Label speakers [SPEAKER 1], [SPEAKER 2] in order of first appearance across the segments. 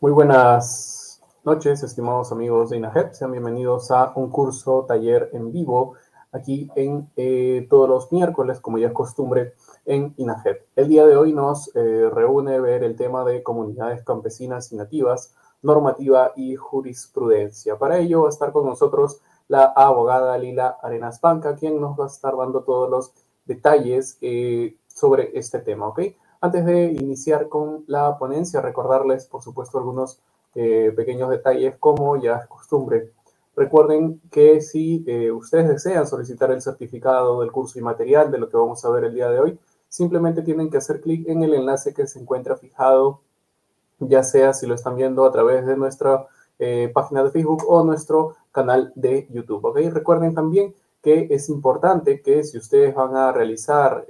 [SPEAKER 1] Muy buenas noches, estimados amigos de INAJEP. Sean bienvenidos a un curso taller en vivo aquí en eh, todos los miércoles, como ya es costumbre, en INAJEP. El día de hoy nos eh, reúne ver el tema de comunidades campesinas y nativas, normativa y jurisprudencia. Para ello va a estar con nosotros la abogada Lila Arenas Panca, quien nos va a estar dando todos los detalles eh, sobre este tema, ¿ok? Antes de iniciar con la ponencia, recordarles, por supuesto, algunos eh, pequeños detalles como ya es costumbre. Recuerden que si eh, ustedes desean solicitar el certificado del curso y material de lo que vamos a ver el día de hoy, simplemente tienen que hacer clic en el enlace que se encuentra fijado, ya sea si lo están viendo a través de nuestra eh, página de Facebook o nuestro canal de YouTube. ¿ok? Recuerden también que es importante que si ustedes van a realizar,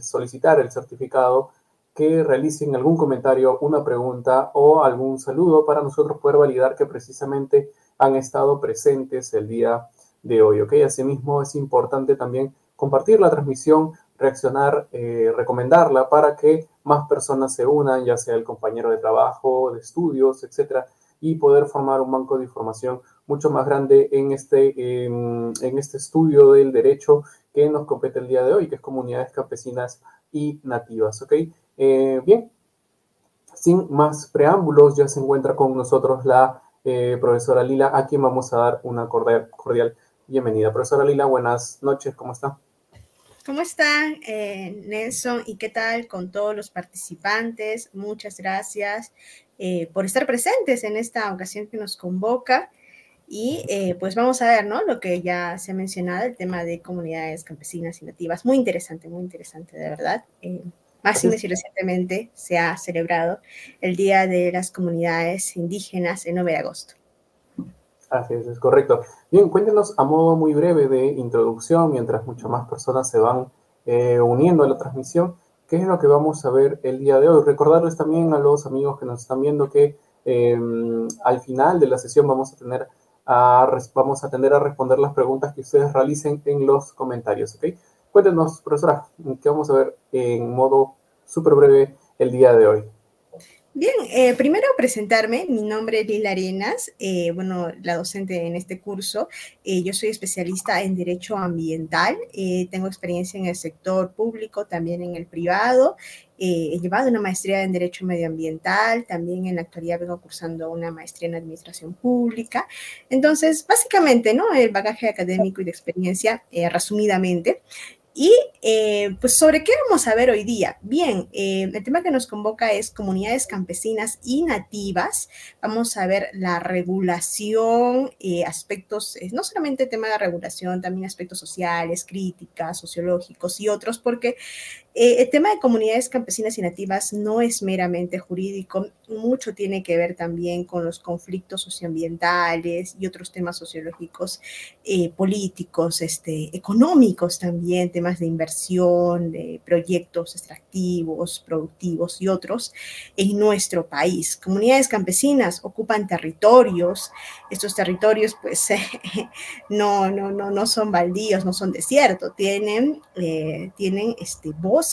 [SPEAKER 1] solicitar el certificado, que realicen algún comentario, una pregunta o algún saludo para nosotros poder validar que precisamente han estado presentes el día de hoy. ¿ok? Asimismo, es importante también compartir la transmisión, reaccionar, eh, recomendarla para que más personas se unan, ya sea el compañero de trabajo, de estudios, etcétera, y poder formar un banco de información mucho más grande en este, en este estudio del derecho que nos compete el día de hoy, que es comunidades campesinas y nativas. ¿ok? Eh, bien, sin más preámbulos, ya se encuentra con nosotros la eh, profesora Lila, a quien vamos a dar una cordial, bienvenida. Profesora Lila, buenas noches, ¿cómo está?
[SPEAKER 2] ¿Cómo está, eh, Nelson? ¿Y qué tal con todos los participantes? Muchas gracias eh, por estar presentes en esta ocasión que nos convoca. Y eh, pues vamos a ver, ¿no? Lo que ya se ha mencionado, el tema de comunidades campesinas y nativas. Muy interesante, muy interesante, de verdad. Más y recientemente se ha celebrado el Día de las Comunidades Indígenas el 9 de agosto.
[SPEAKER 1] Así es, es correcto. Bien, cuéntenos a modo muy breve de introducción, mientras muchas más personas se van eh, uniendo a la transmisión, qué es lo que vamos a ver el día de hoy. Recordarles también a los amigos que nos están viendo que em, al final de la sesión vamos a tener a, vamos a atender a responder las preguntas que ustedes realicen en los comentarios, ¿ok? Cuéntenos, profesora, qué vamos a ver en modo súper breve el día de hoy.
[SPEAKER 2] Bien, eh, primero presentarme, mi nombre es Lila Arenas, eh, bueno, la docente en este curso. Eh, yo soy especialista en Derecho Ambiental, tengo experiencia en el sector público, también en el privado. he llevado una maestría en Derecho Medioambiental, también en la actualidad vengo cursando una maestría en Administración Pública. Entonces, básicamente, ¿no? El bagaje académico y de experiencia, resumidamente. Y eh, pues sobre qué vamos a ver hoy día. Bien, eh, el tema que nos convoca es comunidades campesinas y nativas. Vamos a ver la regulación, eh, aspectos, no solamente el tema de regulación, también aspectos sociales, críticas, sociológicos y otros, porque el tema de comunidades campesinas y nativas no es meramente jurídico, mucho tiene que ver también con los conflictos socioambientales y otros temas sociológicos, políticos, este, económicos también, temas de inversión, de proyectos extractivos, productivos y otros en nuestro país. Comunidades campesinas ocupan territorios, estos territorios pues no, no, no, no son baldíos, no son desiertos, tienen, eh, tienen este, bosques,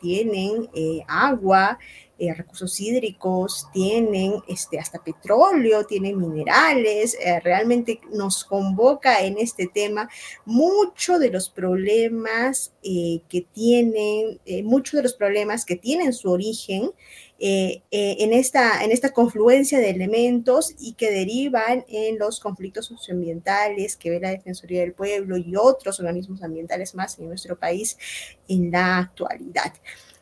[SPEAKER 2] tienen eh, agua, eh, recursos hídricos, tienen este, hasta petróleo, tienen minerales, eh, realmente nos convoca en este tema mucho de los problemas eh, que tienen, muchos de los problemas que tienen su origen en, esta, en esta confluencia de elementos y que derivan en los conflictos socioambientales que ve la Defensoría del Pueblo y otros organismos ambientales más en nuestro país en la actualidad.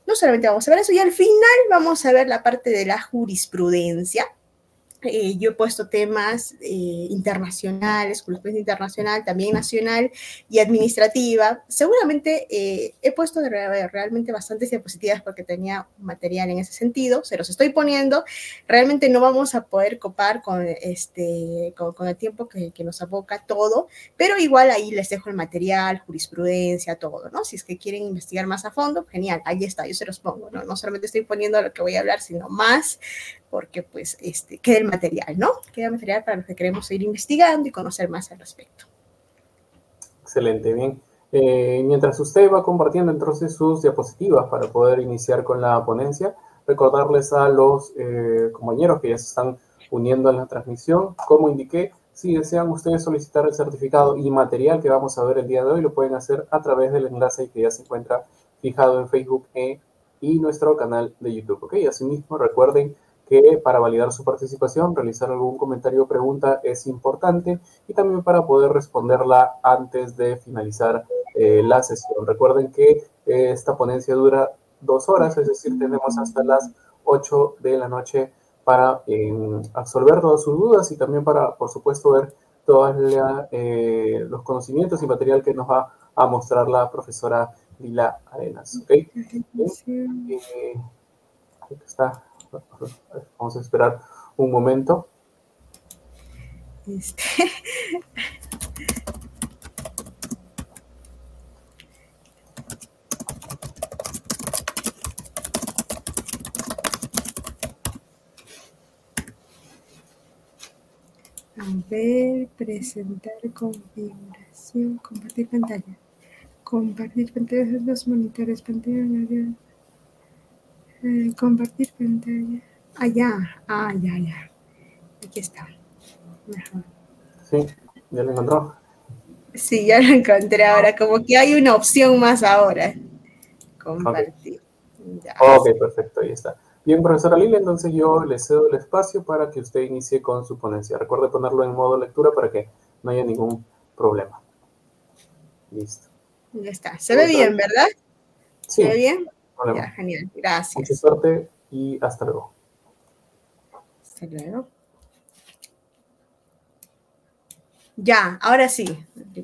[SPEAKER 2] No solamente vamos a ver eso, y al final vamos a ver la parte de la jurisprudencia, eh, yo he puesto temas eh, internacionales, jurisprudencia internacional, también nacional y administrativa. Seguramente eh, he puesto realmente bastantes diapositivas porque tenía material en ese sentido, se los estoy poniendo. Realmente no vamos a poder copar con, este, con, el tiempo que, que, nos aboca todo, pero igual ahí les dejo el material, jurisprudencia, todo, ¿no? Si es que quieren investigar más a fondo, genial, ahí está, yo se los pongo, ¿no? No solamente estoy poniendo lo que voy a hablar, sino más porque pues este, queda el material, ¿no? Queda material para los que queremos seguir investigando y conocer más al respecto.
[SPEAKER 1] Excelente, bien. Eh, mientras usted va compartiendo entonces sus diapositivas para poder iniciar con la ponencia, recordarles a los eh, compañeros que ya se están uniendo a la transmisión, como indiqué, si desean ustedes solicitar el certificado y material que vamos a ver el día de hoy, lo pueden hacer a través del enlace que ya se encuentra fijado en Facebook e, y nuestro canal de YouTube. ¿ok? Asimismo, recuerden que para validar su participación, realizar algún comentario o pregunta es importante y también para poder responderla antes de finalizar eh, la sesión. Recuerden que eh, esta ponencia dura dos horas, es decir, tenemos hasta las 8 de la noche para absolver todas sus dudas y también para, por supuesto, ver todos los conocimientos y material que nos va a mostrar la profesora Lila Arenas. ¿okay? está. Vamos a esperar un momento. Este.
[SPEAKER 2] A ver, presentar configuración, compartir pantalla. Compartir pantalla de los monitores, pantalla. Eh, compartir pantalla. Allá, ah, ah, ya, ya. Aquí está.
[SPEAKER 1] Sí, ya lo encontró.
[SPEAKER 2] Sí, ya lo encontré ahora. Como que hay una opción más ahora. Compartir.
[SPEAKER 1] Ok, perfecto, ahí está. Bien, profesora Lili, entonces yo le cedo el espacio para que usted inicie con su ponencia. Recuerde ponerlo en modo lectura para que no haya ningún problema. Listo.
[SPEAKER 2] Ya está. Se ve bien, ¿verdad?
[SPEAKER 1] Sí.
[SPEAKER 2] ¿Se ve bien? Ya, genial. Gracias.
[SPEAKER 1] Mucha suerte y hasta luego.
[SPEAKER 2] Hasta luego. Ya, ahora sí,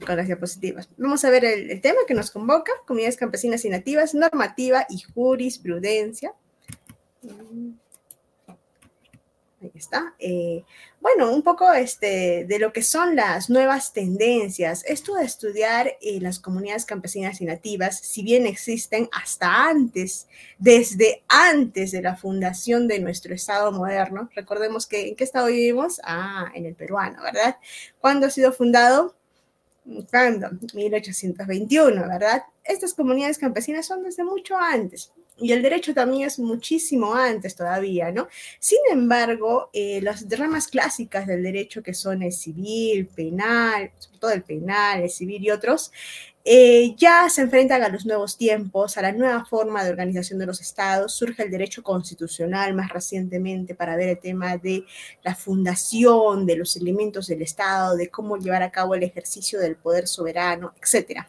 [SPEAKER 2] con las diapositivas. Vamos a ver el, tema que nos convoca, comunidades campesinas y nativas, normativa y jurisprudencia. Ahí está. Eh, bueno, un poco este, de lo que son las nuevas tendencias. Esto de estudiar eh, las comunidades campesinas y nativas, si bien existen hasta antes, desde antes de la fundación de nuestro Estado moderno. Recordemos que en qué Estado vivimos? Ah, en el peruano, ¿verdad? ¿Cuándo ha sido fundado? ¿Cuándo? 1821, ¿verdad? Estas comunidades campesinas son desde mucho antes y el derecho también es muchísimo antes todavía, ¿no? Sin embargo, eh, las ramas clásicas del derecho que son el civil, penal, sobre todo el penal, el civil y otros, eh, ya se enfrentan a los nuevos tiempos, a la nueva forma de organización de los estados. Surge el derecho constitucional más recientemente para ver el tema de la fundación, de los elementos del estado, de cómo llevar a cabo el ejercicio del poder soberano, etc.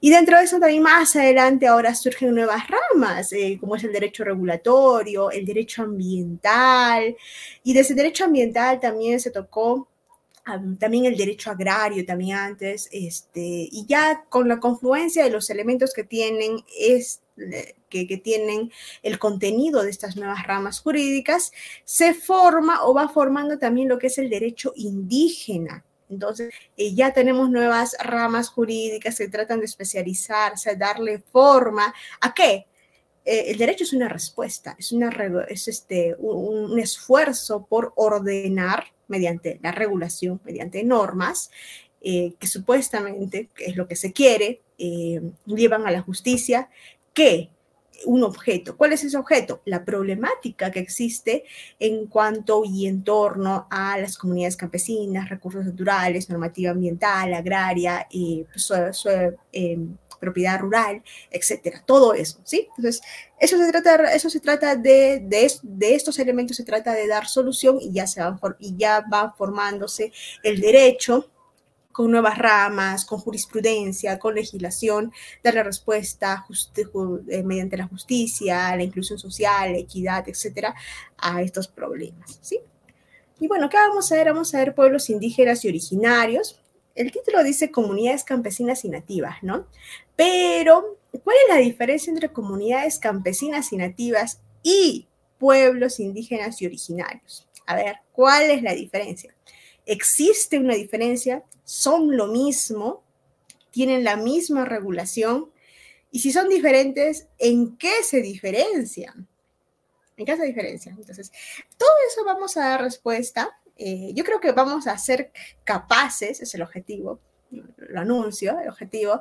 [SPEAKER 2] Y dentro de eso también más adelante ahora surgen nuevas ramas, eh, como es el derecho regulatorio, el derecho ambiental. Y de ese derecho ambiental también se tocó también el derecho agrario, también antes, este, y ya con la confluencia de los elementos que tienen, es, que, que, tienen el contenido de estas nuevas ramas jurídicas, se forma o va formando también lo que es el derecho indígena. Entonces, eh, ya tenemos nuevas ramas jurídicas que tratan de especializarse, darle forma a qué? Eh, el derecho es una respuesta, es, una, es este, un, esfuerzo por ordenar mediante la regulación, mediante normas, eh, que supuestamente, es lo que se quiere, eh, llevan a la justicia que un objeto. ¿Cuál es ese objeto? La problemática que existe en cuanto y en torno a las comunidades campesinas, recursos naturales, normativa ambiental, agraria, y pues, propiedad rural, etcétera, todo eso, ¿sí? Entonces, eso se trata, eso se trata de, de, estos elementos, se trata de dar solución y ya, se van, y ya va formándose el derecho con nuevas ramas, con jurisprudencia, con legislación, darle respuesta eh, mediante la justicia, la inclusión social, la equidad, etcétera, a estos problemas, ¿sí? Y bueno, ¿qué vamos a ver? Vamos a ver pueblos indígenas y originarios. El título dice comunidades campesinas y nativas, ¿no? Pero, ¿cuál es la diferencia entre comunidades campesinas y nativas y pueblos indígenas y originarios? A ver, ¿cuál es la diferencia? ¿Existe una diferencia? ¿Son lo mismo? ¿Tienen la misma regulación? Y si son diferentes, ¿en qué se diferencian? ¿En qué se diferencian? Entonces, todo eso vamos a dar respuesta. Eh, yo creo que vamos a ser capaces, es el objetivo, lo anuncio, el objetivo,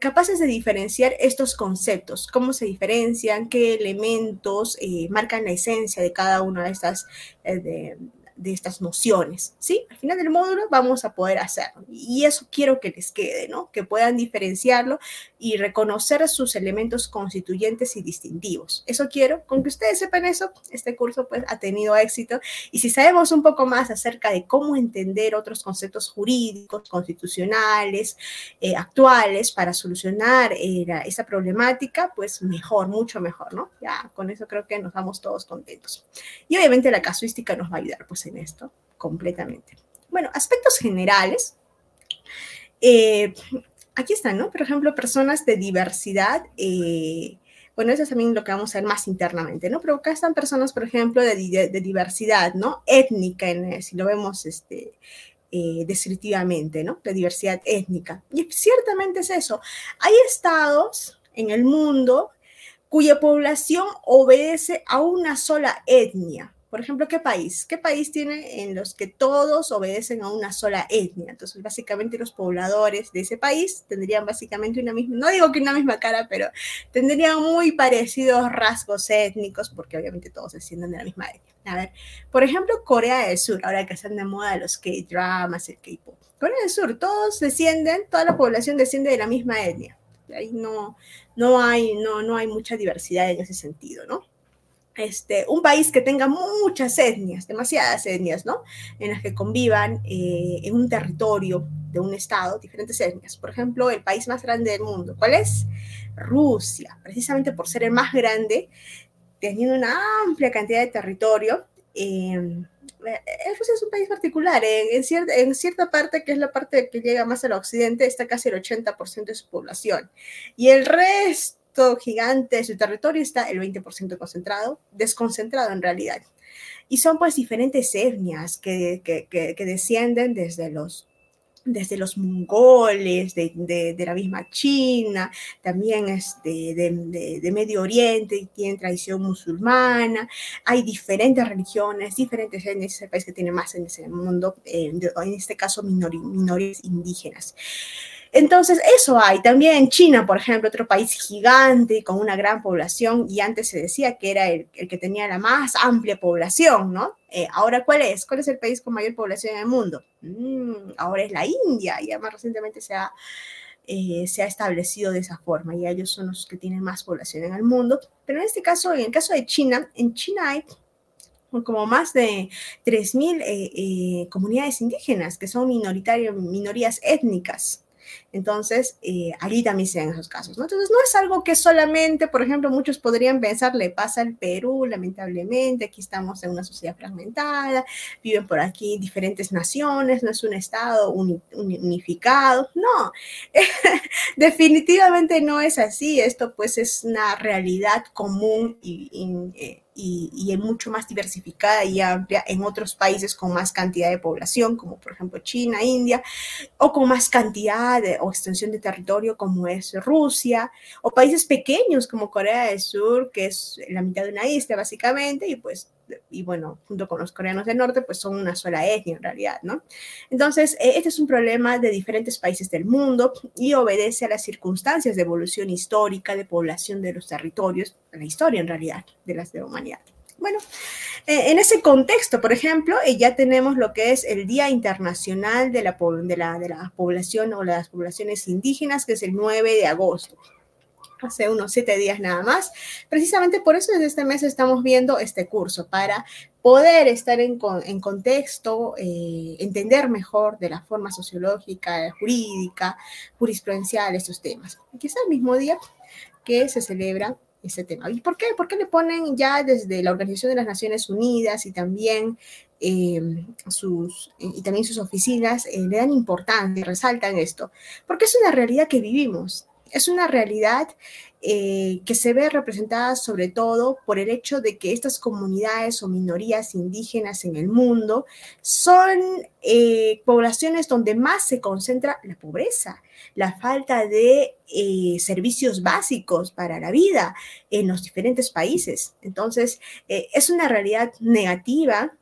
[SPEAKER 2] capaces de diferenciar estos conceptos, cómo se diferencian, qué elementos eh, marcan la esencia de cada una de estas, eh, estas nociones, ¿sí? Al final del módulo vamos a poder hacerlo y eso quiero que les quede, ¿no? Que puedan diferenciarlo y reconocer sus elementos constituyentes y distintivos. Eso quiero, con que ustedes sepan eso, este curso pues ha tenido éxito y si sabemos un poco más acerca de cómo entender otros conceptos jurídicos, constitucionales, eh, actuales para solucionar eh, esa problemática, pues mejor, mucho mejor, ¿no? Ya con eso creo que nos vamos todos contentos. Y obviamente la casuística nos va a ayudar pues en esto completamente. Bueno, aspectos generales. Eh, aquí están, ¿no? Por ejemplo, personas de diversidad. Eh, bueno, eso es también lo que vamos a ver más internamente, ¿no? Pero acá están personas, por ejemplo, de, diversidad, ¿no? Étnica, en, si lo vemos este, eh, descriptivamente, ¿no? De diversidad étnica. Y ciertamente es eso. Hay estados en el mundo cuya población obedece a una sola etnia. Por ejemplo, ¿qué país? ¿Qué país tiene en los que todos obedecen a una sola etnia? Entonces, básicamente los pobladores de ese país tendrían básicamente una misma, no digo que una misma cara, pero tendrían muy parecidos rasgos étnicos, porque obviamente todos descienden de la misma etnia. A ver, por ejemplo, Corea del Sur, ahora que están de moda los K-dramas, el K-pop. Corea del Sur, todos descienden, toda la población desciende de la misma etnia. Ahí no, no, hay, no, no hay mucha diversidad en ese sentido, ¿no? Este, un país que tenga muchas etnias, demasiadas etnias, ¿no? En las que convivan eh, en un territorio de un estado, diferentes etnias. Por ejemplo, el país más grande del mundo. ¿Cuál es? Rusia, precisamente por ser el más grande, teniendo una amplia cantidad de territorio. Eh, eh, Rusia es un país particular. Cierta, en, cierta, parte, que es la parte que llega más al occidente, está casi el 80% de su población. Y el resto gigante de su territorio está el 20% concentrado, desconcentrado en realidad. Y son pues diferentes etnias que, que, que descienden desde los desde los mongoles, de, la misma China, también este, de, Medio Oriente, y tienen tradición musulmana, hay diferentes religiones, diferentes en ese país que tiene más en ese mundo, eh, en este caso minorías indígenas. Entonces, eso hay. También China, por ejemplo, otro país gigante con una gran población, y antes se decía que era el, que tenía la más amplia población, ¿no? Eh, ahora, ¿cuál es? ¿Cuál es el país con mayor población en el mundo? Mm, ahora es la India, ya más recientemente se ha, eh, se ha establecido de esa forma, y ellos son los que tienen más población en el mundo. Pero en este caso, en el caso de China, en China hay como más de 3.000 eh, comunidades indígenas que son minoritarias, minorías étnicas. Entonces, eh, allí también se dan esos casos, ¿no? Entonces, no es algo que solamente, por ejemplo, muchos podrían pensar, le pasa al Perú, lamentablemente, aquí estamos en una sociedad fragmentada, viven por aquí diferentes naciones, no es un Estado unificado, no, definitivamente no es así, esto pues es una realidad común y, y eh, y, y, mucho más diversificada y amplia en otros países con más cantidad de población, como por ejemplo China, India, o con más cantidad de, o extensión de territorio como es Rusia, o países pequeños como Corea del Sur, que es la mitad de una isla básicamente, y pues y bueno, junto con los coreanos del norte, pues son una sola etnia en realidad, ¿no? Entonces, eh, este es un problema de diferentes países del mundo y obedece a las circunstancias de evolución histórica, de población de los territorios, de la historia en realidad de la humanidad. Bueno, eh, en ese contexto, por ejemplo, eh, ya tenemos lo que es el Día Internacional de la, de, la, de la Población o las Poblaciones Indígenas, que es el 9 de agosto hace unos siete días nada más. Precisamente por eso desde este mes estamos viendo este curso, para poder estar en, en contexto, eh, entender mejor de la forma sociológica, jurídica, jurisprudencial estos temas. Aquí está el mismo día que se celebra ese tema. ¿Y por qué? ¿Por qué le ponen ya desde la Organización de las Naciones Unidas y también eh, sus, y también sus oficinas eh, le dan importancia, resaltan esto? Porque es una realidad que vivimos es una realidad eh, que se ve representada sobre todo por el hecho de que estas comunidades o minorías indígenas en el mundo son eh, poblaciones donde más se concentra la pobreza, la falta de eh, servicios básicos para la vida en los diferentes países. Entonces, es una realidad negativa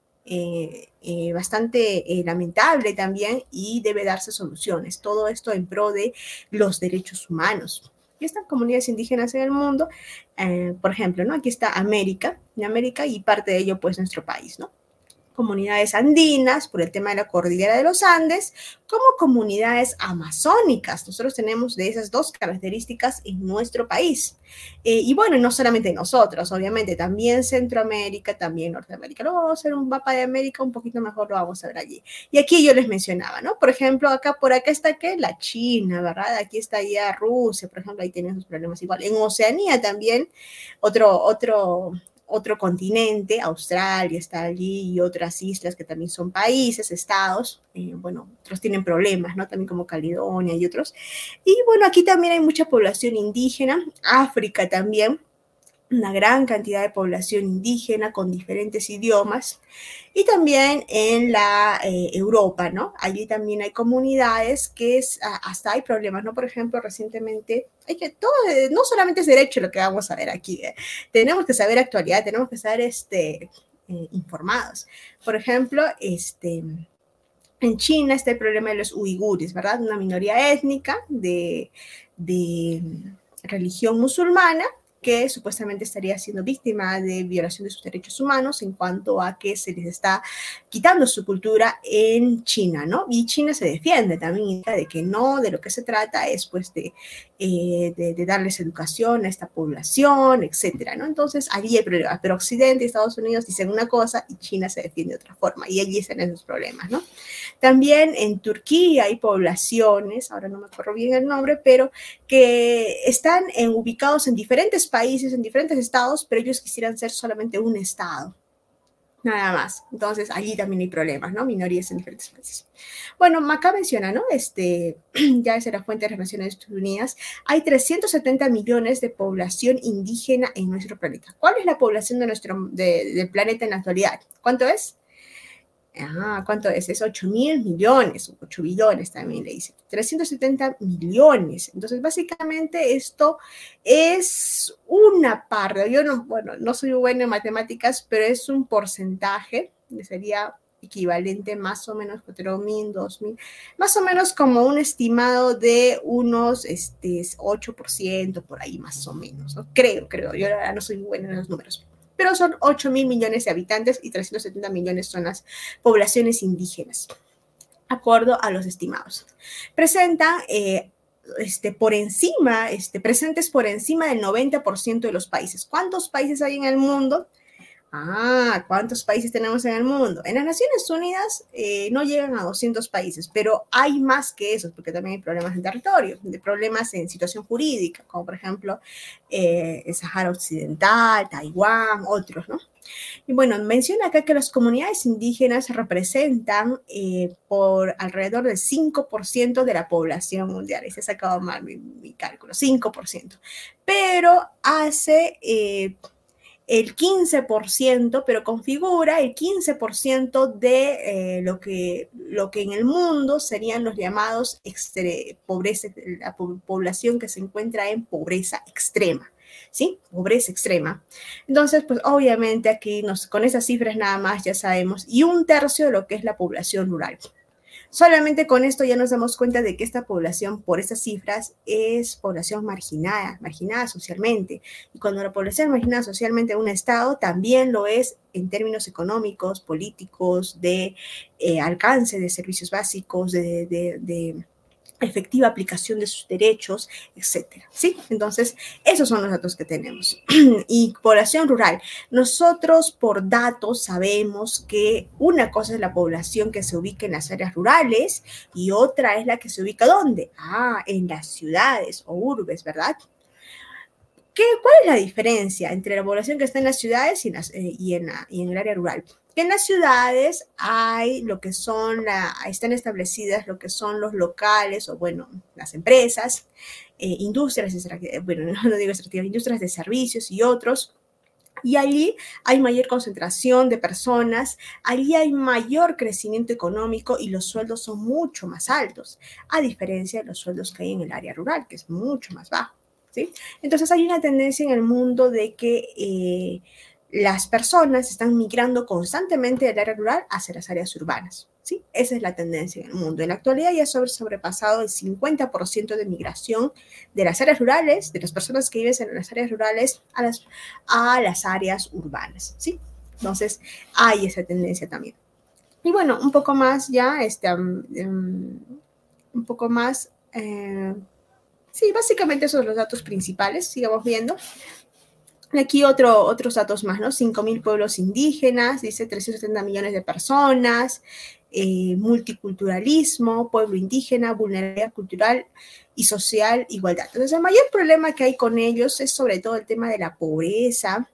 [SPEAKER 2] bastante lamentable también y debe darse soluciones. Todo esto en pro de los derechos humanos y están comunidades indígenas en el mundo, eh, por ejemplo, ¿no? Aquí está América, en América y parte de ello pues nuestro país, ¿no? Comunidades andinas por el tema de la cordillera de los Andes, como comunidades amazónicas. Nosotros tenemos de esas dos características en nuestro país. Eh, y bueno, no solamente nosotros, obviamente, también Centroamérica, también Norteamérica. Luego vamos a hacer un mapa de América un poquito mejor, lo vamos a ver allí. Y aquí yo les mencionaba, ¿no? Por ejemplo, acá por acá está que la China, ¿verdad? Aquí está ya Rusia, por ejemplo, ahí tienen sus problemas igual. En Oceanía también, otro, otro, otro continente, Australia está allí y otras islas que también son países, estados, eh, bueno, otros tienen problemas, ¿no? También como Caledonia y otros. Y bueno, aquí también hay mucha población indígena, África también, una gran cantidad de población indígena con diferentes idiomas y también en la eh, Europa, ¿no? Allí también hay comunidades que es, hasta hay problemas, ¿no? Por ejemplo, recientemente, hay que todo, eh, no solamente es derecho lo que vamos a ver aquí, ¿eh? tenemos que saber actualidad, tenemos que estar este, informados. Por ejemplo, este, en China está el problema de los uigures, ¿verdad? Una minoría étnica de, de religión musulmana que supuestamente estaría siendo víctima de violación de sus derechos humanos en cuanto a que se les está quitando su cultura en China, ¿no? Y China se defiende también de que no, de lo que se trata es pues de, eh, de, darles educación a esta población, etcétera, ¿no? Entonces allí hay problemas, pero Occidente y Estados Unidos dicen una cosa y China se defiende de otra forma y allí están esos problemas, ¿no? También en Turquía hay poblaciones, ahora no me acuerdo bien el nombre, pero que están ubicados en diferentes países, en diferentes estados, pero ellos quisieran ser solamente un estado. Nada más. Entonces, allí también hay problemas, ¿no? Minorías en diferentes países. Bueno, Maca menciona, ¿no? Este, ya es la fuente de las Naciones Unidas. Hay 370 millones de población indígena en nuestro planeta. ¿Cuál es la población de nuestro, del planeta en la actualidad? ¿Cuánto es? Ah, ¿cuánto es? Es 8 mil millones, 8 billones también le dice, 370 millones. Entonces, básicamente esto es una parte, yo no, bueno, no soy buena en matemáticas, pero es un porcentaje, sería equivalente más o menos 4 mil, 2 mil, más o menos como un estimado de unos este, 8%, por ahí más o menos, ¿no? creo, creo, yo no soy buena en los números pero son 8 mil millones de habitantes y 370 millones son las poblaciones indígenas, acuerdo a los estimados. Presentan eh, este, por encima, este, presentes por encima del 90% de los países. ¿Cuántos países hay en el mundo? Ah, ¿cuántos países tenemos en el mundo? En las Naciones Unidas eh, no llegan a 200 países, pero hay más que esos, porque también hay problemas en territorio, de problemas en situación jurídica, como por ejemplo eh, el Sahara Occidental, Taiwán, otros, ¿no? Y bueno, menciona acá que las comunidades indígenas representan eh, por alrededor del 5% de la población mundial. Y se ha sacado mal mi cálculo, 5%. Pero hace el 15%, pero configura el 15% de eh, lo, que, lo que en el mundo serían los llamados pobreza, la población que se encuentra en pobreza extrema. ¿Sí? Pobreza extrema. Entonces, pues obviamente aquí nos, con esas cifras nada más ya sabemos, y un tercio de lo que es la población rural. Solamente con esto ya nos damos cuenta de que esta población, por estas cifras, es población marginada, marginada socialmente. Y cuando la población es marginada socialmente en un Estado, también lo es en términos económicos, políticos, de eh, alcance de servicios básicos, de efectiva aplicación de sus derechos, etcétera. ¿Sí? Entonces, esos son los datos que tenemos. y población rural. Nosotros por datos sabemos que una cosa es la población que se ubica en las áreas rurales y otra es la que se ubica ¿dónde? Ah, en las ciudades o urbes, ¿verdad? ¿Qué, ¿Cuál es la diferencia entre la población que está en las ciudades y en, eh, y en el área rural? En las ciudades hay lo que son, la, están establecidas lo que son los locales o, bueno, las empresas, eh, industrias, bueno, no digo extractivas, industrias de servicios y otros. Y allí hay mayor concentración de personas, allí hay mayor crecimiento económico y los sueldos son mucho más altos, a diferencia de los sueldos que hay en el área rural, que es mucho más bajo. ¿sí? Entonces hay una tendencia en el mundo de que... Eh, las personas están migrando constantemente del área rural hacia las áreas urbanas. ¿sí? Esa es la tendencia en el mundo. En la actualidad ya ha sobrepasado el 50% de migración de las áreas rurales, de las personas que viven en las áreas rurales a las, a las áreas urbanas. ¿sí? Entonces, hay esa tendencia también. Y bueno, un poco más ya, este, um, un poco más, eh, sí, básicamente esos son los datos principales, sigamos viendo. Aquí otro, otros datos más, ¿no? 5.000 pueblos indígenas, dice 370 millones de personas, eh, multiculturalismo, pueblo indígena, vulnerabilidad cultural y social, igualdad. Entonces, el mayor problema que hay con ellos es sobre todo el tema de la pobreza,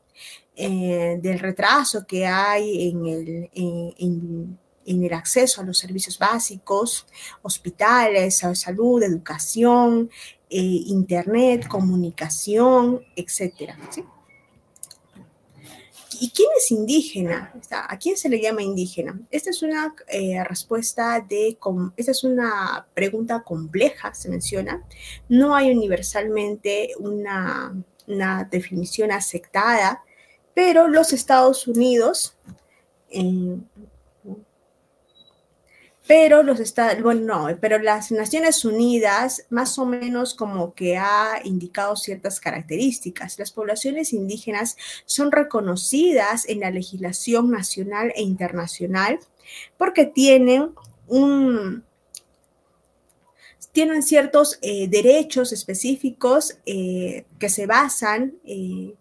[SPEAKER 2] eh, del retraso que hay en el, en, el acceso a los servicios básicos, hospitales, salud, educación, eh, internet, comunicación, etcétera. ¿sí? ¿Y quién es indígena? ¿A quién se le llama indígena? Esta es una eh, respuesta de, esta es una pregunta compleja, se menciona. No hay universalmente una, una definición aceptada, pero los Estados Unidos, pero los Estados, bueno, no, pero las Naciones Unidas más o menos como que ha indicado ciertas características. Las poblaciones indígenas son reconocidas en la legislación nacional e internacional porque tienen un, tienen ciertos eh, derechos específicos eh, que se basan eh,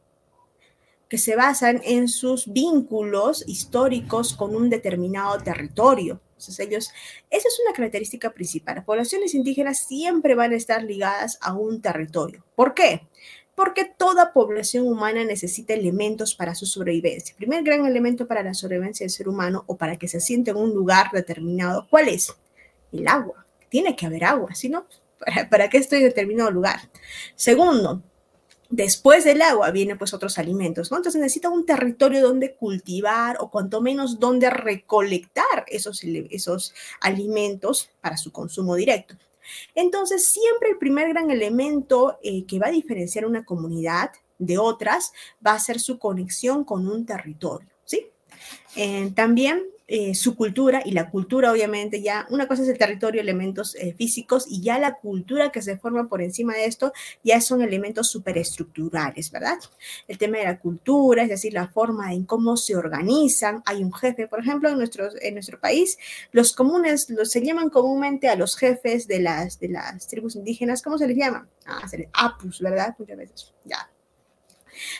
[SPEAKER 2] que se basan en sus vínculos históricos con un determinado territorio. Entonces ellos, esa es una característica principal. Poblaciones indígenas siempre van a estar ligadas a un territorio. ¿Por qué? Porque toda población humana necesita elementos para su sobrevivencia. El primer gran elemento para la sobrevivencia del ser humano o para que se siente en un lugar determinado, ¿cuál es? El agua. Tiene que haber agua, si no, ¿para, para qué estoy en determinado lugar? Segundo, Después del agua vienen pues otros alimentos, ¿no? Entonces necesita un territorio donde cultivar o cuanto menos donde recolectar esos, esos alimentos para su consumo directo. Entonces siempre el primer gran elemento eh, que va a diferenciar una comunidad de otras va a ser su conexión con un territorio, ¿sí? Eh, también eh, su cultura y la cultura obviamente ya, una cosa es el territorio, elementos eh, físicos y ya la cultura que se forma por encima de esto ya son elementos superestructurales, ¿verdad? El tema de la cultura, es decir, la forma en cómo se organizan, hay un jefe, por ejemplo, en nuestro, en nuestro país, los comunes los, se llaman comúnmente a los jefes de las, de las tribus indígenas, ¿cómo se les llama? Ah, se apus, ¿verdad? Muchas veces, ya,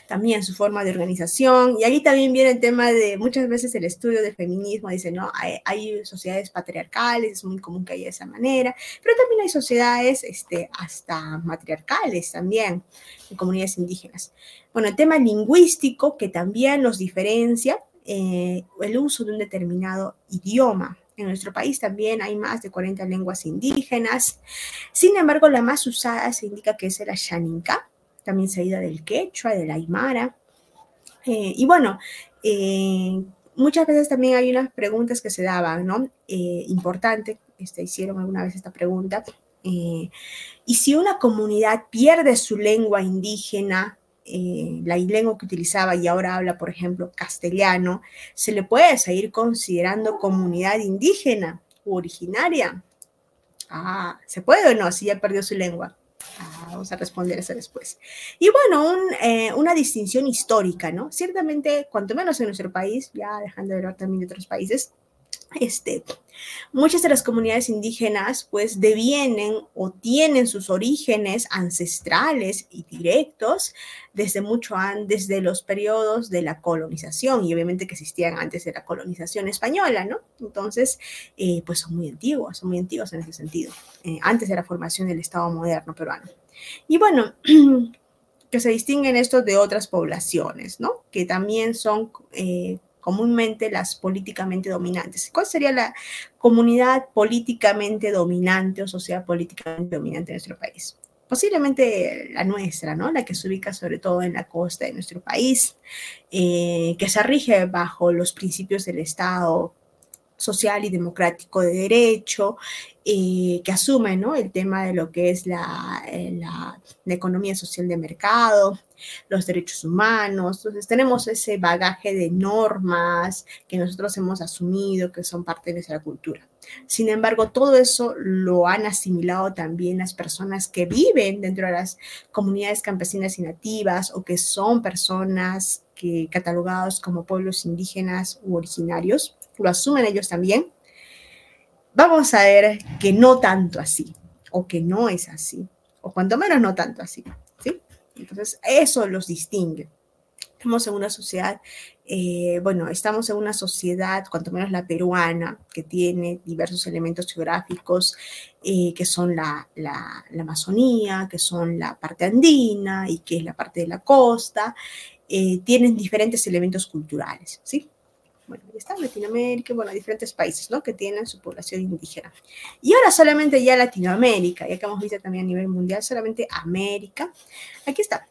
[SPEAKER 2] también su forma de organización. Y ahí también viene el tema de muchas veces el estudio del feminismo, dice, no, hay, sociedades patriarcales, es muy común que haya esa manera, pero también hay sociedades este, hasta matriarcales también, en comunidades indígenas. Bueno, el tema lingüístico que también los diferencia, eh, el uso de un determinado idioma. En nuestro país también hay más de 40 lenguas indígenas. Sin embargo, la más usada se indica que es el Ashaninka, también salida del quechua, del aymara. Eh, y bueno, eh, muchas veces también hay unas preguntas que se daban, ¿no? Eh, importante, este, hicieron alguna vez esta pregunta. y si una comunidad pierde su lengua indígena, la lengua que utilizaba y ahora habla, por ejemplo, castellano, ¿se le puede seguir considerando comunidad indígena u originaria? Ah, ¿se puede o no si ya perdió su lengua? Vamos a responder eso después. Y bueno, eh, una distinción histórica, ¿no? Ciertamente, cuanto menos en nuestro país, ya dejando de hablar también de otros países, este, muchas de las comunidades indígenas pues devienen o tienen sus orígenes ancestrales y directos desde mucho antes de los periodos de la colonización y obviamente que existían antes de la colonización española, ¿no? Entonces, eh, pues son muy antiguos, son muy antiguos en ese sentido, eh, antes de la formación del Estado moderno peruano. Y bueno, que se distinguen estos de otras poblaciones, ¿no? Que también son... Eh, comúnmente las políticamente dominantes. ¿Cuál sería la comunidad políticamente dominante o sociedad políticamente dominante en nuestro país? Posiblemente la nuestra, ¿no? La que se ubica sobre todo en la costa de nuestro país, eh, que se rige bajo los principios del Estado social y democrático de derecho, eh, que asume el tema de lo que es la, eh, la, economía social de mercado, los derechos humanos. Entonces tenemos ese bagaje de normas que nosotros hemos asumido, que son parte de nuestra cultura. Sin embargo, todo eso lo han asimilado también las personas que viven dentro de las comunidades campesinas y nativas o que son personas que catalogados como pueblos indígenas u originarios lo asumen ellos también, vamos a ver que no tanto así, o que no es así, o cuanto menos no tanto así, ¿sí? Entonces, eso los distingue. Estamos en una sociedad, eh, bueno, estamos en una sociedad, cuanto menos la peruana, que tiene diversos elementos geográficos, eh, que son la, la, Amazonía, que son la parte andina y que es la parte de la costa, eh, tienen diferentes elementos culturales, ¿sí? Bueno, está Latinoamérica, bueno, diferentes países, ¿no? Que tienen su población indígena. Y ahora solamente ya Latinoamérica, ya que hemos visto también a nivel mundial, solamente América. Aquí está.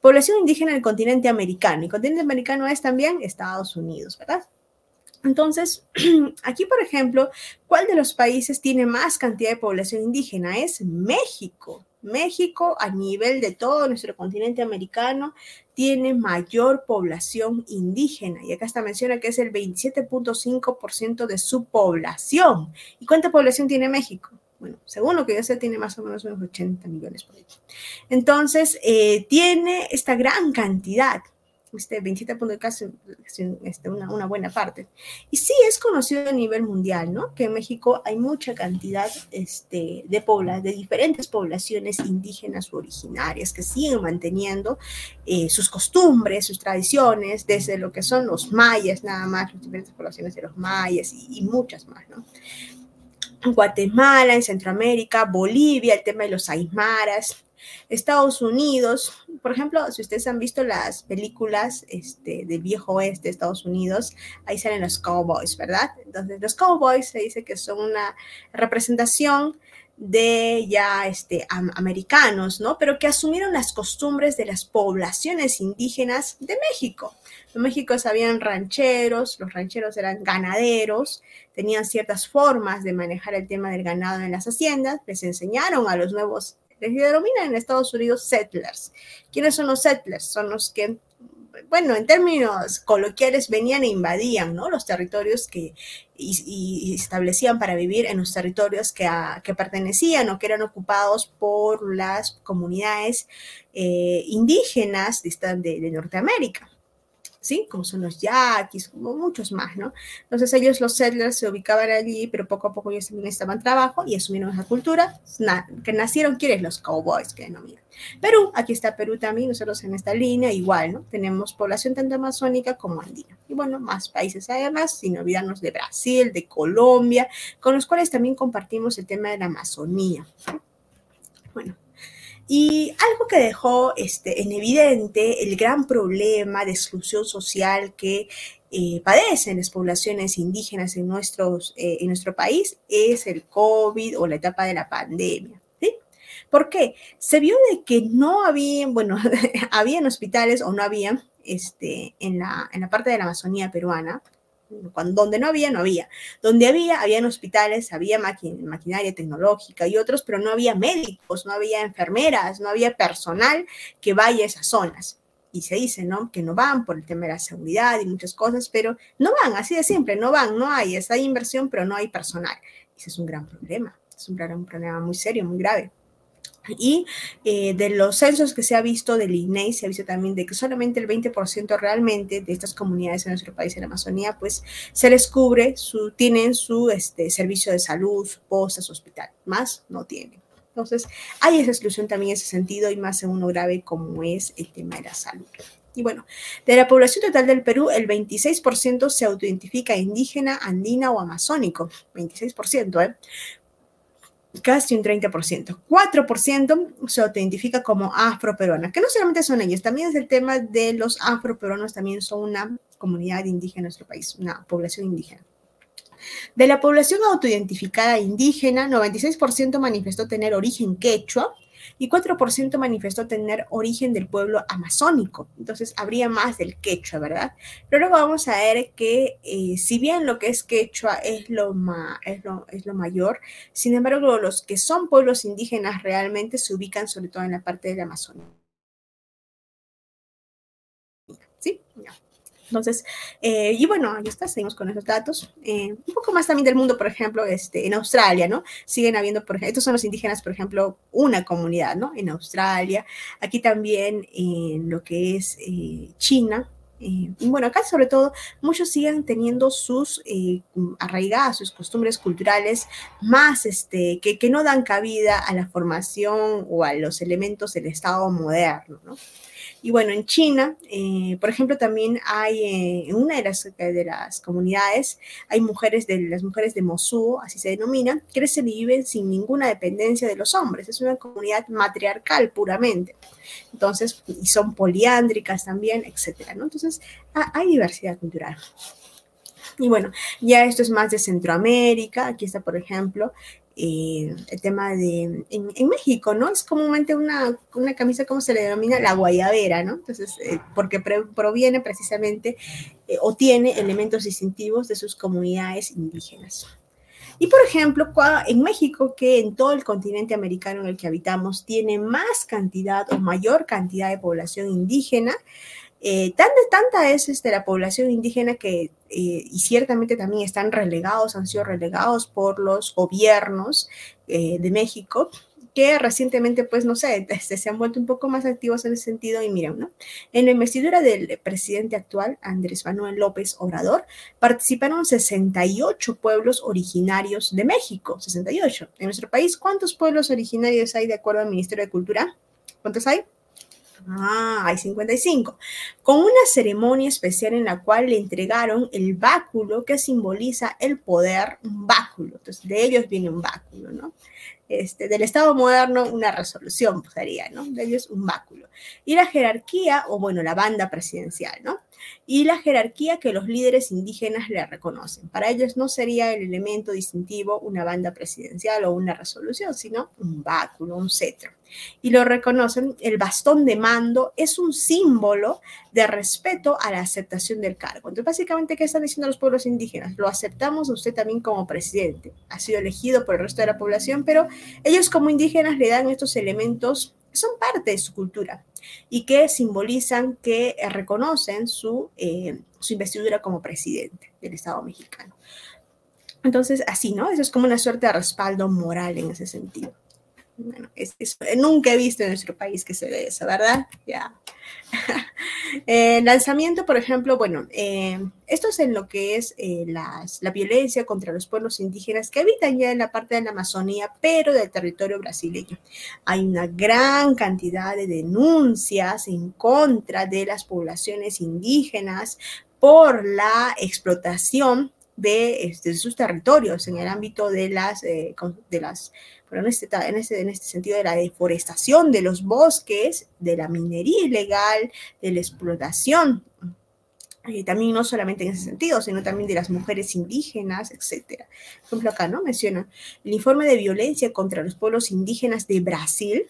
[SPEAKER 2] Población indígena del continente americano. Y continente americano es también Estados Unidos, ¿verdad? Entonces, aquí, por ejemplo, ¿cuál de los países tiene más cantidad de población indígena? Es México. México, a nivel de todo nuestro continente americano, tiene mayor población indígena. Y acá está menciona que es el 27.5% de su población. ¿Y cuánta población tiene México? Bueno, según lo que yo sé, tiene más o menos unos 80 millones por ahí. Entonces, eh, tiene esta gran cantidad este 27 puntos casi este, una, una, buena parte. Y sí es conocido a nivel mundial, ¿no? Que en México hay mucha cantidad este, de, pobla, de diferentes poblaciones indígenas u originarias que siguen manteniendo eh, sus costumbres, sus tradiciones, desde lo que son los mayas, nada más, las diferentes poblaciones de los mayas y, y muchas más, ¿no? Guatemala, en Centroamérica, Bolivia, el tema de los aymaras, Estados Unidos, por ejemplo, si ustedes han visto las películas este, del viejo oeste de Estados Unidos, ahí salen los cowboys, ¿verdad? Entonces, los cowboys se dice que son una representación de ya este, americanos, ¿no? Pero que asumieron las costumbres de las poblaciones indígenas de México. En México habían rancheros, los rancheros eran ganaderos, tenían ciertas formas de manejar el tema del ganado en las haciendas, les enseñaron a los nuevos les denominan en Estados Unidos settlers. ¿Quiénes son los settlers? Son los que, bueno, en términos coloquiales venían e invadían ¿no? los territorios que y, establecían para vivir en los territorios que, que, pertenecían o que eran ocupados por las comunidades eh, indígenas de, de Norteamérica. ¿Sí? Como son los yaquis, como muchos más, ¿no? Entonces ellos, los settlers, se ubicaban allí, pero poco a poco ellos también estaban trabajo y asumieron esa cultura, que nacieron, ¿quiénes? Los cowboys, que denominan. Perú, aquí está Perú también, nosotros en esta línea, igual, ¿no? Tenemos población tanto amazónica como andina. Y bueno, más países además, sin olvidarnos de Brasil, de Colombia, con los cuales también compartimos el tema de la Amazonía. Bueno, y algo que dejó este, en evidente el gran problema de exclusión social que eh, padecen las poblaciones indígenas en, nuestros, eh, en nuestro país es el COVID o la etapa de la pandemia. ¿sí? ¿Por qué? Se vio de que no había, bueno, habían hospitales o no había este, en, la, en la parte de la Amazonía peruana, donde no había, no había. Donde había, habían hospitales, había maquinaria tecnológica y otros, pero no había médicos, no había enfermeras, no había personal que vaya a esas zonas. Y se dice, ¿no? Que no van por el tema de la seguridad y muchas cosas, pero no van, así de simple, no van, no hay, esa inversión, pero no hay personal. Ese es un gran problema, es un gran problema muy serio, muy grave. Y eh, de los censos que se ha visto del INEI, se ha visto también de que solamente el 20% realmente de estas comunidades en nuestro país, en la Amazonía, pues se les cubre, su, tienen su este, servicio de salud, su posta, su hospital, más no tienen. Entonces, hay esa exclusión también en ese sentido y más en uno grave como es el tema de la salud. Y bueno, de la población total del Perú, el 26% se autoidentifica indígena, andina o amazónico. 26%, ¿eh? Casi un 30%. 4% se identifica como afroperuana, que no solamente son ellos, también es el tema de los afroperuanos, también son una comunidad indígena en nuestro país, una población indígena. De la población autoidentificada indígena, 96% manifestó tener origen quechua, y 4% manifestó tener origen del pueblo amazónico. Entonces habría más del quechua, ¿verdad? Pero luego vamos a ver que eh, si bien lo que es quechua es lo, es, lo, es lo mayor, sin embargo los que son pueblos indígenas realmente se ubican sobre todo en la parte de la Amazonía. ¿Sí? Entonces, eh, y bueno, ahí está, seguimos con esos datos. Eh, un poco más también del mundo, por ejemplo, este, en Australia, ¿no? Siguen habiendo, por ejemplo, estos son los indígenas, por ejemplo, una comunidad, ¿no? En Australia. Aquí también en lo que es eh, China, Eh, y bueno, acá sobre todo muchos siguen teniendo sus eh, arraigadas, sus costumbres culturales más, este, que, que no dan cabida a la formación o a los elementos del Estado moderno, ¿no? Y bueno, en China, eh, por ejemplo, también hay eh, en una de las, de las comunidades, hay mujeres de las mujeres de Mosuo, así se denominan, que crecen y viven sin ninguna dependencia de los hombres. Es una comunidad matriarcal puramente. Entonces, y son poliándricas también, etcétera, ¿no? Entonces, hay diversidad cultural. Y bueno, ya esto es más de Centroamérica. Aquí está, por ejemplo, eh, el tema de, en, México, ¿no? Es comúnmente una, una, camisa, ¿cómo se le denomina? La guayabera, ¿no? Entonces, eh, porque proviene precisamente eh, o tiene elementos distintivos de sus comunidades indígenas. Y por ejemplo, en México, que en todo el continente americano en el que habitamos tiene más cantidad o mayor cantidad de población indígena, eh, tanta, tanta es este, la población indígena que, eh, y ciertamente también están relegados, han sido relegados por los gobiernos eh, de México, que recientemente, pues, no sé, este, se han vuelto un poco más activos en ese sentido. Y miren, ¿no? En la investidura del presidente actual, Andrés Manuel López Obrador, participaron 68 pueblos originarios de México, 68. En nuestro país, ¿cuántos pueblos originarios hay de acuerdo al Ministerio de Cultura? ¿Cuántos hay? Ah, hay 55. Con una ceremonia especial en la cual le entregaron el báculo que simboliza el poder, un báculo. Entonces, de ellos viene un báculo, ¿no? Este, del Estado moderno, una resolución pues, sería, ¿no? De ellos un báculo. Y la jerarquía, o bueno, la banda presidencial, ¿no? Y la jerarquía que los líderes indígenas le reconocen. Para ellos no sería el elemento distintivo una banda presidencial o una resolución, sino un báculo, un cetro y lo reconocen, el bastón de mando es un símbolo de respeto a la aceptación del cargo. Entonces, básicamente, ¿qué están diciendo los pueblos indígenas? Lo aceptamos usted también como presidente. Ha sido elegido por el resto de la población, pero ellos como indígenas le dan estos elementos son parte de su cultura y que simbolizan que reconocen su, eh, su investidura como presidente del Estado mexicano. Entonces, así, ¿no? Eso es como una suerte de respaldo moral en ese sentido. Bueno, es, nunca he visto en nuestro país que se ve eso, ¿verdad? Ya. eh, lanzamiento, por ejemplo, bueno, eh, esto es en lo que es eh, la violencia contra los pueblos indígenas que habitan ya en la parte de la Amazonía, pero del territorio brasileño. Hay una gran cantidad de denuncias en contra de las poblaciones indígenas por la explotación de, este, sus territorios en el ámbito de las, de las pero en este, en, este, en este sentido de la deforestación de los bosques, de la minería ilegal, de la explotación, y también no solamente en ese sentido, sino también de las mujeres indígenas, etc. Por ejemplo, acá no menciona el informe de violencia contra los pueblos indígenas de Brasil,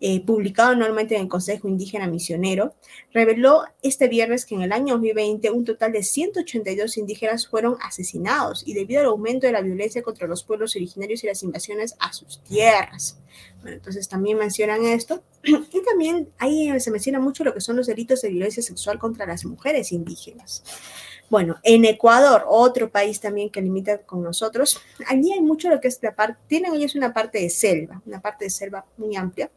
[SPEAKER 2] eh, publicado anualmente en el Consejo Indígena Misionero, reveló este viernes que en el año 2020 un total de 182 indígenas fueron asesinados y debido al aumento de la violencia contra los pueblos originarios y las invasiones a sus tierras. Bueno, entonces también mencionan esto. Y también ahí se menciona mucho lo que son los delitos de violencia sexual contra las mujeres indígenas. Bueno, en Ecuador, otro país también que limita con nosotros, allí hay mucho lo que es la parte, tienen ellos una parte de selva, una parte de selva muy amplia,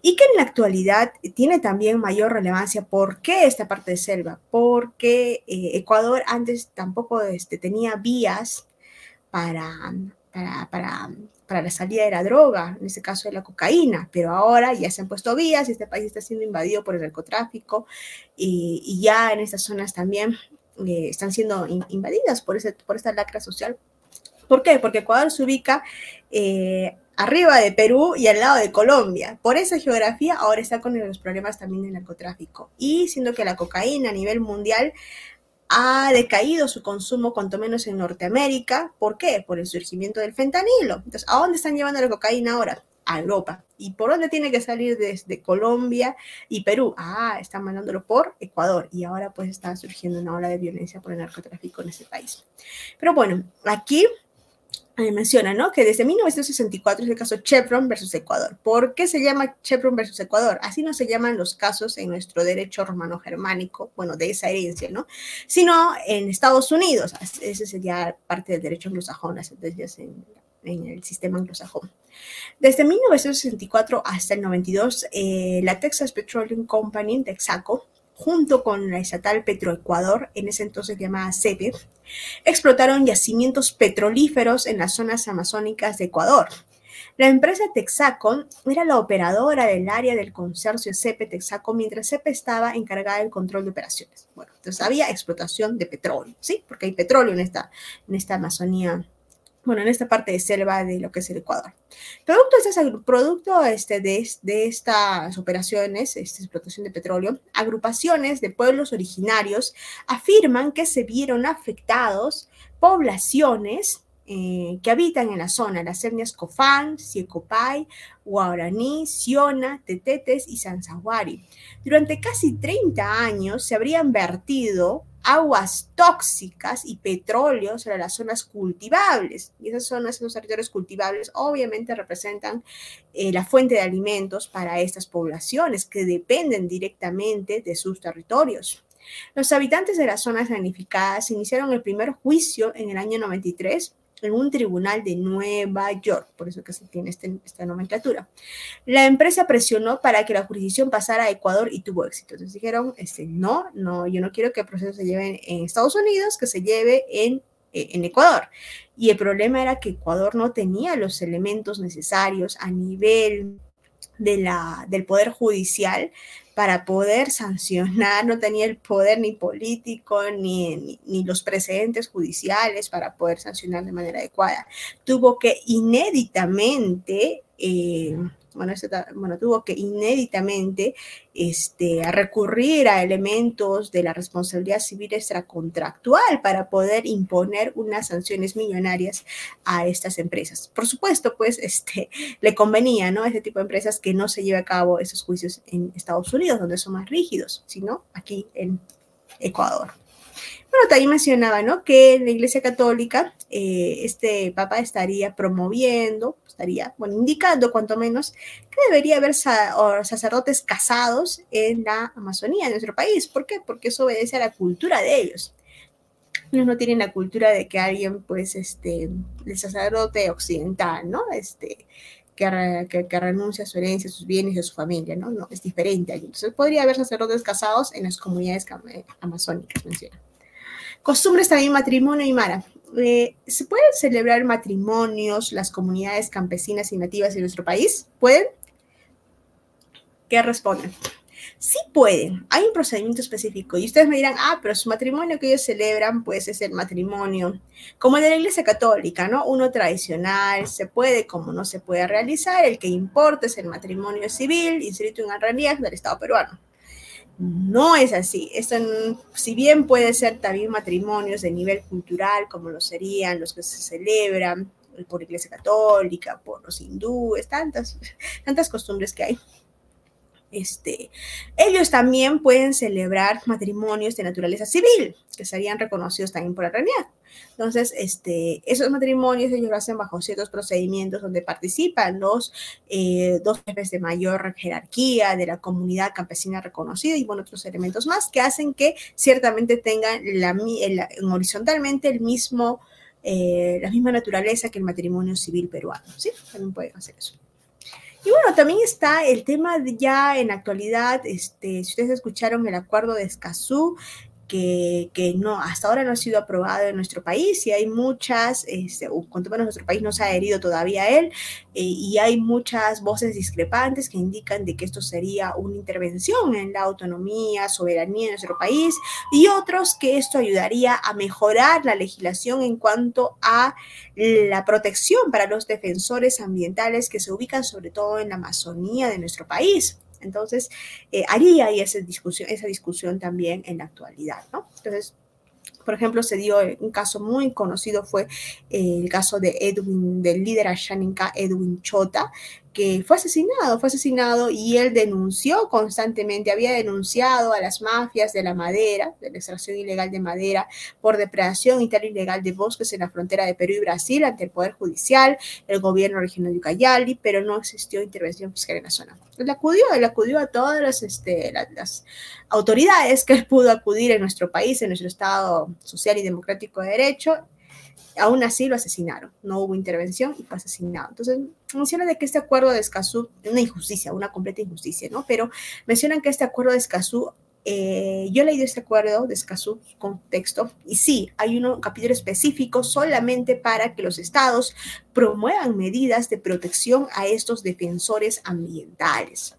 [SPEAKER 2] y que en la actualidad tiene también mayor relevancia. ¿Por qué esta parte de selva? Porque eh, Ecuador antes tampoco este, tenía vías para, para, la salida de la droga, en este caso de la cocaína, pero ahora ya se han puesto vías y este país está siendo invadido por el narcotráfico y, ya en estas zonas también eh, están siendo invadidas por, ese, por esta lacra social. ¿Por qué? Porque Ecuador se ubica eh, arriba de Perú y al lado de Colombia. Por esa geografía ahora está con los problemas también del narcotráfico. Y siendo que la cocaína a nivel mundial ha decaído su consumo, cuanto menos en Norteamérica. ¿Por qué? Por el surgimiento del fentanilo. Entonces, ¿a dónde están llevando la cocaína ahora? A Europa. ¿Y por dónde tiene que salir desde Colombia y Perú? Ah, están mandándolo por Ecuador. Y ahora pues está surgiendo una ola de violencia por el narcotráfico en ese país. Pero bueno, aquí menciona, ¿no? Que desde 1964 es el caso Chevron versus Ecuador. ¿Por qué se llama Chevron versus Ecuador? Así no se llaman los casos en nuestro derecho romano-germánico, bueno, de esa herencia, ¿no? Sino en Estados Unidos. Ese sería parte del derecho anglosajón, las sentencias en, en el sistema anglosajón. Desde 1964 hasta el 92, eh, la Texas Petroleum Company, Texaco, junto con la estatal Petroecuador, en ese entonces llamada CEPE, explotaron yacimientos petrolíferos en las zonas amazónicas de Ecuador. La empresa Texaco era la operadora del área del consorcio CEPE Texaco mientras CEPE estaba encargada del control de operaciones. Bueno, entonces había explotación de petróleo, ¿sí? Porque hay petróleo en esta, en esta Amazonía bueno, en esta parte de selva de lo que es el Ecuador. Producto, este, producto este, de, de, estas operaciones, esta explotación de petróleo, agrupaciones de pueblos originarios afirman que se vieron afectados poblaciones eh, que habitan en la zona, las etnias Cofán, Siecopay, Guaraní, Siona, Tetetes y Sanzahuari. Durante casi 30 años se habrían vertido aguas tóxicas y petróleo sobre las zonas cultivables. Y esas zonas, esos territorios cultivables, obviamente representan eh, la fuente de alimentos para estas poblaciones que dependen directamente de sus territorios. Los habitantes de las zonas planificadas iniciaron el primer juicio en el año 93 en un tribunal de Nueva York, por eso que se tiene este, esta nomenclatura. La empresa presionó para que la jurisdicción pasara a Ecuador y tuvo éxito. Entonces dijeron, este, no, no, yo no quiero que el proceso se lleve en Estados Unidos, que se lleve en, eh, en Ecuador. Y el problema era que Ecuador no tenía los elementos necesarios a nivel de la, del Poder Judicial para poder sancionar, no tenía el poder ni político ni, ni, los precedentes judiciales para poder sancionar de manera adecuada. Tuvo que inéditamente eh, bueno, bueno, tuvo que inéditamente este, recurrir a elementos de la responsabilidad civil extracontractual para poder imponer unas sanciones millonarias a estas empresas. Por supuesto, pues este, le convenía ¿no? a este tipo de empresas que no se lleve a cabo esos juicios en Estados Unidos, donde son más rígidos, sino aquí en Ecuador. Bueno, también mencionaba, ¿no? Que en la Iglesia Católica eh, este Papa estaría promoviendo, estaría, bueno, indicando cuanto menos que debería haber sacerdotes casados en la Amazonía, en nuestro país. ¿Por qué? Porque eso obedece a la cultura de ellos. Ellos no tienen la cultura de que alguien, pues, este, el sacerdote occidental, ¿no? Este, que, que, renuncia a su herencia, a sus bienes a su familia, ¿no? No, es diferente. Entonces, podría haber sacerdotes casados en las comunidades amazónicas, menciona. Costumbres también matrimonio y mara. Eh, ¿Se pueden celebrar matrimonios las comunidades campesinas y nativas de nuestro país? ¿Pueden? ¿Qué responden? Sí pueden, hay un procedimiento específico y ustedes me dirán, ah, pero su matrimonio que ellos celebran pues es el matrimonio como el de la Iglesia Católica, ¿no? Uno tradicional, se puede como no se puede realizar, el que importa es el matrimonio civil inscrito en el RANIAC del Estado peruano. No es así. Esto, si bien puede ser también matrimonios de nivel cultural, como lo serían los que se celebran por Iglesia Católica, por los hindúes, tantas, tantas costumbres que hay. Este, ellos también pueden celebrar matrimonios de naturaleza civil, que serían reconocidos también por la realidad. Entonces, este, esos matrimonios ellos lo hacen bajo ciertos procedimientos donde participan los eh, dos jefes de mayor jerarquía de la comunidad campesina reconocida y bueno, otros elementos más que hacen que ciertamente tengan la, horizontalmente el mismo, eh, la misma naturaleza que el matrimonio civil peruano. ¿sí? También pueden hacer eso. Y bueno, también está el tema de ya en actualidad, este, si ustedes escucharon el acuerdo de Escazú, que, no, hasta ahora no ha sido aprobado en nuestro país y hay muchas, este, cuanto menos nuestro país no se ha adherido todavía a él, eh, y hay muchas voces discrepantes que indican de que esto sería una intervención en la autonomía, soberanía de nuestro país, y otros que esto ayudaría a mejorar la legislación en cuanto a la protección para los defensores ambientales que se ubican sobre todo en la Amazonía de nuestro país. Entonces, eh, haría ahí esa discusión, esa discusión también en la actualidad, ¿no? Entonces, por ejemplo, se dio un caso muy conocido, fue el caso de Edwin, del líder Ashaninka, Edwin Chota, que fue asesinado, fue asesinado y él denunció constantemente, había denunciado a las mafias de la madera, de la extracción ilegal de madera, por depredación y tal ilegal de bosques en la frontera de Perú y Brasil ante el Poder Judicial, el gobierno regional de Ucayali, pero no existió intervención fiscal en la zona. Él acudió, él acudió a todas las, este, las, autoridades que él pudo acudir en nuestro país, en nuestro Estado social y democrático de derecho, aún así lo asesinaron, no hubo intervención y fue asesinado. Entonces, menciona de que este acuerdo de Escazú es una injusticia, una completa injusticia, ¿no? Pero mencionan que este acuerdo de Escazú eh, yo leí este acuerdo de escaso contexto y sí, hay un capítulo específico solamente para que los estados promuevan medidas de protección a estos defensores ambientales.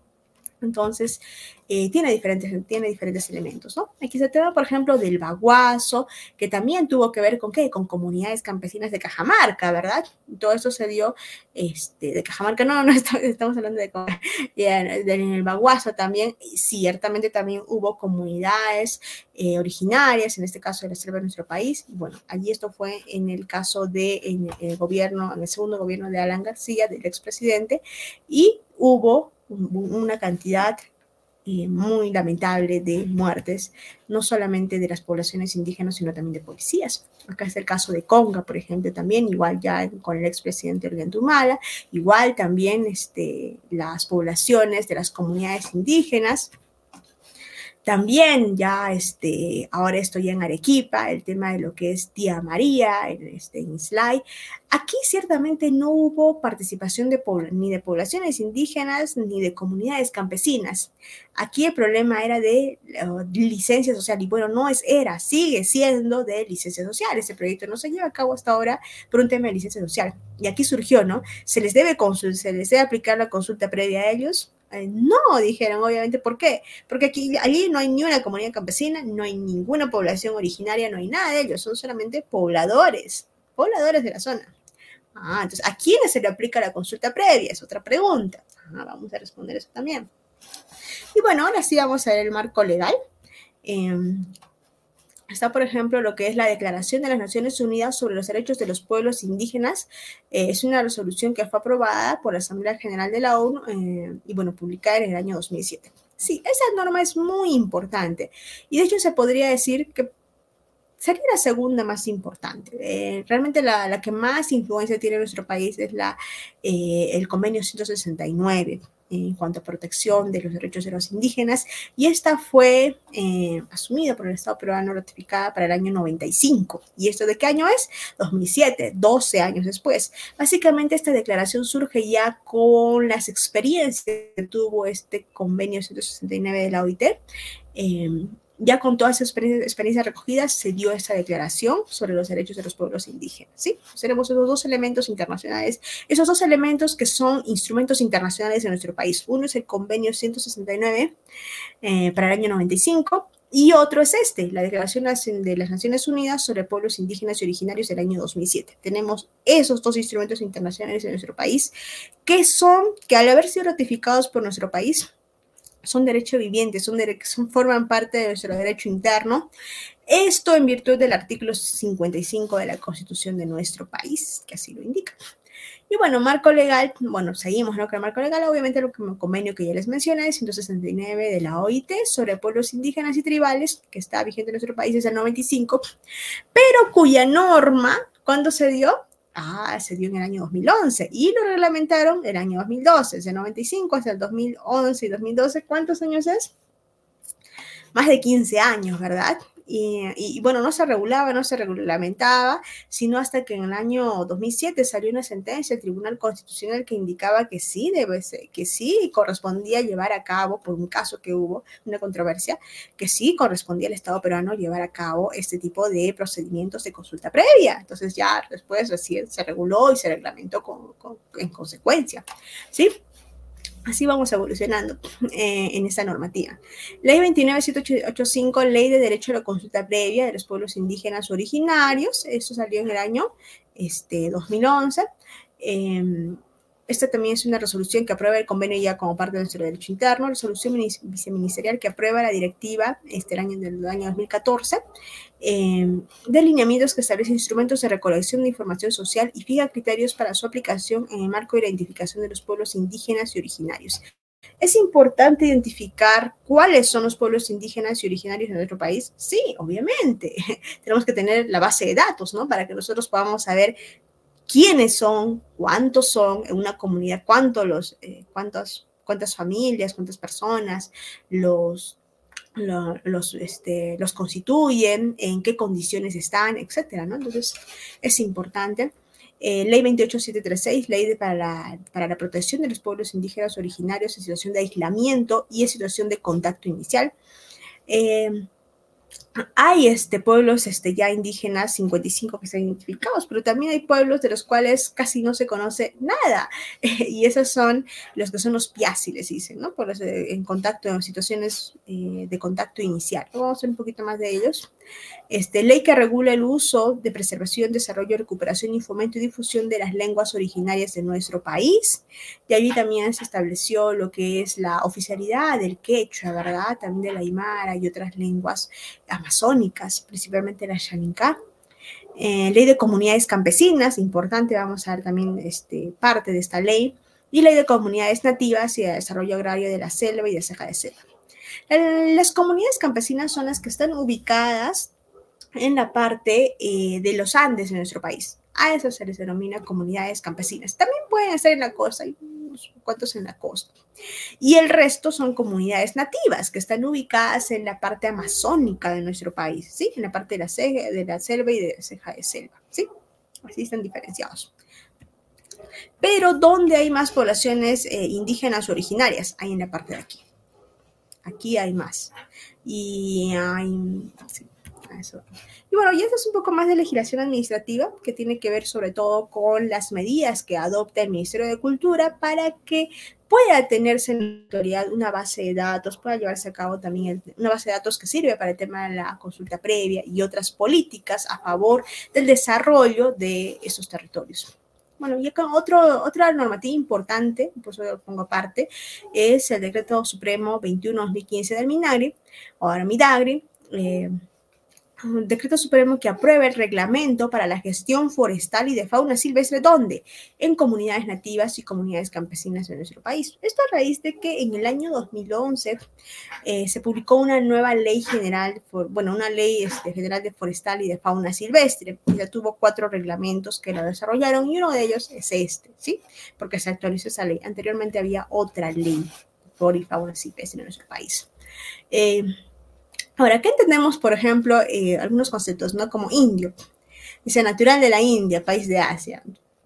[SPEAKER 2] Entonces, eh, tiene, diferentes, tiene diferentes elementos, ¿no? Aquí se trata, por ejemplo, del baguazo, que también tuvo que ver con qué? Con comunidades campesinas de Cajamarca, ¿verdad? Todo eso se dio este, de Cajamarca, no, no estamos hablando de, en el baguazo también, ciertamente también hubo comunidades eh, originarias, en este caso de la selva de nuestro país, bueno, allí esto fue en el caso de el gobierno, en el segundo gobierno de Alan García, del expresidente, y hubo una cantidad eh, muy lamentable de muertes, no solamente de las poblaciones indígenas, sino también de policías. Acá es el caso de Conga, por ejemplo, también, igual ya con el expresidente Humala, igual también este, las poblaciones de las comunidades indígenas, también ya, este, ahora estoy en Arequipa, el tema de lo que es Tía María, este, en. Aquí ciertamente no hubo participación de ni de poblaciones indígenas ni de comunidades campesinas. Aquí el problema era de uh, licencia social y bueno, no es era, sigue siendo de licencia social. Este proyecto no se lleva a cabo hasta ahora por un tema de licencia social. Y aquí surgió, ¿no? Se les debe, se les debe aplicar la consulta previa a ellos eh, no, dijeron, obviamente, ¿por qué? Porque aquí, allí no hay ni una comunidad campesina, no hay ninguna población originaria, no hay nada de ellos, son solamente pobladores, pobladores de la zona. Ah, entonces, ¿a quiénes se le aplica la consulta previa? Es otra pregunta. Ah, vamos a responder eso también. Y bueno, ahora sí vamos a ver el marco legal. Em, Está, por ejemplo, lo que es la Declaración de las Naciones Unidas sobre los Derechos de los Pueblos Indígenas. Eh, es una resolución que fue aprobada por la Asamblea General de la ONU eh, y, bueno, publicada en el año 2007. Sí, esa norma es muy importante y, de hecho, se podría decir que sería la segunda más importante. Eh, realmente la, la, que más influencia tiene en nuestro país es la, el convenio 169 en cuanto a protección de los derechos de los indígenas y esta fue eh, asumida por el Estado peruano ratificada para el año 95. ¿Y esto de qué año es? 2007, 12 años después. Básicamente esta declaración surge ya con las experiencias que tuvo este convenio 169 de la OIT. Eh, ya con todas esas experiencias, recogidas, se dio esta declaración sobre los derechos de los pueblos indígenas. ¿sí? Tenemos esos dos elementos internacionales, esos dos elementos que son instrumentos internacionales de nuestro país. Uno es el convenio 169 eh, para el año 95 y otro es este, la Declaración de las Naciones Unidas sobre Pueblos Indígenas y Originarios del año 2007. Tenemos esos dos instrumentos internacionales de nuestro país que son, que al haber sido ratificados por nuestro país, son derechos vivientes, son, son, forman parte de nuestro derecho interno. Esto en virtud del artículo 55 de la Constitución de nuestro país, que así lo indica. Y bueno, marco legal, bueno, seguimos, ¿no? Con el marco legal, obviamente, lo que convenio que ya les mencioné, 169 de la OIT sobre pueblos indígenas y tribales, que está vigente en nuestro país desde el 95, pero cuya norma, ¿cuándo se dio? Ah, se dio en el año 2011 y lo reglamentaron el año 2012, desde el 95 hasta el 2011 y 2012. ¿Cuántos años es? Más de 15 años, ¿verdad? Y, bueno, no se regulaba, no se reglamentaba, sino hasta que en el año 2007 salió una sentencia del Tribunal Constitucional que indicaba que sí debe ser, que sí correspondía llevar a cabo, por un caso que hubo, una controversia, que sí correspondía al Estado peruano llevar a cabo este tipo de procedimientos de consulta previa. Entonces ya después recién se reguló y se reglamentó en consecuencia. ¿Sí? Así vamos evolucionando eh, en esta normativa. Ley 29785, Ley de Derecho a la Consulta Previa de los Pueblos Indígenas Originarios. Esto salió en el año este, 2011. Esta también es una resolución que aprueba el convenio ya como parte de nuestro derecho interno, resolución viceministerial que aprueba la directiva este el año del año 2014, eh, de alineamientos que establece instrumentos de recolección de información social y fija criterios para su aplicación en el marco de la identificación de los pueblos indígenas y originarios. ¿Es importante identificar cuáles son los pueblos indígenas y originarios de nuestro país? Sí, obviamente. Tenemos que tener la base de datos, ¿no? Para que nosotros podamos saber quiénes son, cuántos son en una comunidad, cuántos los, eh, cuántas familias, cuántas personas los, los, este, los constituyen, en qué condiciones están, etcétera, ¿no? Entonces, es importante. Eh, ley 28736, ley para, la, para la protección de los pueblos indígenas originarios en situación de aislamiento y en situación de contacto inicial. Eh, hay este, pueblos este, ya indígenas, 55 que están identificados, pero también hay pueblos de los cuales casi no se conoce nada. y esos son los que son los piáciles, dicen, ¿no? Por los, en contacto, en situaciones eh, de contacto inicial. Vamos a ver un poquito más de ellos. Este, ley que regula el uso de preservación, desarrollo, recuperación y fomento y difusión de las lenguas originarias de nuestro país. Y allí también se estableció lo que es la oficialidad del quechua, ¿verdad? También de la aymara y otras lenguas amazónicas, principalmente la xaninká. Eh, ley de comunidades campesinas, importante, vamos a ver también este, parte de esta ley. Y ley de comunidades nativas y de desarrollo agrario de la selva y de ceja de selva. Las comunidades campesinas son las que están ubicadas en la parte eh, de los Andes de nuestro país. A eso se les denomina comunidades campesinas. También pueden estar en la costa, hay unos cuantos en la costa. Y el resto son comunidades nativas que están ubicadas en la parte amazónica de nuestro país, ¿sí? En la parte de la, selva y de la ceja de selva, ¿sí? Así están diferenciados. Pero ¿dónde hay más poblaciones eh, indígenas originarias? Hay en la parte de aquí. Aquí hay más. Y hay... Y bueno, y eso es un poco más de legislación administrativa que tiene que ver sobre todo con las medidas que adopta el Ministerio de Cultura para que pueda tenerse en autoridad una base de datos, pueda llevarse a cabo también una base de datos que sirve para el tema de la consulta previa y otras políticas a favor del desarrollo de esos territorios. Bueno, y acá otro, otra normativa importante, por eso lo pongo aparte, es el Decreto Supremo 21-2015 del MINAGRI, o ahora MIDAGRI, eh, decreto supremo que apruebe el reglamento para la gestión forestal y de fauna silvestre, ¿dónde? En comunidades nativas y comunidades campesinas de nuestro país. Esto a raíz de que en el año 2011 eh, se publicó una nueva ley general, bueno, una ley este, general de forestal y de fauna silvestre. Ya tuvo cuatro reglamentos que lo desarrollaron y uno de ellos es este, ¿sí? Porque se actualizó esa ley. Anteriormente había otra ley por y fauna silvestre en nuestro país. Eh, Ahora, ¿qué entendemos, por ejemplo, eh, algunos conceptos, ¿no? Como indio. Dice natural de la India, país de Asia.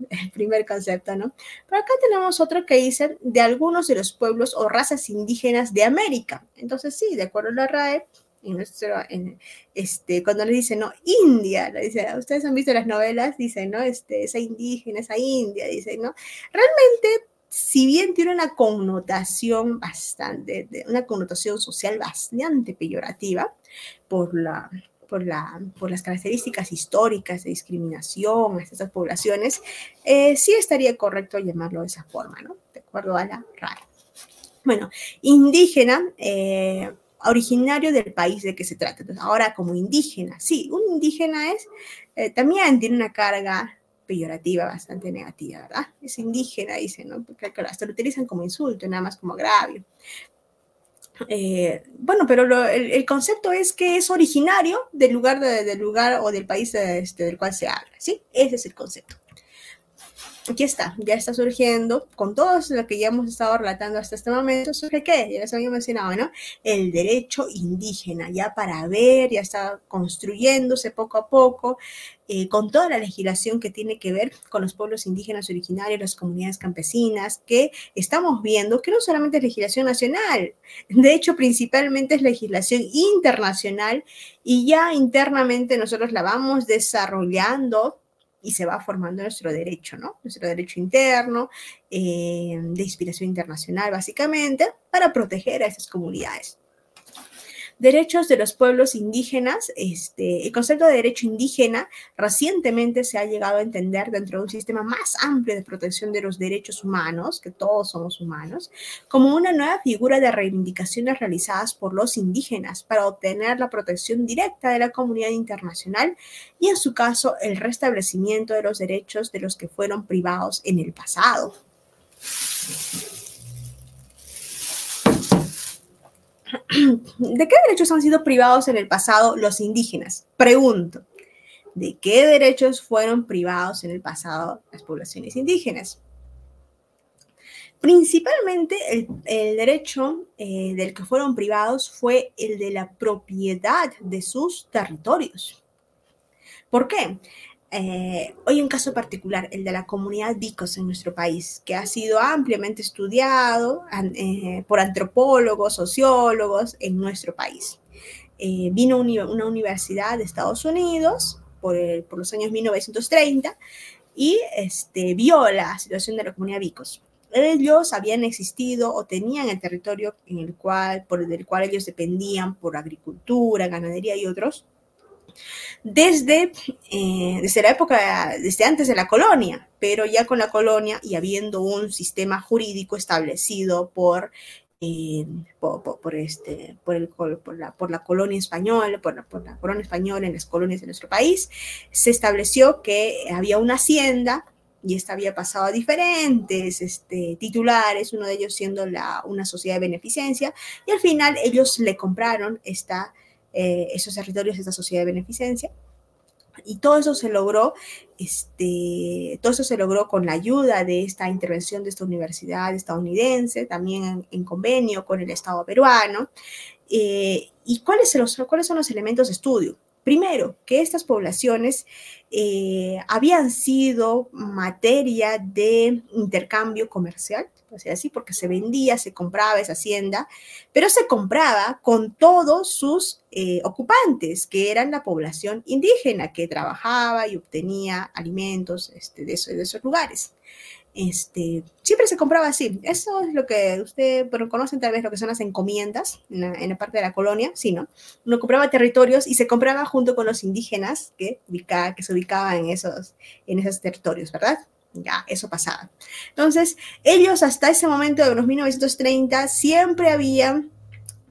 [SPEAKER 2] El primer concepto, ¿no? Pero acá tenemos otro que dice de algunos de los pueblos o razas indígenas de América. Entonces, sí, de acuerdo a la RAE, en nuestro, en, este, cuando le dicen, no, India, le dice, ustedes han visto las novelas, dicen, ¿no? Este, esa indígena, esa India, dicen, ¿no? Realmente si bien tiene una connotación bastante, una connotación social bastante peyorativa por, la, por, la, por las características históricas de discriminación a estas poblaciones, eh, sí estaría correcto llamarlo de esa forma, ¿no? De acuerdo a la RAE. Bueno, indígena, eh, originario del país de que se trata. Entonces, ahora como indígena, sí, un indígena es, eh, también tiene una carga peyorativa, bastante negativa, ¿verdad? Es indígena, dicen, ¿no? Porque hasta lo utilizan como insulto, nada más como agravio. Eh, bueno, pero el, concepto es que es originario del lugar, del lugar o del país este, del cual se habla, ¿sí? Ese es el concepto aquí está, ya está surgiendo, con todo lo que ya hemos estado relatando hasta este momento, surge qué, ya les había mencionado, ¿no? El derecho indígena, ya para ver, ya está construyéndose poco a poco, eh, con toda la legislación que tiene que ver con los pueblos indígenas originarios, las comunidades campesinas, que estamos viendo que no solamente es legislación nacional, de hecho principalmente es legislación internacional y ya internamente nosotros la vamos desarrollando y se va formando nuestro derecho, ¿no? Nuestro derecho interno, eh, de inspiración internacional, básicamente, para proteger a esas comunidades derechos de los pueblos indígenas, este, el concepto de derecho indígena recientemente se ha llegado a entender dentro de un sistema más amplio de protección de los derechos humanos, que todos somos humanos, como una nueva figura de reivindicaciones realizadas por los indígenas para obtener la protección directa de la comunidad internacional y en su caso el restablecimiento de los derechos de los que fueron privados en el pasado. ¿De qué derechos han sido privados en el pasado los indígenas? Pregunto. ¿De qué derechos fueron privados en el pasado las poblaciones indígenas? Principalmente el, derecho eh, del que fueron privados fue el de la propiedad de sus territorios. ¿Por qué? Eh, hoy un caso particular, el de la comunidad Vicos en nuestro país, que ha sido ampliamente estudiado eh, por antropólogos, sociólogos en nuestro país. eh, vino una universidad de Estados Unidos por, por los años 1930 y este, vio la situación de la comunidad Vicos. Ellos habían existido o tenían el territorio en el cual, por el cual ellos dependían por agricultura, ganadería y otros, desde, eh, desde la época, desde antes de la colonia, pero ya con la colonia y habiendo un sistema jurídico establecido por eh, por, este, por, la, por la colonia española, por la, por la colonia española en las colonias de nuestro país, se estableció que había una hacienda y esta había pasado a diferentes este, titulares, uno de ellos siendo una sociedad de beneficencia, y al final ellos le compraron esta, eh, esos territorios a esta sociedad de beneficencia y todo eso se logró, este, todo eso se logró con la ayuda de esta intervención de esta universidad estadounidense, también en, convenio con el Estado peruano. Eh, ¿Y cuáles, cuáles son los elementos de estudio? Primero, que estas poblaciones eh, habían sido materia de intercambio comercial, sea, así, porque se vendía, se compraba esa hacienda, pero se compraba con todos sus eh, ocupantes, que eran la población indígena que trabajaba y obtenía alimentos este, de, esos lugares. Este, siempre se compraba así. Eso es lo que usted, bueno, conocen tal vez lo que son las encomiendas en la, parte de la colonia, sí, ¿no? Uno compraba territorios y se compraba junto con los indígenas que, que se ubicaban en esos, en esos territorios, ¿verdad? Ya, eso pasaba. Entonces, ellos hasta ese momento de los 1930 siempre habían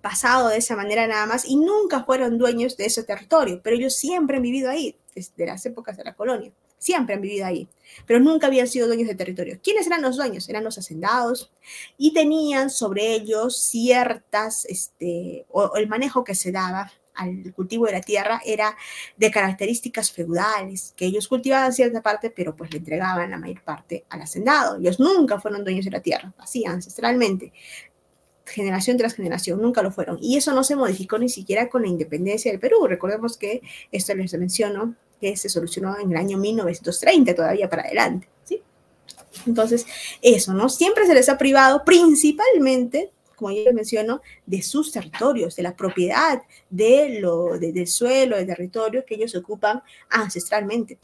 [SPEAKER 2] pasado de esa manera nada más y nunca fueron dueños de ese territorio, pero ellos siempre han vivido ahí, desde las épocas de la colonia. Siempre han vivido ahí, pero nunca habían sido dueños de territorio. ¿Quiénes eran los dueños? Eran los hacendados y tenían sobre ellos ciertas, este, o, el manejo que se daba al cultivo de la tierra era de características feudales, que ellos cultivaban cierta parte, pero pues le entregaban la mayor parte al hacendado. Ellos nunca fueron dueños de la tierra, así ancestralmente generación tras generación, nunca lo fueron. Y eso no se modificó ni siquiera con la independencia del Perú. Recordemos que esto les menciono que se solucionó en el año 1930, todavía para adelante, ¿sí? Entonces, eso, ¿no? Siempre se les ha privado principalmente, como les menciono, de sus territorios, de la propiedad, de lo, del suelo, del territorio que ellos ocupan ancestralmente.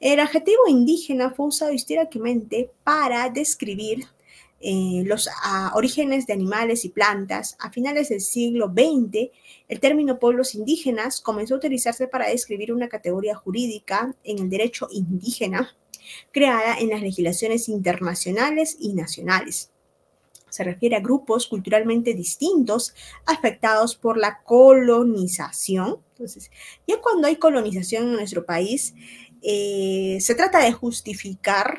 [SPEAKER 2] El adjetivo indígena fue usado históricamente para describir eh, los ah, orígenes de animales y plantas, a finales del siglo XX, el término pueblos indígenas comenzó a utilizarse para describir una categoría jurídica en el derecho indígena creada en las legislaciones internacionales y nacionales. Se refiere a grupos culturalmente distintos afectados por la colonización. Entonces, ya cuando hay colonización en nuestro país, eh, se trata de justificar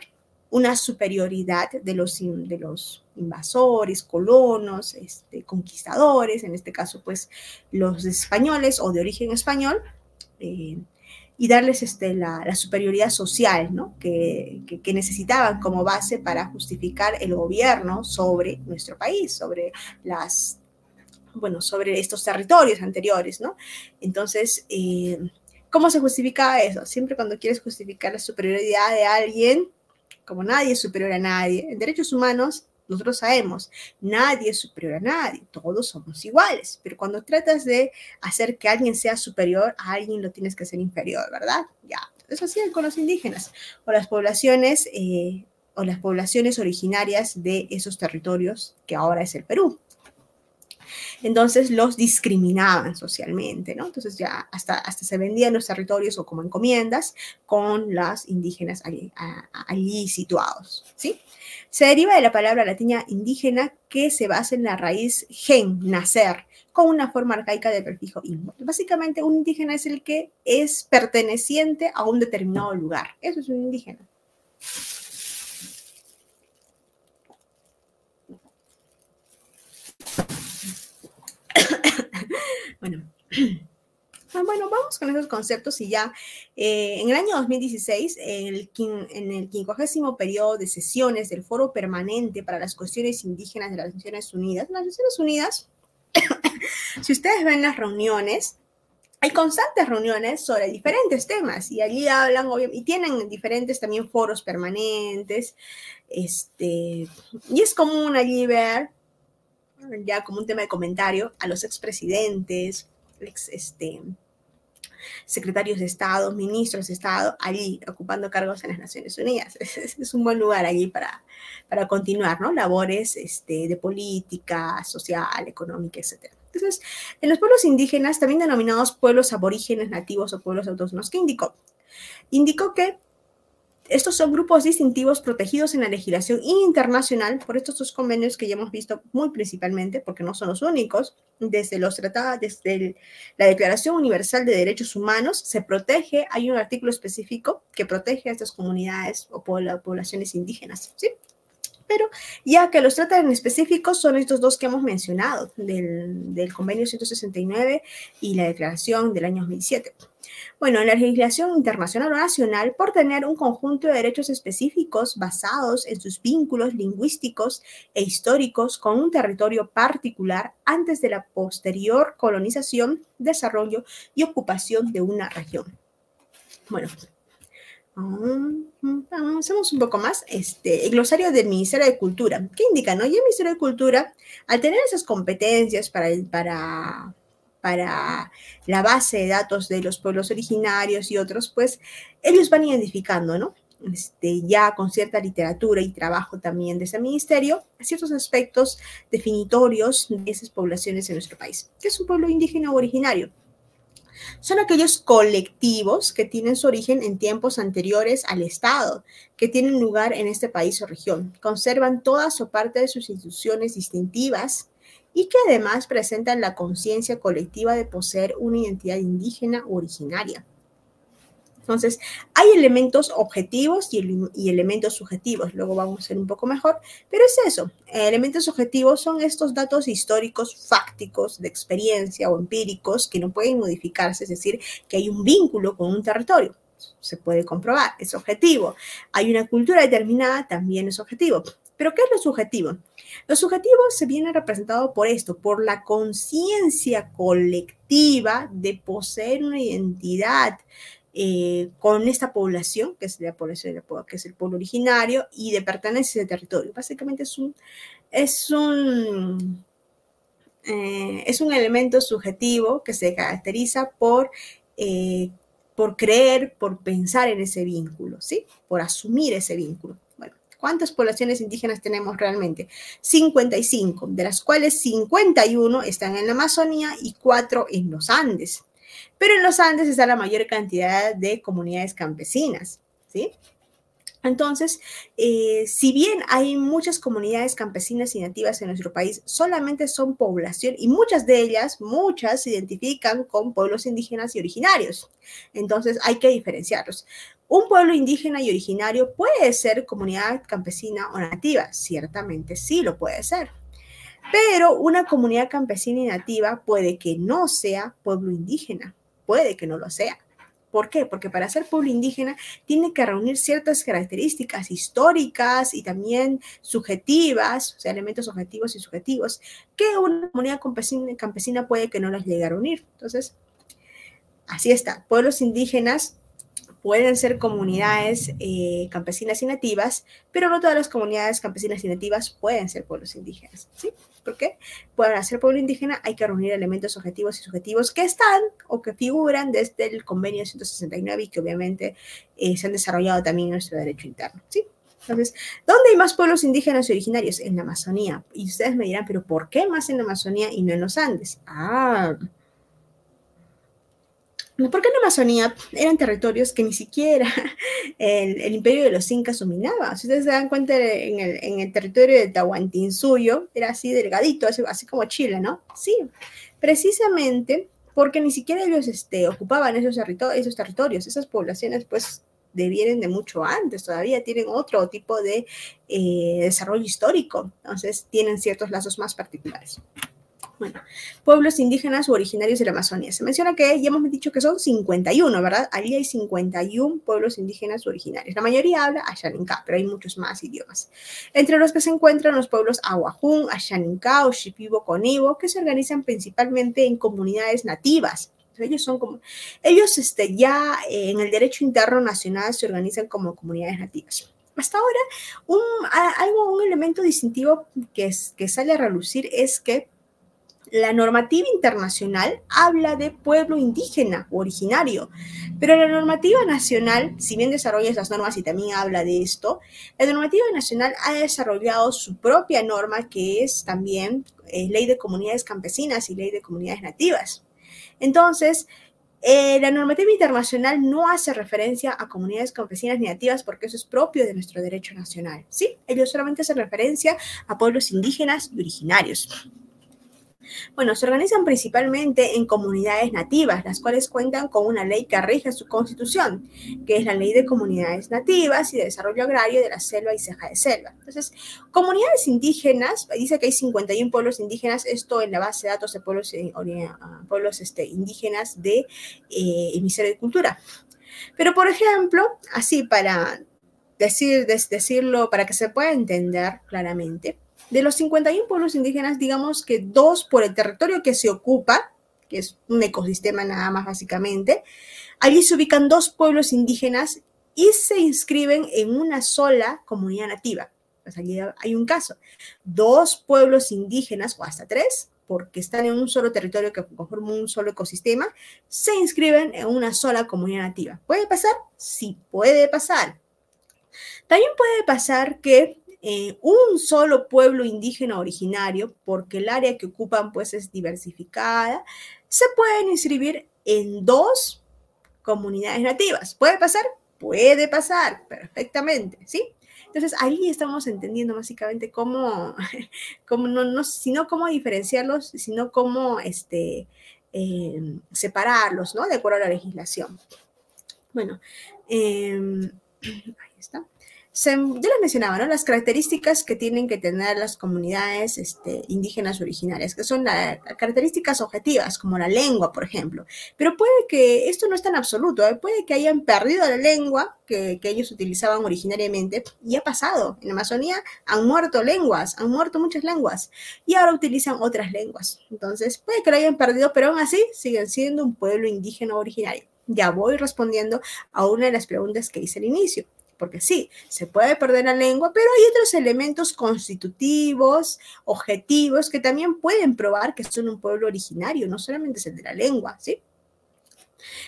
[SPEAKER 2] una superioridad de los, de los invasores, colonos, este, conquistadores, en este caso pues los españoles o de origen español, eh, y darles este, la, superioridad social ¿no? que, que, necesitaban como base para justificar el gobierno sobre nuestro país, sobre las, bueno, sobre estos territorios anteriores, ¿no? Entonces, eh, ¿cómo se justificaba eso? Siempre cuando quieres justificar la superioridad de alguien, como nadie es superior a nadie, en derechos humanos nosotros sabemos, nadie es superior a nadie, todos somos iguales, pero cuando tratas de hacer que alguien sea superior a alguien, lo tienes que hacer inferior, ¿verdad? Ya, eso sí con los indígenas o las poblaciones eh, o las poblaciones originarias de esos territorios que ahora es el Perú entonces los discriminaban socialmente, ¿no? Entonces ya hasta, hasta se vendían los territorios o como encomiendas con las indígenas allí, situados, ¿sí? Se deriva de la palabra latina indígena que se basa en la raíz gen, nacer, con una forma arcaica de prefijo inmo. Básicamente un indígena es el que es perteneciente a un determinado lugar. Eso es un indígena. Bueno. Ah, bueno, vamos con esos conceptos y ya eh, en el año 2016, en el, quincuagésimo periodo de sesiones del Foro Permanente para las Cuestiones Indígenas de las Naciones Unidas, las Naciones Unidas, si ustedes ven las reuniones, hay constantes reuniones sobre diferentes temas y allí hablan y tienen diferentes también foros permanentes, este, y es común allí ver ya como un tema de comentario, a los expresidentes, ex, este, secretarios de Estado, ministros de Estado, allí ocupando cargos en las Naciones Unidas. Es, un buen lugar allí para, para continuar, ¿no? Labores este, de política, social, económica, etc. Entonces, en los pueblos indígenas, también denominados pueblos aborígenes nativos o pueblos autónomos, ¿qué indicó? Indicó que estos son grupos distintivos protegidos en la legislación internacional por estos dos convenios que ya hemos visto muy principalmente, porque no son los únicos, desde los tratados, desde la Declaración Universal de Derechos Humanos, se protege, hay un artículo específico que protege a estas comunidades o poblaciones indígenas, ¿sí? Pero ya que los trata en específico son estos dos que hemos mencionado, del, del convenio 169 y la declaración del año 2007. Bueno, en la legislación internacional o nacional, por tener un conjunto de derechos específicos basados en sus vínculos lingüísticos e históricos con un territorio particular antes de la posterior colonización, desarrollo y ocupación de una región. Bueno, Hacemos un poco más. Este, el glosario del Ministerio de Cultura. ¿Qué indica? No? Y el Ministerio de Cultura, al tener esas competencias para, para para la base de datos de los pueblos originarios y otros, pues ellos van identificando, ¿no? Este, ya con cierta literatura y trabajo también de ese ministerio, ciertos aspectos definitorios de esas poblaciones en nuestro país. ¿Qué es un pueblo indígena originario? Son aquellos colectivos que tienen su origen en tiempos anteriores al Estado, que tienen lugar en este país o región, conservan todas o parte de sus instituciones distintivas, y que además presentan la conciencia colectiva de poseer una identidad indígena originaria. Entonces, hay elementos objetivos y, elementos subjetivos. Luego vamos a hacer un poco mejor, pero es eso. Elementos objetivos son estos datos históricos, fácticos, de experiencia o empíricos que no pueden modificarse, es decir, que hay un vínculo con un territorio. Se puede comprobar, es objetivo. Hay una cultura determinada, también es objetivo. Pero ¿qué es lo subjetivo? Lo subjetivo se viene representado por esto, por la conciencia colectiva de poseer una identidad eh, con esta población, que es, la población, que es el pueblo originario, y de pertenencia a ese territorio. Básicamente es un, es un, eh, es un elemento subjetivo que se caracteriza por, eh, por creer, por pensar en ese vínculo, ¿sí? por asumir ese vínculo. ¿Cuántas poblaciones indígenas tenemos realmente? 55, de las cuales 51 están en la Amazonía y 4 en los Andes. Pero en los Andes está la mayor cantidad de comunidades campesinas, ¿sí? Entonces, eh, si bien hay muchas comunidades campesinas y nativas en nuestro país, solamente son población y muchas de ellas, muchas se identifican con pueblos indígenas y originarios. Entonces, hay que diferenciarlos. Un pueblo indígena y originario puede ser comunidad campesina o nativa, ciertamente sí lo puede ser. Pero una comunidad campesina y nativa puede que no sea pueblo indígena, puede que no lo sea. ¿Por qué? Porque para ser pueblo indígena tiene que reunir ciertas características históricas y también subjetivas, o sea, elementos objetivos y subjetivos, que una comunidad campesina, puede que no las llegue a reunir. Entonces, así está. Pueblos indígenas pueden ser comunidades eh, campesinas y nativas, pero no todas las comunidades campesinas y nativas pueden ser pueblos indígenas. ¿sí? ¿Por qué? Para ser pueblo indígena hay que reunir elementos objetivos y subjetivos que están o que figuran desde el convenio 169 y que obviamente eh, se han desarrollado también en nuestro derecho interno. ¿sí? Entonces, ¿dónde hay más pueblos indígenas y originarios? En la Amazonía. Y ustedes me dirán, ¿pero por qué más en la Amazonía y no en los Andes? Ah, porque en Amazonía eran territorios que ni siquiera el, imperio de los incas dominaba. Si ustedes se dan cuenta, en el, territorio de Tahuantinsuyo era así delgadito, así, como Chile, ¿no? Sí, precisamente porque ni siquiera ellos este, ocupaban esos, esos territorios, esas poblaciones pues devienen de mucho antes, todavía tienen otro tipo de eh, desarrollo histórico, entonces tienen ciertos lazos más particulares. Bueno, pueblos indígenas u originarios de la Amazonía. Se menciona que ya hemos dicho que son 51, ¿verdad? Allí hay 51 pueblos indígenas u originarios. La mayoría habla Ashaninka, pero hay muchos más idiomas. Entre los que se encuentran los pueblos Aguajún, Ashaninka Shipibo Conibo, que se organizan principalmente en comunidades nativas. Ellos son como, ellos este, ya eh, en el derecho interno nacional se organizan como comunidades nativas. Hasta ahora, un, algo, un elemento distintivo que, es, que sale a relucir es que la normativa internacional habla de pueblo indígena o originario, pero la normativa nacional, si bien desarrolla esas normas y también habla de esto, la normativa nacional ha desarrollado su propia norma que es también eh, ley de comunidades campesinas y ley de comunidades nativas. Entonces, eh, la normativa internacional no hace referencia a comunidades campesinas ni nativas porque eso es propio de nuestro derecho nacional. Sí, ellos solamente hacen referencia a pueblos indígenas y originarios. Bueno, se organizan principalmente en comunidades nativas, las cuales cuentan con una ley que rige su constitución, que es la Ley de Comunidades Nativas y de Desarrollo Agrario de la Selva y Ceja de Selva. Entonces, comunidades indígenas, dice que hay 51 pueblos indígenas, esto en la base de datos de pueblos, eh, ah, pueblos este, indígenas de eh, Ministerio de Cultura. Pero, por ejemplo, así para decir, decirlo, para que se pueda entender claramente, de los 51 pueblos indígenas, digamos que dos por el territorio que se ocupa, que es un ecosistema nada más básicamente, allí se ubican dos pueblos indígenas y se inscriben en una sola comunidad nativa. Pues allí hay un caso. Dos pueblos indígenas, o hasta tres, porque están en un solo territorio que conforma un solo ecosistema, se inscriben en una sola comunidad nativa. ¿Puede pasar? Sí, puede pasar. También puede pasar que eh, un solo pueblo indígena originario, porque el área que ocupan pues es diversificada, se pueden inscribir en dos comunidades nativas. ¿Puede pasar? Puede pasar, perfectamente, ¿sí? Entonces ahí estamos entendiendo básicamente cómo, cómo no, no, sino cómo diferenciarlos, sino cómo este, em, separarlos, ¿no? De acuerdo a la legislación. Bueno, em, ahí está ya les mencionaba, ¿no? Las características que tienen que tener las comunidades este, indígenas originarias, que son las características objetivas, como la lengua, por ejemplo. Pero puede que esto no es tan absoluto, ¿eh? puede que hayan perdido la lengua que, que, ellos utilizaban originariamente y ha pasado. En Amazonía han muerto lenguas, han muerto muchas lenguas y ahora utilizan otras lenguas. Entonces, puede que lo hayan perdido, pero aún así siguen siendo un pueblo indígena originario. Ya voy respondiendo a una de las preguntas que hice al inicio porque sí, se puede perder la lengua, pero hay otros elementos constitutivos, objetivos, que también pueden probar que son un pueblo originario, no solamente es el de la lengua, ¿sí?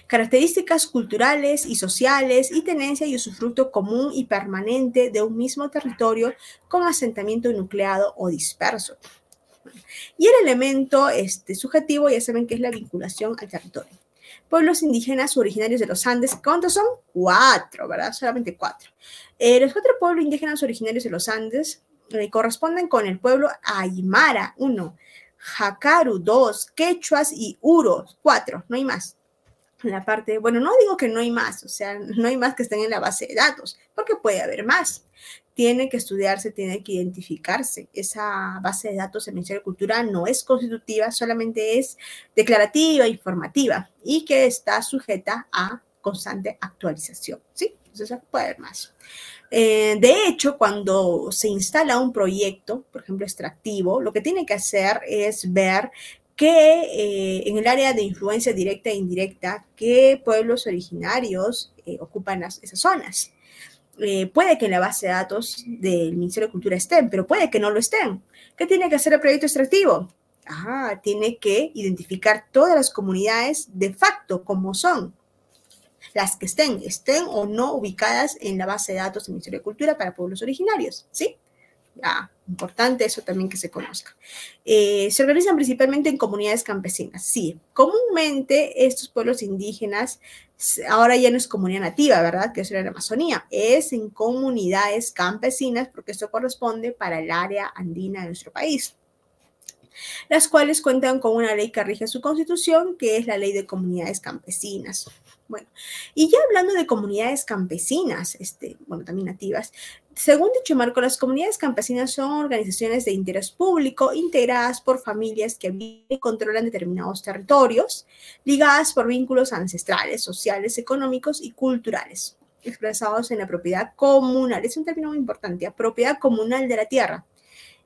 [SPEAKER 2] Características culturales y sociales y tenencia y usufructo común y permanente de un mismo territorio con asentamiento nucleado o disperso. Y el elemento este, subjetivo ya saben que es la vinculación al territorio pueblos indígenas originarios de los Andes. ¿Cuántos son? Cuatro, ¿verdad? Solamente cuatro. Eh, los cuatro pueblos indígenas originarios de los Andes eh, corresponden con el pueblo Aymara, uno, Jacaru, dos, Quechuas y Uros, cuatro, no hay más. La parte, bueno, no digo que no hay más, o sea, no hay más que estén en la base de datos, porque puede haber más tiene que estudiarse, tiene que identificarse. Esa base de datos del Ministerio de Cultura no es constitutiva, solamente es declarativa, informativa y que está sujeta a constante actualización. ¿sí? Entonces puede haber más. Eh, de hecho, cuando se instala un proyecto, por ejemplo, extractivo, lo que tiene que hacer es ver que eh, en el área de influencia directa e indirecta, qué pueblos originarios eh, ocupan esas zonas. Eh, puede que en la base de datos del Ministerio de Cultura estén, pero puede que no lo estén. ¿Qué tiene que hacer el proyecto extractivo? Ah, tiene que identificar todas las comunidades de facto como son, las que estén, estén o no ubicadas en la base de datos del Ministerio de Cultura para pueblos originarios, ¿sí? Ah, importante eso también que se conozca. Eh, se organizan principalmente en comunidades campesinas. Sí, comúnmente estos pueblos indígenas, ahora ya no es comunidad nativa, ¿verdad? Que es la Amazonía, es en comunidades campesinas porque esto corresponde para el área andina de nuestro país las cuales cuentan con una ley que rige su constitución, que es la ley de comunidades campesinas. Bueno, y ya hablando de comunidades campesinas, este, bueno, también nativas, según dicho marco, las comunidades campesinas son organizaciones de interés público integradas por familias que controlan determinados territorios, ligadas por vínculos ancestrales, sociales, económicos y culturales, expresados en la propiedad comunal. Es un término muy importante, propiedad comunal de la tierra.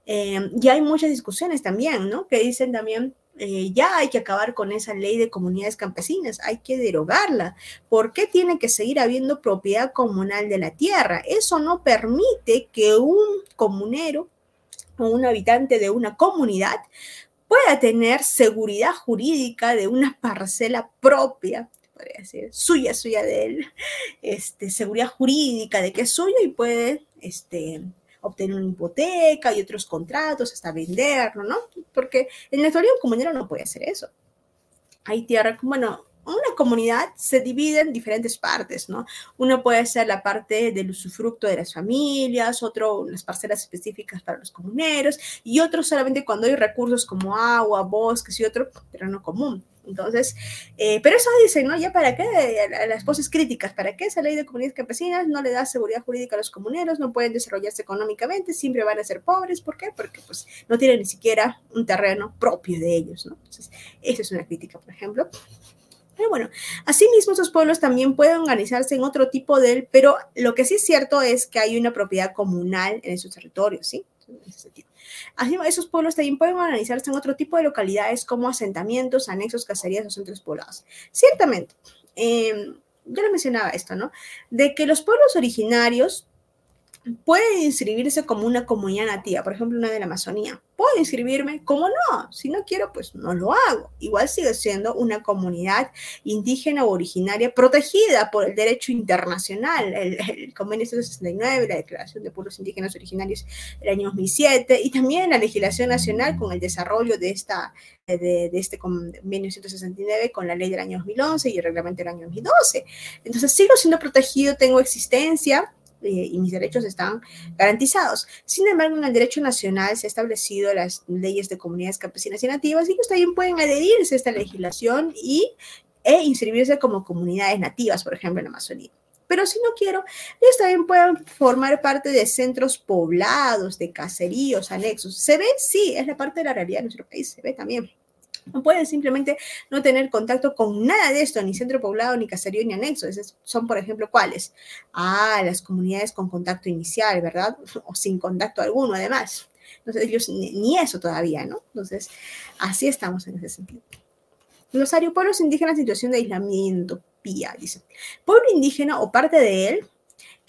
[SPEAKER 2] Eh, y hay muchas discusiones también, ¿no? Que dicen también eh, ya hay que acabar con esa ley de comunidades campesinas, hay que derogarla. ¿Por qué tiene que seguir habiendo propiedad comunal de la tierra? Eso no permite que un comunero o un habitante de una comunidad pueda tener seguridad jurídica de una parcela propia, podría decir, suya, suya de él, este, seguridad jurídica de que es suyo y puede este, obtener una hipoteca y otros contratos, hasta venderlo, ¿no? Porque en la historia un comunero no puede hacer eso. Hay tierra, bueno, una comunidad se divide en diferentes partes, ¿no? Uno puede ser la parte del usufructo de las familias, otro las parcelas específicas para los comuneros y otro solamente cuando hay recursos como agua, bosques y otro terreno común. Entonces, eh, pero eso dicen, ¿no? Ya para qué, las voces críticas, ¿para qué esa ley de comunidades campesinas no le da seguridad jurídica a los comuneros, no pueden desarrollarse económicamente, siempre van a ser pobres? ¿Por qué? Porque pues no tienen ni siquiera un terreno propio de ellos, ¿no? Entonces, esa es una crítica, por ejemplo. Pero bueno, asimismo esos pueblos también pueden organizarse en otro tipo de, pero lo que sí es cierto es que hay una propiedad comunal en esos territorios, ¿sí? En ese sentido. Así, esos pueblos también pueden organizarse en otro tipo de localidades como asentamientos, anexos, cacerías o centros poblados. Ciertamente, eh, yo le mencionaba esto, ¿no? De que los pueblos originarios pueden inscribirse como una comunidad nativa, por ejemplo, una de la Amazonía. Puedo inscribirme, ¿cómo no? Si no quiero, pues no lo hago. Igual sigue siendo una comunidad indígena o originaria protegida por el derecho internacional, el, el Convenio 169, la Declaración de Pueblos Indígenas Originarios del año 2007 y también la legislación nacional con el desarrollo de, esta, de, de este Convenio 169 con la ley del año 2011 y el reglamento del año 2012. Entonces sigo siendo protegido, tengo existencia eh, y mis derechos están garantizados. Sin embargo, en el derecho nacional se han establecido las leyes de comunidades campesinas y nativas y ellos también pueden adherirse a esta legislación y, e inscribirse como comunidades nativas, por ejemplo, en Amazonía. Pero si no quiero, ellos también pueden formar parte de centros poblados, de caseríos, anexos. ¿Se ve? Sí, es la parte de la realidad de nuestro país, se ve también. No pueden simplemente no tener contacto con nada de esto, ni centro poblado, ni caserío, ni anexo. Son, por ejemplo, ¿cuáles? Ah, las comunidades con contacto inicial, ¿verdad? O sin contacto alguno, además. Entonces, ellos ni, eso todavía, ¿no? Entonces, así estamos en ese sentido. Los pueblos indígenas en situación de aislamiento, PIA, dice. Pueblo indígena o parte de él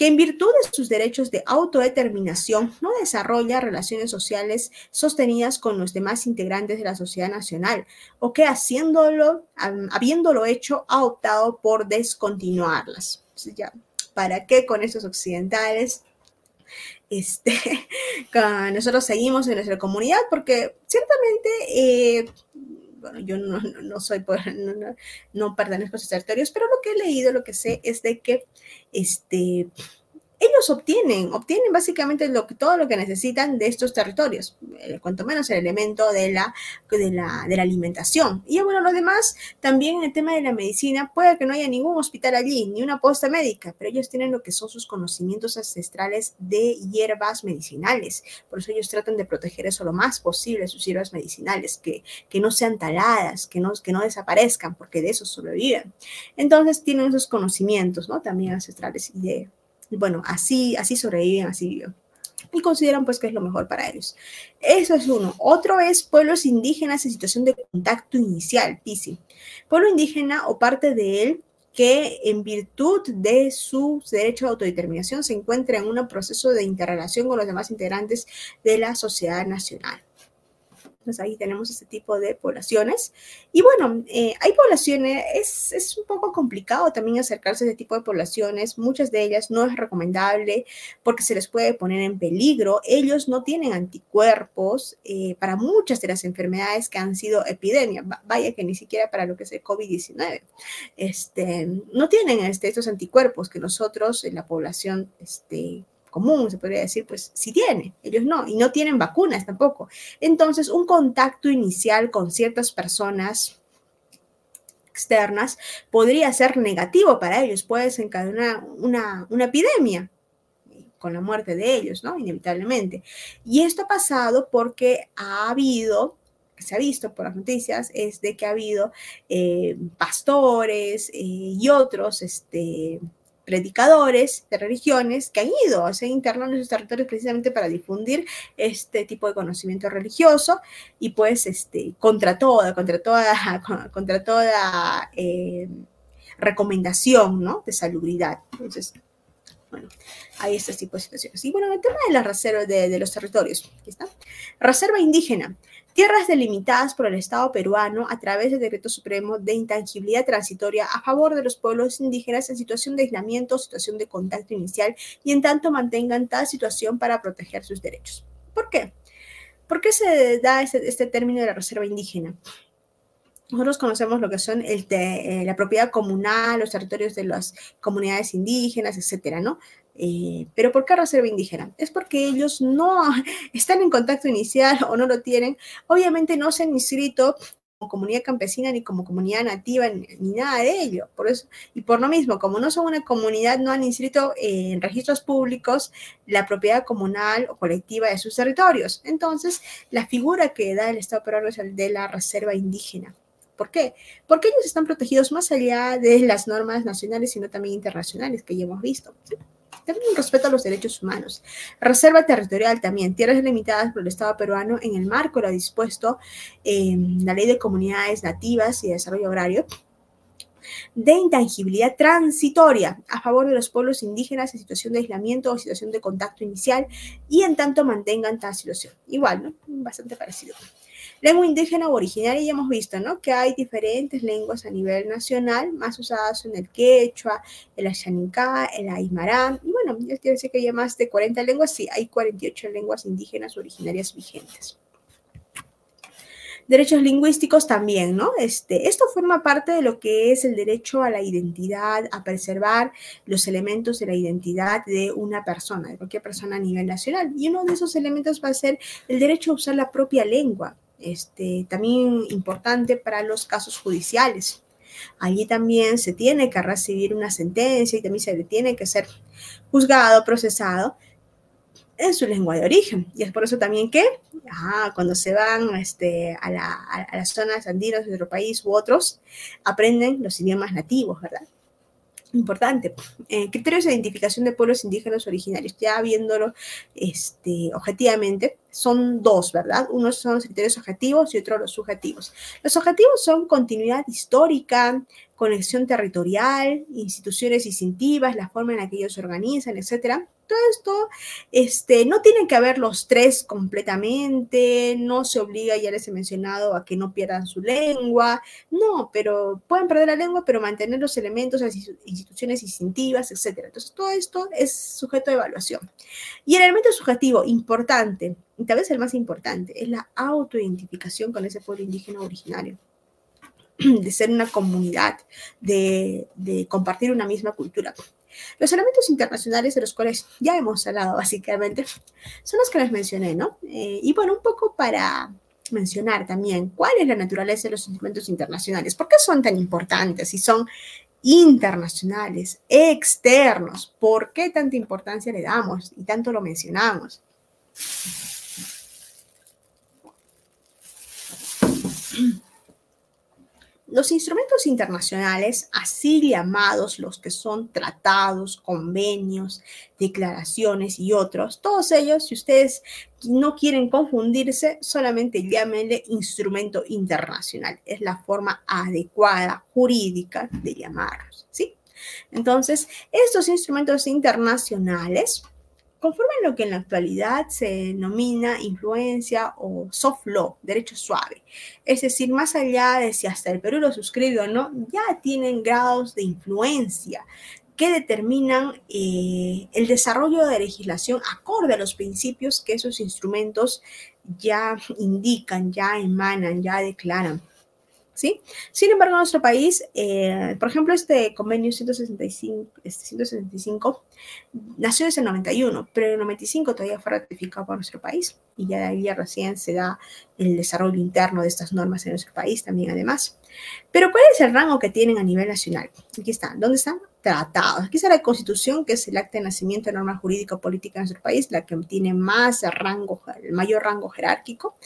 [SPEAKER 2] que en virtud de sus derechos de autodeterminación no desarrolla relaciones sociales sostenidas con los demás integrantes de la sociedad nacional o que haciéndolo, habiéndolo hecho, ha optado por descontinuarlas. ya, ¿Para qué con estos occidentales? Este, nosotros seguimos en nuestra comunidad porque ciertamente eh, bueno, yo no, soy, no, no, pertenezco a esos territorios, pero lo que he leído, lo que sé es de que este, ellos obtienen, obtienen básicamente todo lo que necesitan de estos territorios, cuanto menos el elemento de la, de, la, de la alimentación. Y bueno, lo demás, también en el tema de la medicina, puede que no haya ningún hospital allí, ni una posta médica, pero ellos tienen lo que son sus conocimientos ancestrales de hierbas medicinales. Por eso ellos tratan de proteger eso lo más posible, sus hierbas medicinales, que, que no sean taladas, que no, que no desaparezcan, porque de eso sobreviven. Entonces tienen esos conocimientos, ¿no? También ancestrales y de bueno, así, así sobreviven, así viven. Y consideran pues que es lo mejor para ellos. Eso es uno. Otro es pueblos indígenas en situación de contacto inicial, dice. Pueblo indígena o parte de él que en virtud de su derecho de autodeterminación se encuentra en un proceso de interrelación con los demás integrantes de la sociedad nacional. Entonces ahí tenemos este tipo de poblaciones. Y bueno, eh, hay poblaciones, es, es, un poco complicado también acercarse a este tipo de poblaciones. Muchas de ellas no es recomendable porque se les puede poner en peligro. Ellos no tienen anticuerpos eh, para muchas de las enfermedades que han sido epidemias. Vaya que ni siquiera para lo que es el COVID-19. Este, no tienen este, estos anticuerpos que nosotros en la población este, común, se podría decir, pues sí tiene, ellos no, y no tienen vacunas tampoco. Entonces, un contacto inicial con ciertas personas externas podría ser negativo para ellos, puede desencadenar una, una epidemia con la muerte de ellos, ¿no? Inevitablemente. Y esto ha pasado porque ha habido se ha visto por las noticias es de que ha habido eh, pastores eh, y otros este, predicadores de religiones que han ido a ser internos en esos territorios precisamente para difundir este tipo de conocimiento religioso y pues este, contra toda, contra toda, contra toda eh, recomendación ¿no? de salubridad. Entonces, bueno, hay este tipo de situaciones. Y bueno, el tema de la reserva de, de los territorios, aquí está. Reserva indígena. Tierras delimitadas por el Estado peruano a través del Decreto Supremo de Intangibilidad Transitoria a favor de los pueblos indígenas en situación de aislamiento, situación de contacto inicial y en tanto mantengan tal situación para proteger sus derechos. ¿Por qué? ¿Por qué se da este, este término de la reserva indígena? Nosotros conocemos lo que son eh, la propiedad comunal, los territorios de las comunidades indígenas, etcétera, ¿no? Eh, pero ¿por qué reserva indígena? Es porque ellos no están en contacto inicial o no lo tienen. Obviamente no se han inscrito como comunidad campesina ni como comunidad nativa ni, nada de ello. Por eso, y por lo mismo, como no son una comunidad, no han inscrito en registros públicos la propiedad comunal o colectiva de sus territorios. Entonces, la figura que da el Estado peruano es el de la reserva indígena. ¿Por qué? Porque ellos están protegidos más allá de las normas nacionales, sino también internacionales que ya hemos visto. También respeto a los derechos humanos. Reserva territorial también, tierras delimitadas por el Estado peruano en el marco de lo dispuesto en la Ley de Comunidades Nativas y de Desarrollo Agrario, de intangibilidad transitoria a favor de los pueblos indígenas en situación de aislamiento o situación de contacto inicial y en tanto mantengan tal situación. Igual, ¿no? Bastante parecido. Lengua indígena o originaria ya hemos visto, ¿no? Que hay diferentes lenguas a nivel nacional, más usadas en el quechua, el ashaninká, el aymara. Y bueno, ya quiere decir que hay más de 40 lenguas, sí, hay 48 lenguas indígenas originarias vigentes. Derechos lingüísticos también, ¿no? Este, esto forma parte de lo que es el derecho a la identidad, a preservar los elementos de la identidad de una persona, de cualquier persona a nivel nacional. Y uno de esos elementos va a ser el derecho a usar la propia lengua, este, también importante para los casos judiciales. Allí también se tiene que recibir una sentencia y también se le tiene que ser juzgado, procesado en su lengua de origen. Y es por eso también que ah, cuando se van este, a, a las zonas andinas de nuestro país u otros, aprenden los idiomas nativos, ¿verdad? importante. Eh, criterios de identificación de pueblos indígenas originarios, ya viéndolo este, objetivamente, son dos, ¿verdad? Unos son los criterios objetivos y otros los subjetivos. Los objetivos son continuidad histórica, conexión territorial, instituciones distintivas, la forma en la que ellos se organizan, etcétera todo esto, este, no tienen que haber los tres completamente, no se obliga, ya les he mencionado, a que no pierdan su lengua, no, pero pueden perder la lengua, pero mantener los elementos, las instituciones distintivas, etc. Entonces, todo esto es sujeto de evaluación. Y el elemento subjetivo, importante, y tal vez el más importante, es la autoidentificación con ese pueblo indígena originario de ser una comunidad, de, de compartir una misma cultura. Los elementos internacionales de los cuales ya hemos hablado básicamente son los que les mencioné, ¿no? Eh, y bueno, un poco para mencionar también cuál es la naturaleza de los instrumentos internacionales, por qué son tan importantes si son internacionales, externos, por qué tanta importancia le damos y tanto lo mencionamos. Los instrumentos internacionales, así llamados los que son tratados, convenios, declaraciones y otros, todos ellos, si ustedes no quieren confundirse, solamente llámenle instrumento internacional. Es la forma adecuada jurídica de llamarlos, ¿sí? Entonces, estos instrumentos internacionales conforman lo que en la actualidad se denomina influencia o soft law, derecho suave. Es decir, más allá de si hasta el Perú lo suscribe o no, ya tienen grados de influencia que determinan eh, el desarrollo de legislación acorde a los principios que esos instrumentos ya indican, ya emanan, ya declaran. ¿Sí? Sin embargo, en nuestro país, eh, por ejemplo, este convenio 165, este 165 nació desde el 91, pero en el 95 todavía fue ratificado por nuestro país y ya de ahí recién se da el desarrollo interno de estas normas en nuestro país también además. Pero ¿cuál es el rango que tienen a nivel nacional? Aquí están. ¿Dónde están? Tratados. Aquí está la Constitución, que es el acta de nacimiento de norma jurídico-política en nuestro país, la que tiene más rango, el mayor rango jerárquico.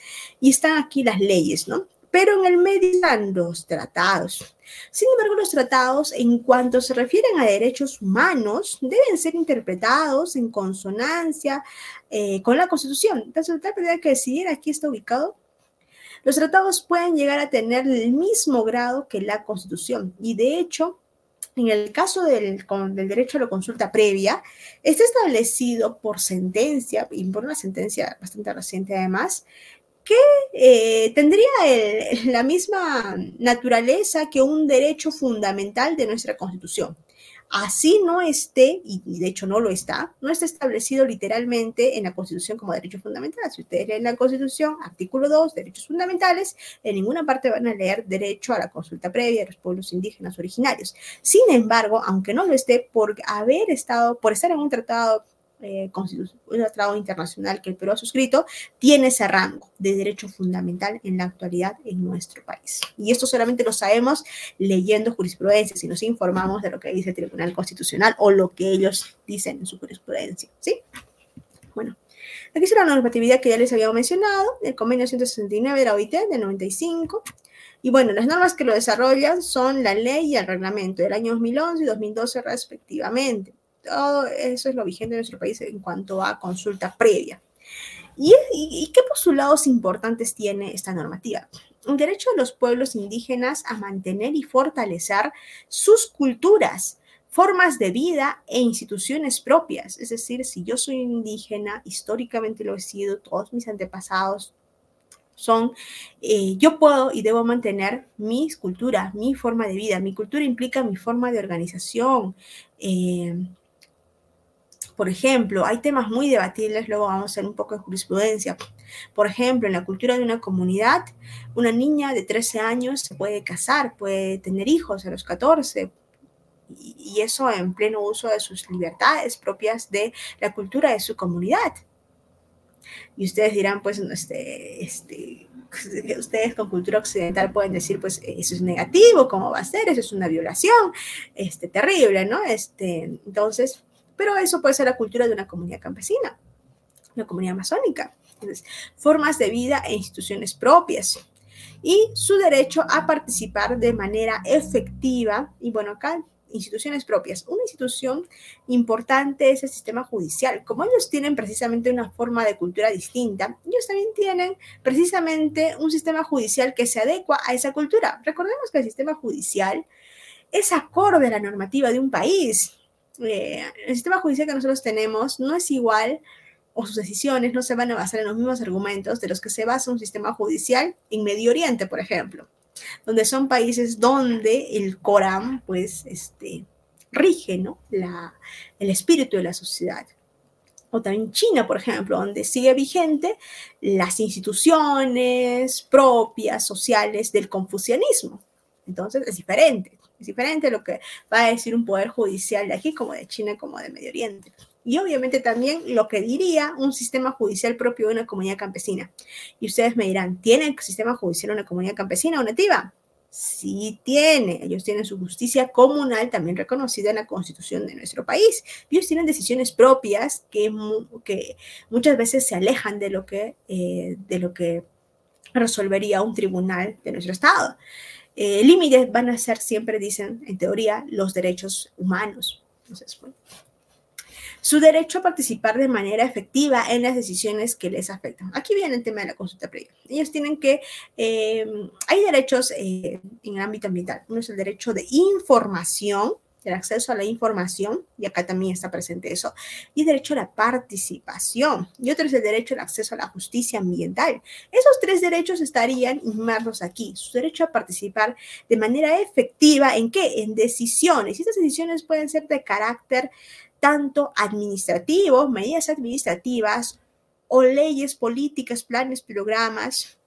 [SPEAKER 2] Y están aquí las leyes, ¿no? Pero en el medio están los tratados. Sin embargo, los tratados, en cuanto se refieren a derechos humanos, deben ser interpretados en consonancia eh, con la Constitución. Entonces, tendría que decidir aquí está ubicado. Los tratados pueden llegar a tener el mismo grado que la Constitución y, de hecho, en el caso del, del, derecho a la consulta previa, está establecido por sentencia, y por una sentencia bastante reciente además, que eh, tendría la misma naturaleza que un derecho fundamental de nuestra Constitución. Así no esté, y de hecho no lo está, no está establecido literalmente en la Constitución como derecho fundamental. Si ustedes leen la Constitución, artículo 2, derechos fundamentales, en ninguna parte van a leer derecho a la consulta previa de los pueblos indígenas originarios. Sin embargo, aunque no lo esté, por haber estado, por estar en un tratado eh, un tratado internacional que el Perú ha suscrito, tiene ese rango de derecho fundamental en la actualidad en nuestro país. Y esto solamente lo sabemos leyendo jurisprudencia, si nos informamos de lo que dice el Tribunal Constitucional o lo que ellos dicen en su jurisprudencia. ¿sí? Bueno, aquí es la normatividad que ya les había mencionado, el convenio 169 de la OIT del 95. Y bueno, las normas que lo desarrollan son la ley y el reglamento del año 2011 y 2012 respectivamente todo eso es lo vigente en nuestro país en cuanto a consulta previa. ¿Y, qué postulados importantes tiene esta normativa? Un derecho de los pueblos indígenas a mantener y fortalecer sus culturas, formas de vida e instituciones propias. Es decir, si yo soy indígena, históricamente lo he sido, todos mis antepasados son, eh, yo puedo y debo mantener mis culturas, mi forma de vida. Mi cultura implica mi forma de organización. Eh, por ejemplo, hay temas muy debatibles, luego vamos a hacer un poco de jurisprudencia. Por ejemplo, en la cultura de una comunidad, una niña de 13 años se puede casar, puede tener hijos a los 14, y eso en pleno uso de sus libertades propias de la cultura de su comunidad. Y ustedes dirán, pues, este, este, ustedes con cultura occidental pueden decir, pues, eso es negativo, ¿cómo va a ser? Eso es una violación, este, terrible, ¿no? Este, entonces, pero eso puede ser la cultura de una comunidad campesina, una comunidad masónica. formas de vida e instituciones propias. Y su derecho a participar de manera efectiva. Y bueno, acá instituciones propias. Una institución importante es el sistema judicial. Como ellos tienen precisamente una forma de cultura distinta, ellos también tienen precisamente un sistema judicial que se adecua a esa cultura. Recordemos que el sistema judicial es acorde a la normativa de un país. Eh, el sistema judicial que nosotros tenemos no es igual o sus decisiones no se van a basar en los mismos argumentos de los que se basa un sistema judicial en Medio Oriente, por ejemplo, donde son países donde el Corán, pues, este, rige, ¿no? La, el espíritu de la sociedad. O también China, por ejemplo, donde sigue vigente las instituciones propias, sociales del confucianismo. Entonces es diferente. Es diferente lo que va a decir un poder judicial de aquí como de China como de Medio Oriente. Y obviamente también lo que diría un sistema judicial propio de una comunidad campesina. Y ustedes me dirán, ¿tiene el sistema judicial una comunidad campesina o nativa? Sí tiene. Ellos tienen su justicia comunal también reconocida en la constitución de nuestro país. Ellos tienen decisiones propias que, que muchas veces se alejan de lo que, eh, de lo que resolvería un tribunal de nuestro estado. Eh, límites van a ser siempre, dicen en teoría, los derechos humanos. Entonces, su derecho a participar de manera efectiva en las decisiones que les afectan. Aquí viene el tema de la consulta previa. Ellos tienen que, eh, hay derechos eh, en el ámbito ambiental. Uno es el derecho de información, el acceso a la información, y acá también está presente eso, y derecho a la participación, y otro es el derecho al acceso a la justicia ambiental. Esos tres derechos estarían inmersos aquí, su derecho a participar de manera efectiva en qué? En decisiones, y estas decisiones pueden ser de carácter tanto administrativo, medidas administrativas, o leyes políticas, planes, programas,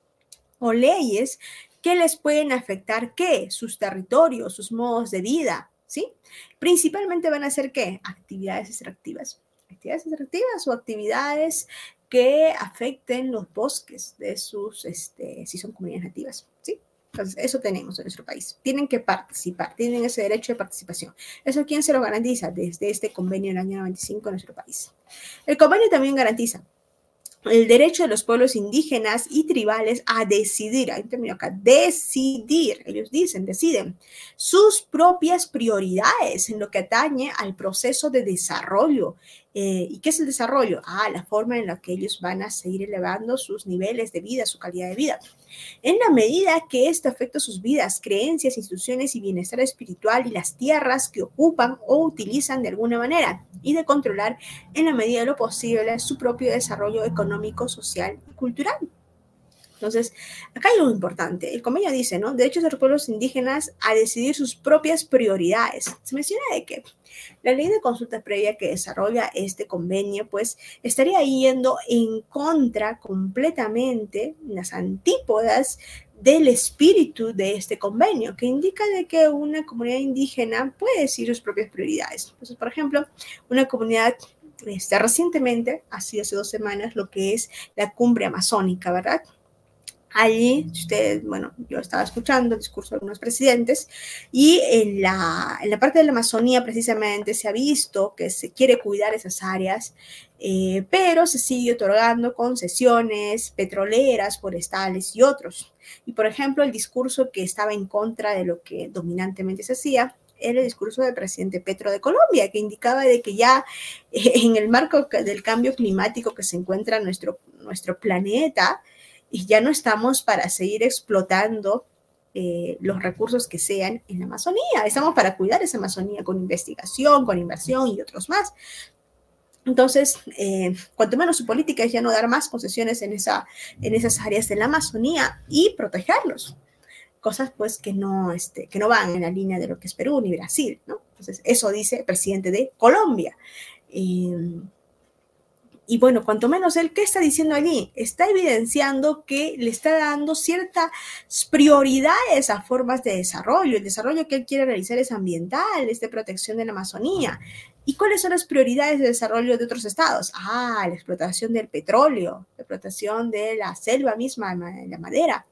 [SPEAKER 2] o leyes que les pueden afectar qué? Sus territorios, sus modos de vida, ¿sí? Principalmente van a ser qué? Actividades extractivas. Actividades extractivas o actividades que afecten los bosques de sus, este, si son comunidades nativas, ¿sí? Entonces, eso tenemos en nuestro país. Tienen que participar, tienen ese derecho de participación. ¿Eso quién se lo garantiza? Desde este convenio del año 95 en nuestro país. El convenio también garantiza el derecho de los pueblos indígenas y tribales a decidir, ahí termino acá, decidir, ellos dicen, deciden, sus propias prioridades en lo que atañe al proceso de desarrollo eh, ¿Y qué es el desarrollo? Ah, la forma en la que ellos van a seguir elevando sus niveles de vida, su calidad de vida. En la medida que esto afecta sus vidas, creencias, instituciones y bienestar espiritual y las tierras que ocupan o utilizan de alguna manera, y de controlar en la medida de lo posible su propio desarrollo económico, social y cultural. Entonces, acá hay algo importante. El convenio dice, ¿no? Derechos de los pueblos indígenas a decidir sus propias prioridades. Se menciona de que la ley de consulta previa que desarrolla este convenio, pues estaría yendo en contra completamente, las antípodas del espíritu de este convenio, que indica de que una comunidad indígena puede decir sus propias prioridades. Entonces, por ejemplo, una comunidad está recientemente, así hace dos semanas, lo que es la cumbre amazónica, ¿verdad? Allí, ustedes, bueno, yo estaba escuchando el discurso de algunos presidentes y en la, en la parte de la Amazonía precisamente se ha visto que se quiere cuidar esas áreas, eh, pero se sigue otorgando concesiones petroleras, forestales y otros. Y por ejemplo, el discurso que estaba en contra de lo que dominantemente se hacía era el discurso del presidente Petro de Colombia, que indicaba de que ya en el marco del cambio climático que se encuentra nuestro, nuestro planeta, y ya no estamos para seguir explotando eh, los recursos que sean en la Amazonía. Estamos para cuidar esa Amazonía con investigación, con inversión y otros más. Entonces, eh, cuanto menos su política es ya no dar más concesiones en, esa, en esas áreas de la Amazonía y protegerlos. Cosas pues que no, este, que no van en la línea de lo que es Perú ni Brasil, ¿no? Entonces, eso dice el presidente de Colombia. Eh, y bueno, cuanto menos él, ¿qué está diciendo allí? Está evidenciando que le está dando ciertas prioridades a formas de desarrollo. El desarrollo que él quiere realizar es ambiental, es de protección de la Amazonía. ¿Y cuáles son las prioridades de desarrollo de otros estados? Ah, la explotación del petróleo, la explotación de la selva misma, la madera.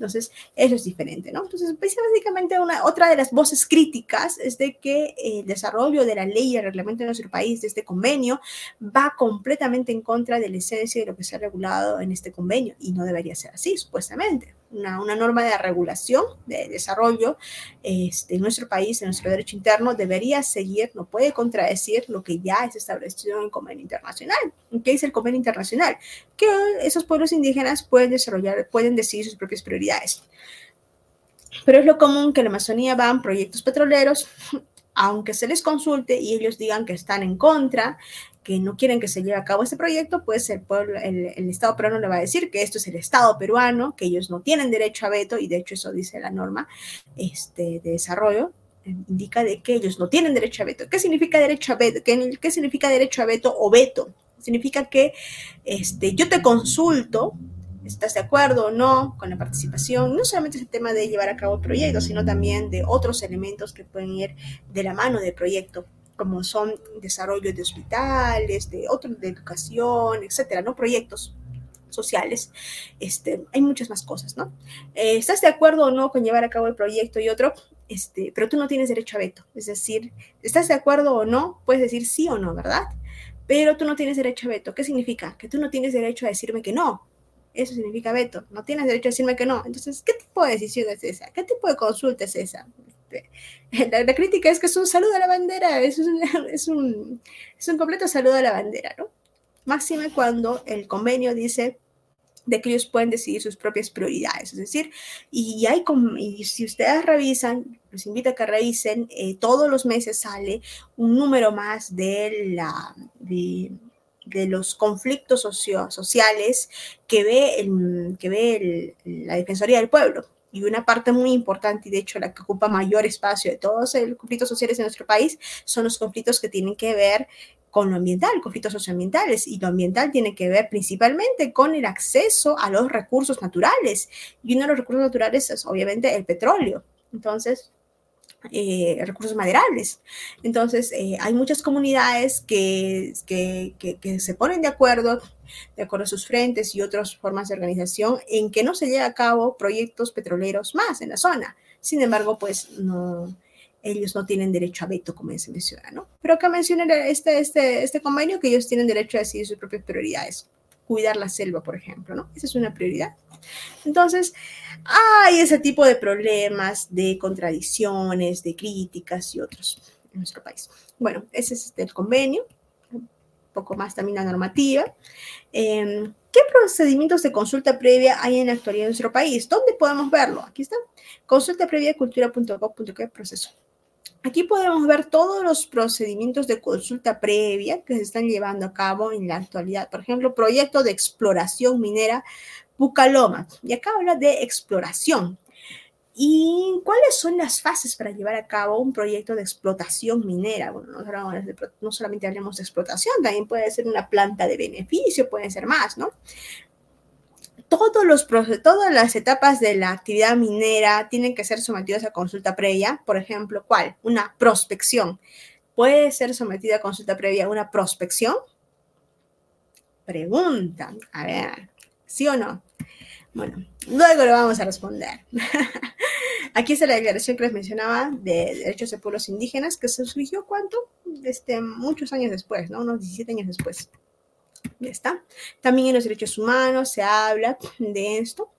[SPEAKER 2] Entonces, eso es diferente, ¿no? Entonces, pues, básicamente una, otra de las voces críticas es de que el desarrollo de la ley y el reglamento de nuestro país, de este convenio, va completamente en contra de la esencia de lo que se ha regulado en este convenio y no debería ser así, supuestamente una, norma de regulación de desarrollo este, nuestro país, en nuestro derecho interno, debería seguir, no puede contradecir lo que ya es establecido en el convenio internacional. ¿Qué dice el convenio internacional? Que esos pueblos indígenas pueden desarrollar, pueden decidir sus propias prioridades. Pero es lo común que en la Amazonía van proyectos petroleros, aunque se les consulte y ellos digan que están en contra, que no quieren que se lleve a cabo este proyecto, pues el, pueblo, el, Estado peruano le va a decir que esto es el Estado peruano, que ellos no tienen derecho a veto, y de hecho eso dice la norma este, de desarrollo, eh, indica de que ellos no tienen derecho a veto. ¿Qué significa derecho a veto? ¿Qué, qué significa derecho a veto o veto? Significa que este, yo te consulto, estás de acuerdo o no con la participación, no solamente es el tema de llevar a cabo el proyecto, sino también de otros elementos que pueden ir de la mano del proyecto como son desarrollo de hospitales, de otros de educación, etcétera, ¿no? Proyectos sociales. Este, hay muchas más cosas, ¿no? Eh, ¿Estás de acuerdo o no con llevar a cabo el proyecto y otro? Este, pero tú no tienes derecho a veto. Es decir, ¿estás de acuerdo o no? Puedes decir sí o no, ¿verdad? Pero tú no tienes derecho a veto. ¿Qué significa? Que tú no tienes derecho a decirme que no. Eso significa veto. No tienes derecho a decirme que no. Entonces, ¿qué tipo de decisión es esa? ¿Qué tipo de consulta es esa? Este, la, crítica es que es un saludo a la bandera, es un, es un, es un completo saludo a la bandera, ¿no? Máxime cuando el convenio dice de que ellos pueden decidir sus propias prioridades. Es decir, y, hay y si ustedes revisan, les invito a que revisen, eh, todos los meses sale un número más de, la, de, de los conflictos socio, sociales que ve, el, que ve la Defensoría del Pueblo y una parte muy importante, y de hecho la que ocupa mayor espacio de todos los conflictos sociales en nuestro país, son los conflictos que tienen que ver con lo ambiental, conflictos socioambientales, y lo ambiental tiene que ver principalmente con el acceso a los recursos naturales, y uno de los recursos naturales es obviamente el petróleo. Entonces, eh, recursos maderables. Entonces, eh, hay muchas comunidades que, que, que, se ponen de acuerdo, de acuerdo a sus frentes y otras formas de organización, en que no se lleve a cabo proyectos petroleros más en la zona. Sin embargo, pues no, ellos no tienen derecho a veto, como se menciona, ¿no? Pero acá menciona este, este, este convenio que ellos tienen derecho a decidir sus propias prioridades. Cuidar la selva, por ejemplo, ¿no? Esa es una prioridad. Entonces, hay ese tipo de problemas, de contradicciones, de críticas y otros en nuestro país. Bueno, ese es el convenio, poco más también la normativa. Em, ¿Qué procedimientos de consulta previa hay en la actualidad en nuestro país? ¿Dónde podemos verlo? Aquí está. Consulta previa cultura.gov.co proceso. Aquí podemos ver todos los procedimientos de consulta previa que se están llevando a cabo en la actualidad. Por ejemplo, proyecto de exploración minera Pucaloma. Y acá habla de exploración. ¿Y cuáles son las fases para llevar a cabo un proyecto de explotación minera? Bueno, no, solamente hablemos de explotación, también puede ser una planta de beneficio, pueden ser más, ¿no? Todos los, todas las etapas de la actividad minera tienen que ser sometidas a consulta previa. Por ejemplo, ¿cuál? Una prospección. ¿Puede ser sometida a consulta previa una prospección? Pregunta. A ver, ¿sí o no? Bueno, luego lo vamos a responder. Aquí está la declaración que les mencionaba de derechos de pueblos indígenas, que se surgió cuánto? Este, muchos años después, ¿no? Unos 17 años después. Ya está. También en los derechos humanos se habla de esto,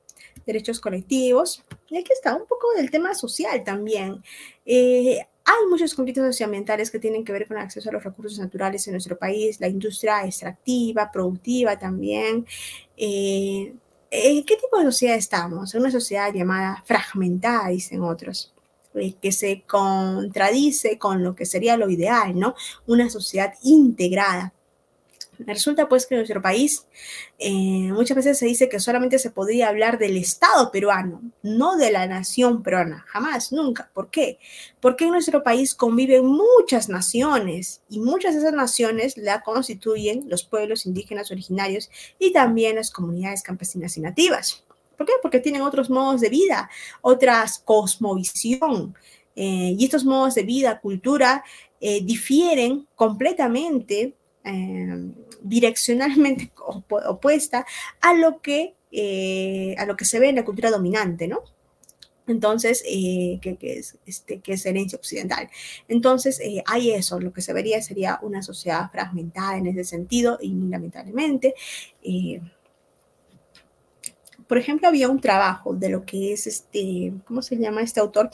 [SPEAKER 2] derechos colectivos. Y aquí está un poco del tema social también. Eh, hay muchos conflictos socioambientales que tienen que ver con el acceso a los recursos naturales en nuestro país, la industria extractiva, productiva también. Eh, ¿En qué tipo de sociedad estamos? En una sociedad llamada fragmentada, dicen otros, eh, que se contradice con lo que sería lo ideal, ¿no? Una sociedad integrada. Resulta pues que en nuestro país eh, muchas veces se dice que solamente se podría hablar del Estado peruano, no de la nación peruana, jamás, nunca. ¿Por qué? Porque en nuestro país conviven muchas naciones y muchas de esas naciones la constituyen los pueblos indígenas originarios y también las comunidades campesinas y nativas. ¿Por qué? Porque tienen otros modos de vida, otras cosmovisión. Eh, y estos modos de vida, cultura, eh, difieren completamente Em, direccionalmente opuesta a lo, que, eh, a lo que se ve en la cultura dominante, ¿no? Entonces, eh, que, es, este, que es herencia occidental. Entonces, eh, hay eso, lo que se vería sería una sociedad fragmentada en ese sentido y lamentablemente. por ejemplo, había un trabajo de lo que es este, ¿cómo se llama este autor?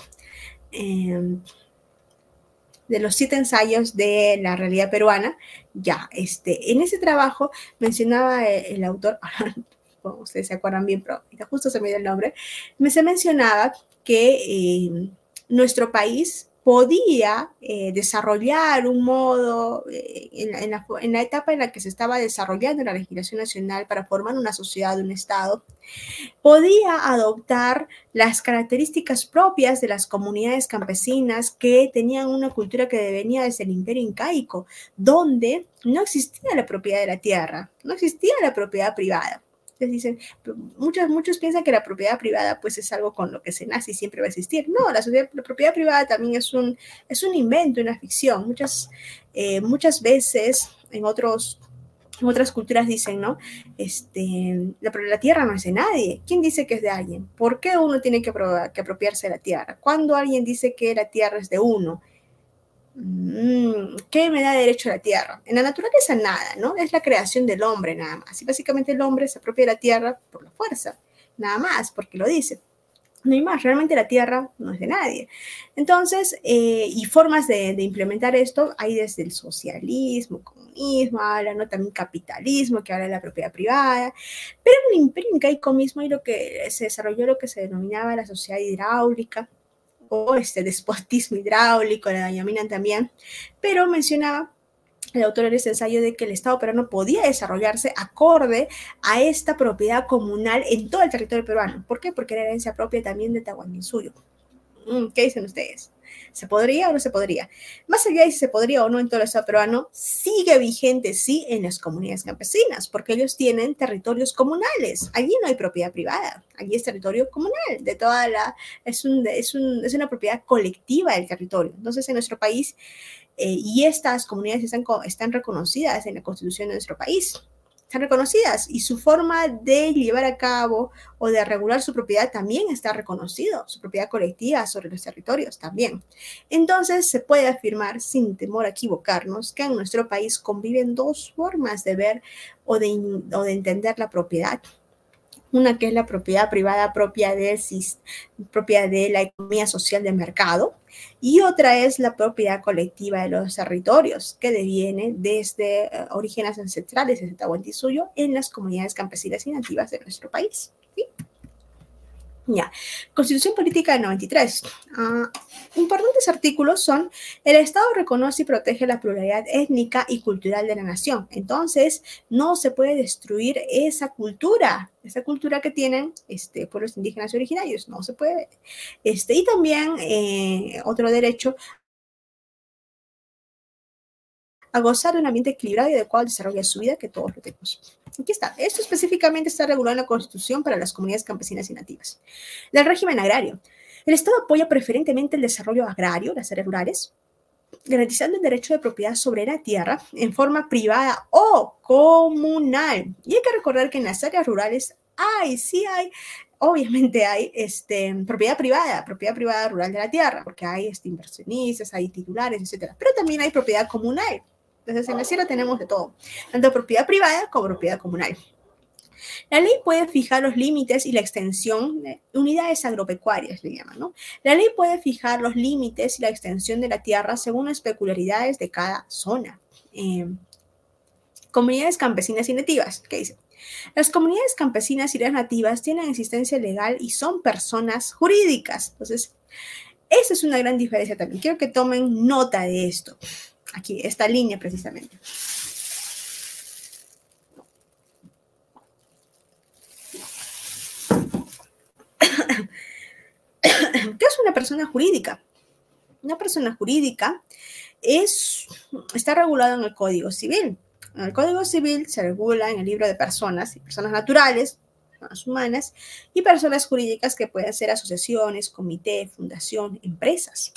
[SPEAKER 2] De los siete ensayos de la realidad peruana, ya, este, en ese trabajo mencionaba el, autor, ustedes se acuerdan bien, pero justo se me dio el nombre, me se mencionaba que eh, nuestro país podía eh, desarrollar un modo eh, en, la, etapa en la que se estaba desarrollando la legislación nacional para formar una sociedad, un Estado, podía adoptar las características propias de las comunidades campesinas que tenían una cultura que venía desde el imperio incaico, donde no existía la propiedad de la tierra, no existía la propiedad privada dicen, muchos, muchos piensan que la propiedad privada pues es algo con lo que se nace y siempre va a existir. No, la, propiedad privada también es un, es un invento, una ficción. Muchas, eh, muchas veces en otros en otras culturas dicen, ¿no? Este, la, la, tierra no es de nadie. ¿Quién dice que es de alguien? ¿Por qué uno tiene que, que apropiarse de la tierra? ¿Cuándo alguien dice que la tierra es de uno? Mm, ¿Qué me da derecho a la tierra? En la naturaleza nada, ¿no? Es la creación del hombre nada más. Y básicamente el hombre se apropia de la tierra por la fuerza, nada más, porque lo dice. No hay más, realmente la tierra no es de nadie. Entonces, eh, y formas de, implementar esto hay desde el socialismo, comunismo, habla. También capitalismo, que habla de la propiedad privada, pero en el imperio incaico mismo y lo que se desarrolló lo que se denominaba la sociedad hidráulica, o este despotismo hidráulico, la doña también, pero mencionaba el autor de ese ensayo de que el Estado peruano podía desarrollarse acorde a esta propiedad comunal en todo el territorio peruano. ¿Por qué? Porque era herencia propia también de Tahuantinsuyo. Mm, ¿Qué dicen ustedes? ¿Se podría o no se podría? Más allá de si se podría o no en todo el Estado peruano, sigue vigente, sí, en las comunidades campesinas, porque ellos tienen territorios comunales. Allí no hay propiedad privada, allí es territorio comunal, de toda la, es, un, es, un, es una propiedad colectiva del territorio. Entonces, en nuestro país, eh, y estas comunidades están, están reconocidas en la constitución de nuestro país están reconocidas y su forma de llevar a cabo o de regular su propiedad también está reconocido, su propiedad colectiva sobre los territorios también. Entonces se puede afirmar sin temor a equivocarnos que en nuestro país conviven dos formas de ver o de, o de entender la propiedad una que es la propiedad privada propia de, la economía social de mercado y otra es la propiedad colectiva de los territorios que deviene desde eh, orígenes ancestrales desde Tahuantinsuyo en las comunidades campesinas y nativas de nuestro país. Ya. Constitución Política del 93. Ah, importantes artículos son, el Estado reconoce y protege la pluralidad étnica y cultural de la nación. Entonces, no se puede destruir esa cultura, esa cultura que tienen este, pueblos indígenas y originarios. No se puede. Este, y también eh, otro derecho a gozar de un ambiente equilibrado y adecuado al desarrollo de su vida que todos lo tenemos. Aquí está. Esto específicamente está regulado en la Constitución para las comunidades campesinas y nativas. Del régimen agrario. El Estado apoya preferentemente el desarrollo agrario, las áreas rurales, garantizando el derecho de propiedad sobre la tierra en forma privada o comunal. Y hay que recordar que en las áreas rurales hay, sí hay, obviamente hay este, propiedad privada, propiedad privada rural de la tierra, porque hay este, inversionistas, hay titulares, etc. Pero también hay propiedad comunal. La sierra tenemos de todo, tanto propiedad privada como propiedad comunal. La ley puede fijar los límites y la extensión de unidades agropecuarias, le llaman, ¿no? La ley puede fijar los límites y la extensión de la tierra según las peculiaridades de cada zona. Eh, comunidades campesinas y nativas, ¿qué dice? Las comunidades campesinas y las nativas tienen existencia legal y son personas jurídicas. Entonces, esa es una gran diferencia también. Quiero que tomen nota de esto aquí, esta línea precisamente. ¿Qué es una persona jurídica? Una persona jurídica es, está regulada en el Código Civil. En el Código Civil se regula en el libro de personas y personas naturales, personas humanas, y personas jurídicas que pueden ser asociaciones, comité, fundación, empresas.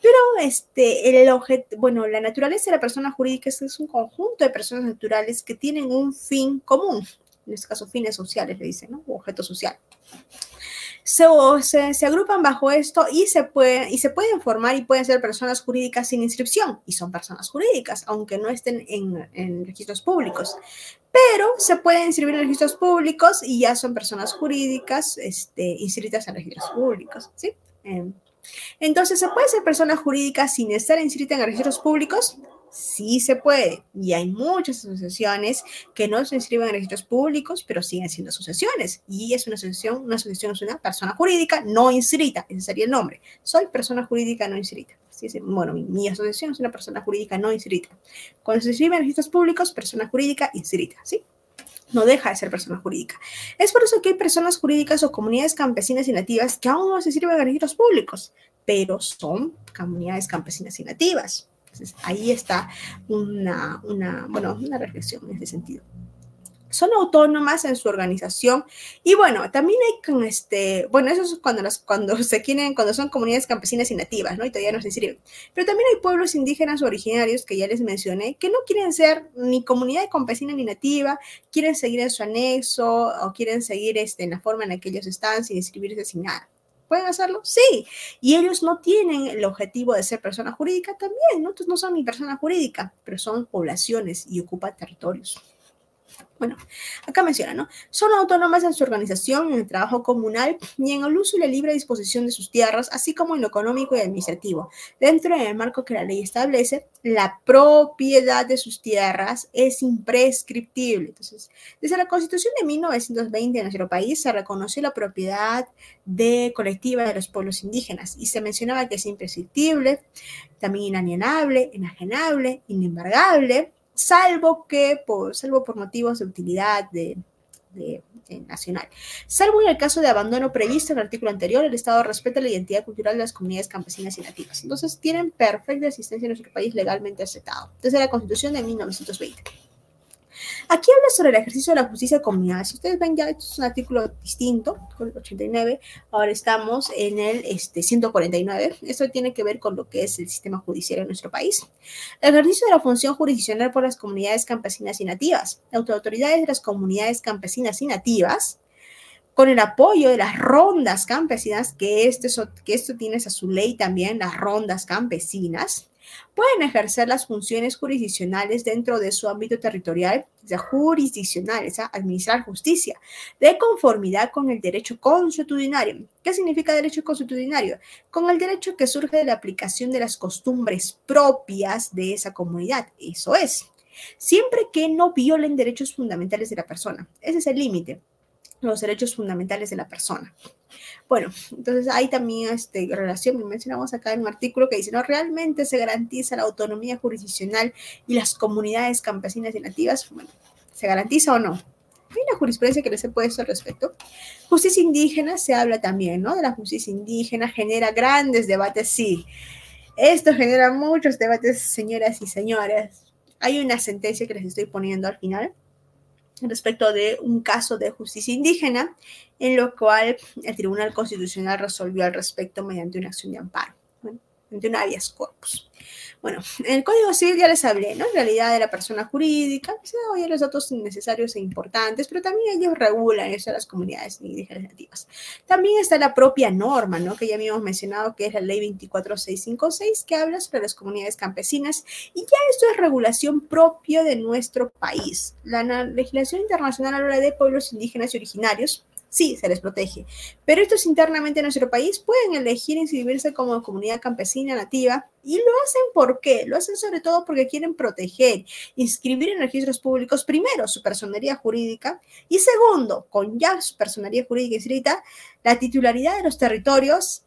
[SPEAKER 2] Pero este, el objeto, bueno, la naturaleza de la persona jurídica es un conjunto de personas naturales que tienen un fin común, en este caso fines sociales, le dicen, ¿no? O objeto social. Se, se, agrupan bajo esto y se, puede, y se pueden formar y pueden ser personas jurídicas sin inscripción, y son personas jurídicas, aunque no estén en, en registros públicos. Pero se pueden inscribir en registros públicos y ya son personas jurídicas este, inscritas en registros públicos, ¿sí? Eh, entonces, ¿se puede ser persona jurídica sin estar inscrita en registros públicos? Sí se puede. Y hay muchas asociaciones que no se inscriben en registros públicos, pero siguen siendo asociaciones. Y es una asociación, una asociación es una persona jurídica no inscrita. Ese sería el nombre. Soy persona jurídica no inscrita. bueno, mi, mi, asociación es una persona jurídica no inscrita. Cuando se inscribe en registros públicos, persona jurídica inscrita, ¿sí? no deja de ser persona jurídica. Es por eso que hay personas jurídicas o comunidades campesinas y nativas que aún no se sirven de registros públicos, pero son comunidades campesinas y nativas. Entonces, ahí está una, una, bueno, una reflexión en ese sentido son autónomas en su organización y bueno, también hay con este, bueno, eso es cuando, cuando se quieren, cuando son comunidades campesinas y nativas, ¿no? Y todavía no se sirven. Pero también hay pueblos indígenas originarios que ya les mencioné, que no quieren ser ni comunidad campesina ni nativa, quieren seguir en su anexo o quieren seguir este, en la forma en la que ellos están sin inscribirse sin nada. ¿Pueden hacerlo? Sí. Y ellos no tienen el objetivo de ser persona jurídica también, ¿no? Entonces no son ni persona jurídica, pero son poblaciones y ocupan territorios. Bueno, acá menciona, ¿no? Son autónomas en su organización, en el trabajo comunal y en el uso y la libre disposición de sus tierras, así como en lo económico y administrativo. Dentro del marco que la ley establece, la propiedad de sus tierras es imprescriptible. Entonces, desde la Constitución de 1920 en nuestro país se reconoció la propiedad de colectiva de los pueblos indígenas y se mencionaba que es imprescriptible, también inalienable, enajenable, inembargable salvo que por, salvo por motivos de utilidad de, nacional. Salvo en el caso de abandono previsto en el artículo anterior, el Estado respeta la identidad cultural de las comunidades campesinas y nativas. Entonces, tienen perfecta existencia en nuestro país legalmente aceptado, desde la Constitución de 1920. Aquí habla sobre el ejercicio de la justicia comunal. Si ustedes ven, ya esto es un artículo distinto, con el 89. Ahora estamos en el este, 149. Esto tiene que ver con lo que es el sistema judicial en nuestro país. El ejercicio de la función jurisdiccional por las comunidades campesinas y nativas. Las autoridades de las comunidades campesinas y nativas con el apoyo de las rondas campesinas, que, este, que esto tiene a su ley también, las rondas campesinas, pueden ejercer las funciones jurisdiccionales dentro de su ámbito territorial, o jurisdiccional, o administrar justicia, de conformidad con el derecho consuetudinario. ¿Qué significa derecho consuetudinario? Con el derecho que surge de la aplicación de las costumbres propias de esa comunidad. Eso es, siempre que no violen derechos fundamentales de la persona. Ese es el límite. Los derechos fundamentales de la persona. Bueno, entonces hay también este, relación, mencionamos acá en un artículo que dice, ¿no? ¿Realmente se garantiza la autonomía jurisdiccional y las comunidades campesinas y nativas? Bueno, ¿se garantiza o no? Hay una jurisprudencia que les he puesto al respecto. Justicia indígena se habla también, ¿no? De la justicia indígena, genera grandes debates, sí. Esto genera muchos debates, señoras y señores. Hay una sentencia que les estoy poniendo al final respecto de un caso de justicia indígena, en lo cual el Tribunal Constitucional resolvió al respecto mediante una acción de amparo, mediante un habeas corpus. Bueno, en el Código Civil ya les hablé, ¿no? En realidad de la persona jurídica, se oye los datos necesarios e importantes, pero también ellos regulan eso a las comunidades indígenas nativas. También está la propia norma, ¿no? Que ya habíamos mencionado, que es la ley 24656, que habla sobre las comunidades campesinas, y ya esto es regulación propia de nuestro país. La legislación internacional habla de pueblos indígenas y originarios, sí, se les protege. Pero estos internamente en nuestro país pueden elegir inscribirse como comunidad campesina nativa y lo hacen ¿por qué? Lo hacen sobre todo porque quieren proteger, inscribir en registros públicos, primero, su personería jurídica y segundo, con ya su personería jurídica inscrita, la titularidad de los territorios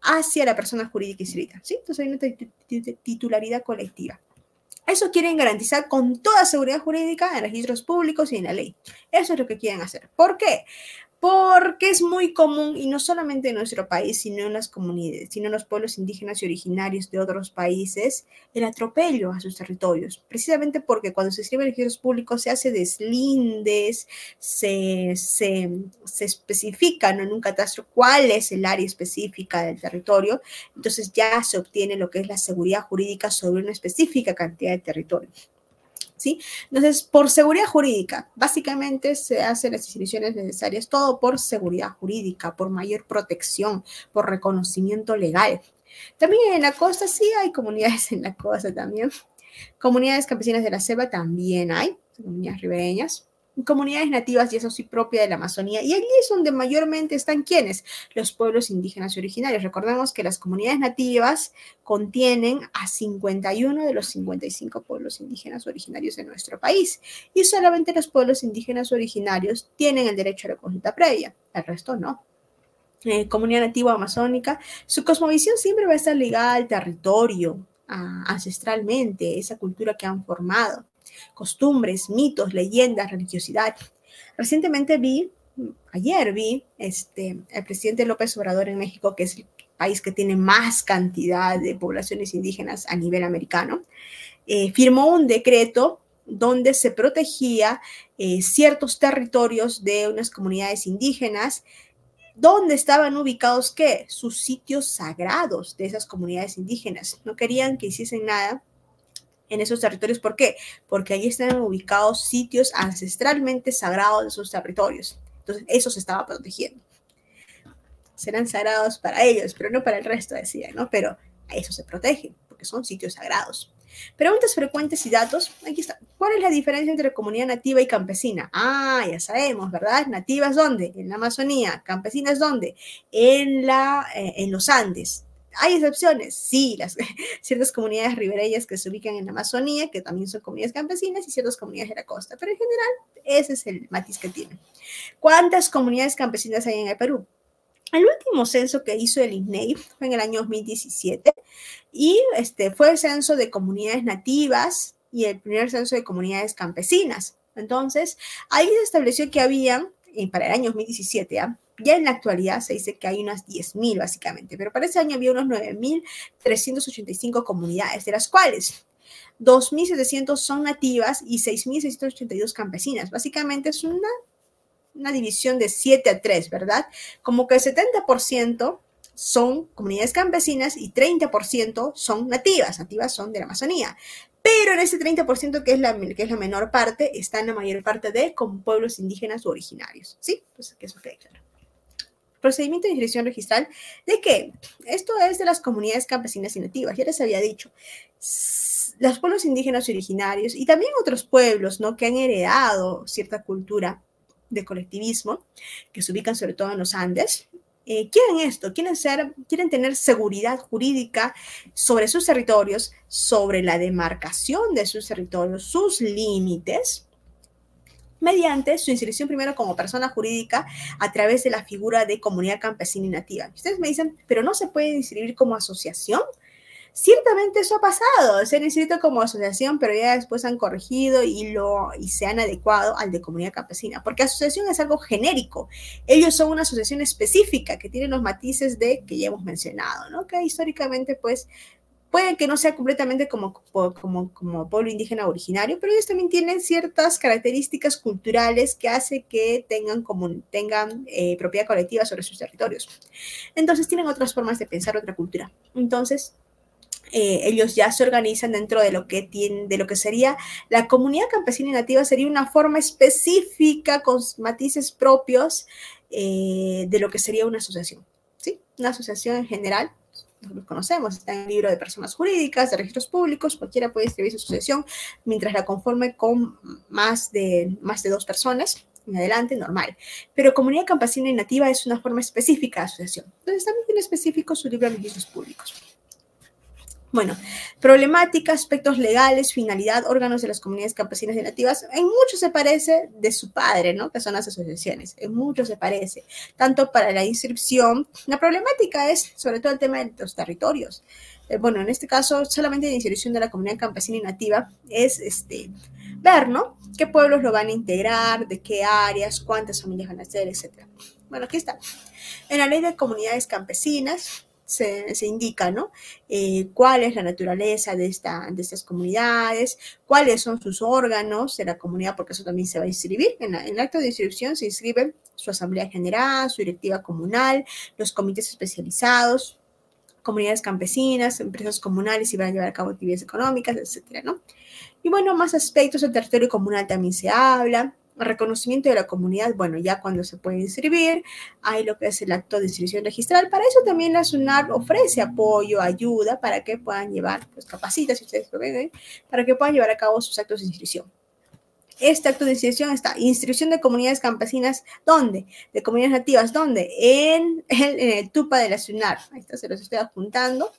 [SPEAKER 2] hacia la persona jurídica inscrita. ¿sí? Entonces hay una titularidad colectiva. Eso quieren garantizar con toda seguridad jurídica en registros públicos y en la ley. Eso es lo que quieren hacer. ¿Por qué? Porque es muy común, y no solamente en nuestro país, sino en las comunidades, sino en los pueblos indígenas y originarios de otros países, el atropello a sus territorios, precisamente porque cuando se escribe en registros públicos se hace deslindes, se, se, se especifica en un catastro cuál es el área específica del territorio, entonces ya se obtiene lo que es la seguridad jurídica sobre una específica cantidad de territorio. Entonces, por seguridad jurídica, básicamente se hacen las instituciones necesarias, todo por seguridad jurídica, por mayor protección, por reconocimiento legal. También en la costa sí hay comunidades en la costa también. Comunidades campesinas de la selva también hay, comunidades ribereñas comunidades nativas y eso sí propia de la Amazonía. Y allí es donde mayormente están quienes, los pueblos indígenas y originarios. Recordemos que las comunidades nativas contienen a 51 de los 55 pueblos indígenas originarios de nuestro país. Y solamente los pueblos indígenas originarios tienen el derecho a la consulta previa, el resto no. Eh, comunidad nativa amazónica, su cosmovisión siempre va a estar ligada al territorio, ancestralmente, esa cultura que han formado costumbres, mitos, leyendas, religiosidad. Recientemente vi, ayer vi, este, el presidente López Obrador en México, que es el país que tiene más cantidad de poblaciones indígenas a nivel americano, eh, firmó un decreto donde se protegía eh, ciertos territorios de unas comunidades indígenas donde estaban ubicados qué? Sus sitios sagrados de esas comunidades indígenas. No querían que hiciesen nada en esos territorios. ¿Por qué? Porque ahí están ubicados sitios ancestralmente sagrados de sus territorios. Entonces, eso se estaba protegiendo. Serán sagrados para ellos, pero no para el resto, decía, ¿no? Pero a eso se protege, porque son sitios sagrados. Preguntas frecuentes y datos. Aquí está. ¿Cuál es la diferencia entre comunidad nativa y campesina? Ah, ya sabemos, ¿verdad? Nativas dónde? En la Amazonía. Campesinas dónde? En, la, eh, en los Andes. ¿Hay excepciones? Sí, las, ciertas comunidades ribereñas que se ubican en la Amazonía, que también son comunidades campesinas, y ciertas comunidades de la costa, pero en general ese es el matiz que tiene. ¿Cuántas comunidades campesinas hay en el Perú? El último censo que hizo el INEI fue en el año 2017 y este, fue el censo de comunidades nativas y el primer censo de comunidades campesinas. Entonces, ahí se estableció que habían, para el año 2017, ¿ah? Ya en la actualidad se dice que hay unas 10.000 básicamente, pero para ese año había unos 9.385 comunidades, de las cuales 2.700 son nativas y 6.682 campesinas. Básicamente es una, una división de 7 a 3, ¿verdad? Como que el 70% son comunidades campesinas y 30% son nativas, nativas son de la Amazonía. Pero en ese 30% que es, la, que es la menor parte, están la mayor parte de con pueblos indígenas o originarios, ¿sí? Entonces, que eso quede claro procedimiento de inscripción registral, ¿de qué? Esto es de las comunidades campesinas y nativas, ya les había dicho. Los pueblos indígenas originarios y también otros pueblos, ¿no? Que han heredado cierta cultura de colectivismo, que se ubican sobre todo en los Andes, eh, quieren esto, quieren, ser, quieren tener seguridad jurídica sobre sus territorios, sobre la demarcación de sus territorios, sus límites, mediante su inscripción primero como persona jurídica a través de la figura de comunidad campesina y nativa. Ustedes me dicen, pero no se puede inscribir como asociación. Ciertamente eso ha pasado, se han inscrito como asociación, pero ya después han corregido y, lo, y se han adecuado al de comunidad campesina, porque asociación es algo genérico. Ellos son una asociación específica que tiene los matices de que ya hemos mencionado, ¿no? Que históricamente, pues, puede que no sea completamente como, como, como pueblo indígena originario, pero ellos también tienen ciertas características culturales que hace que tengan, como, tengan eh, propiedad colectiva sobre sus territorios. Entonces tienen otras formas de pensar otra cultura. Entonces, eh, ellos ya se organizan dentro de lo que tiene, de lo que sería la comunidad campesina y nativa sería una forma específica con matices propios eh, de lo que sería una asociación, ¿sí? Una asociación en general, nosotros conocemos, está en el libro de personas jurídicas, de registros públicos, cualquiera puede escribir su asociación mientras la conforme con más de, más de dos personas, en adelante, normal. Pero comunidad campesina y nativa es una forma específica de asociación. Entonces también tiene específico su libro de registros públicos. Bueno, problemática, aspectos legales, finalidad, órganos de las comunidades campesinas y nativas, en mucho se parece de su padre, ¿no? Que son las asociaciones, en mucho se parece, tanto para la inscripción, la problemática es sobre todo el tema de los territorios. Eh, bueno, en este caso, solamente la inscripción de la comunidad campesina y nativa es este, ver, ¿no? ¿Qué pueblos lo van a integrar, de qué áreas, cuántas familias van a ser, etcétera. Bueno, aquí está. En la ley de comunidades campesinas, se, indica, ¿no? Eh, cuál es la naturaleza de, esta, de estas comunidades, cuáles son sus órganos de la comunidad, porque eso también se va a inscribir. En, el acto de inscripción se inscriben su asamblea general, su directiva comunal, los comités especializados, comunidades campesinas, empresas comunales y van a llevar a cabo actividades económicas, etcétera, ¿no? Y bueno, más aspectos del territorio comunal también se habla, reconocimiento de la comunidad, bueno, ya cuando se puede inscribir, hay lo que es el acto de inscripción registral. Para eso también la SUNAR ofrece apoyo, ayuda para que puedan llevar, pues capacita, si ustedes lo ven, ¿eh? para que puedan llevar a cabo sus actos de inscripción. Este acto de inscripción está, inscripción de comunidades campesinas, ¿dónde? De comunidades nativas, ¿dónde? En el, en el TUPA de la SUNAR. Ahí está, se los estoy apuntando.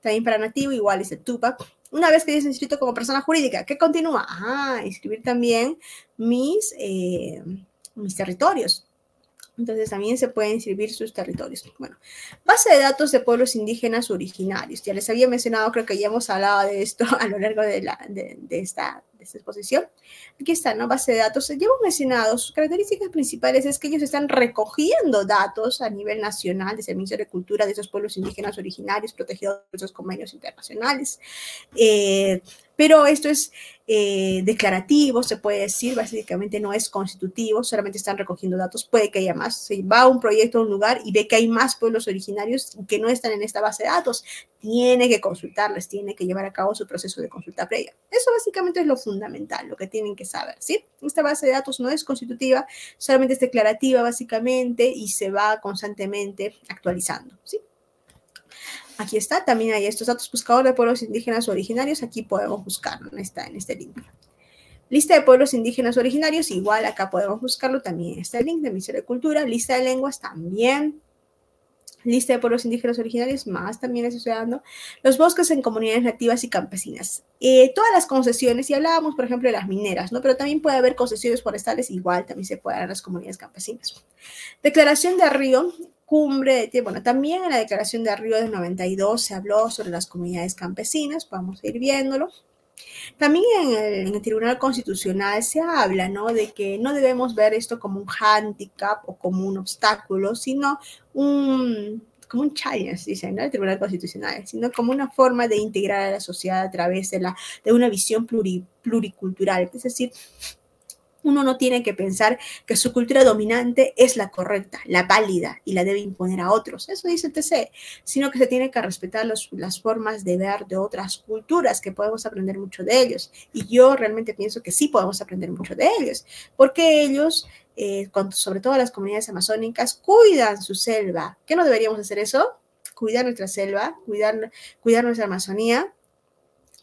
[SPEAKER 2] También para nativo, igual es el TUPA. Una vez que hayas inscrito como persona jurídica, ¿qué continúa? Ah, inscribir también mis, eh, mis territorios. Entonces también se pueden inscribir sus territorios. Bueno, base de datos de pueblos indígenas originarios. Ya les había mencionado, creo que ya hemos hablado de esto a lo largo de, la, de, de esta esta exposición. Aquí está, ¿no? Base de datos. Hemos mencionado, sus características principales es que ellos están recogiendo datos a nivel nacional el Ministerio de Cultura de esos pueblos indígenas originarios protegidos por esos convenios internacionales. Eh, pero esto es eh, declarativo, se puede decir, básicamente no es constitutivo, solamente están recogiendo datos, puede que haya más. Se va a un proyecto a un lugar y ve que hay más pueblos originarios que no están en esta base de datos, tiene que consultarles, tiene que llevar a cabo su proceso de consulta previa. Eso básicamente es lo fundamental, lo que tienen que saber, ¿sí? Esta base de datos no es constitutiva, solamente es declarativa básicamente y se va constantemente actualizando, ¿sí? Aquí está, también hay estos datos buscadores de pueblos indígenas originarios, aquí podemos buscarlo, está en este link. Lista de pueblos indígenas originarios, igual acá podemos buscarlo, también está el link de Ministerio de Cultura, lista de lenguas también, lista de pueblos indígenas originarios, más también estoy dando, los bosques en comunidades nativas y campesinas. Eh, todas las concesiones, y hablábamos, por ejemplo, de las mineras, ¿no? Pero también puede haber concesiones forestales, igual también se puede dar en las comunidades campesinas. Declaración de Río, cumbre de bueno, también en la declaración de Río del 92 se habló sobre las comunidades campesinas, vamos a ir viéndolo. También en el, Tribunal Constitucional se habla, ¿no? De que no debemos ver esto como un hándicap o como un obstáculo, sino un, como un challenge, dicen, ¿no? El Tribunal Constitucional, sino como una forma de integrar a la sociedad a través de, la, de una visión pluricultural, es decir, uno no tiene que pensar que su cultura dominante es la correcta, la válida y la debe imponer a otros. Eso dice el TC, sino que se tiene que respetar las formas de ver de otras culturas, que podemos aprender mucho de ellos. Y yo realmente pienso que sí podemos aprender mucho de ellos, porque ellos, eh, sobre todo las comunidades amazónicas, cuidan su selva. ¿Qué no deberíamos hacer eso? Cuidar nuestra selva, cuidar, cuidar nuestra Amazonía,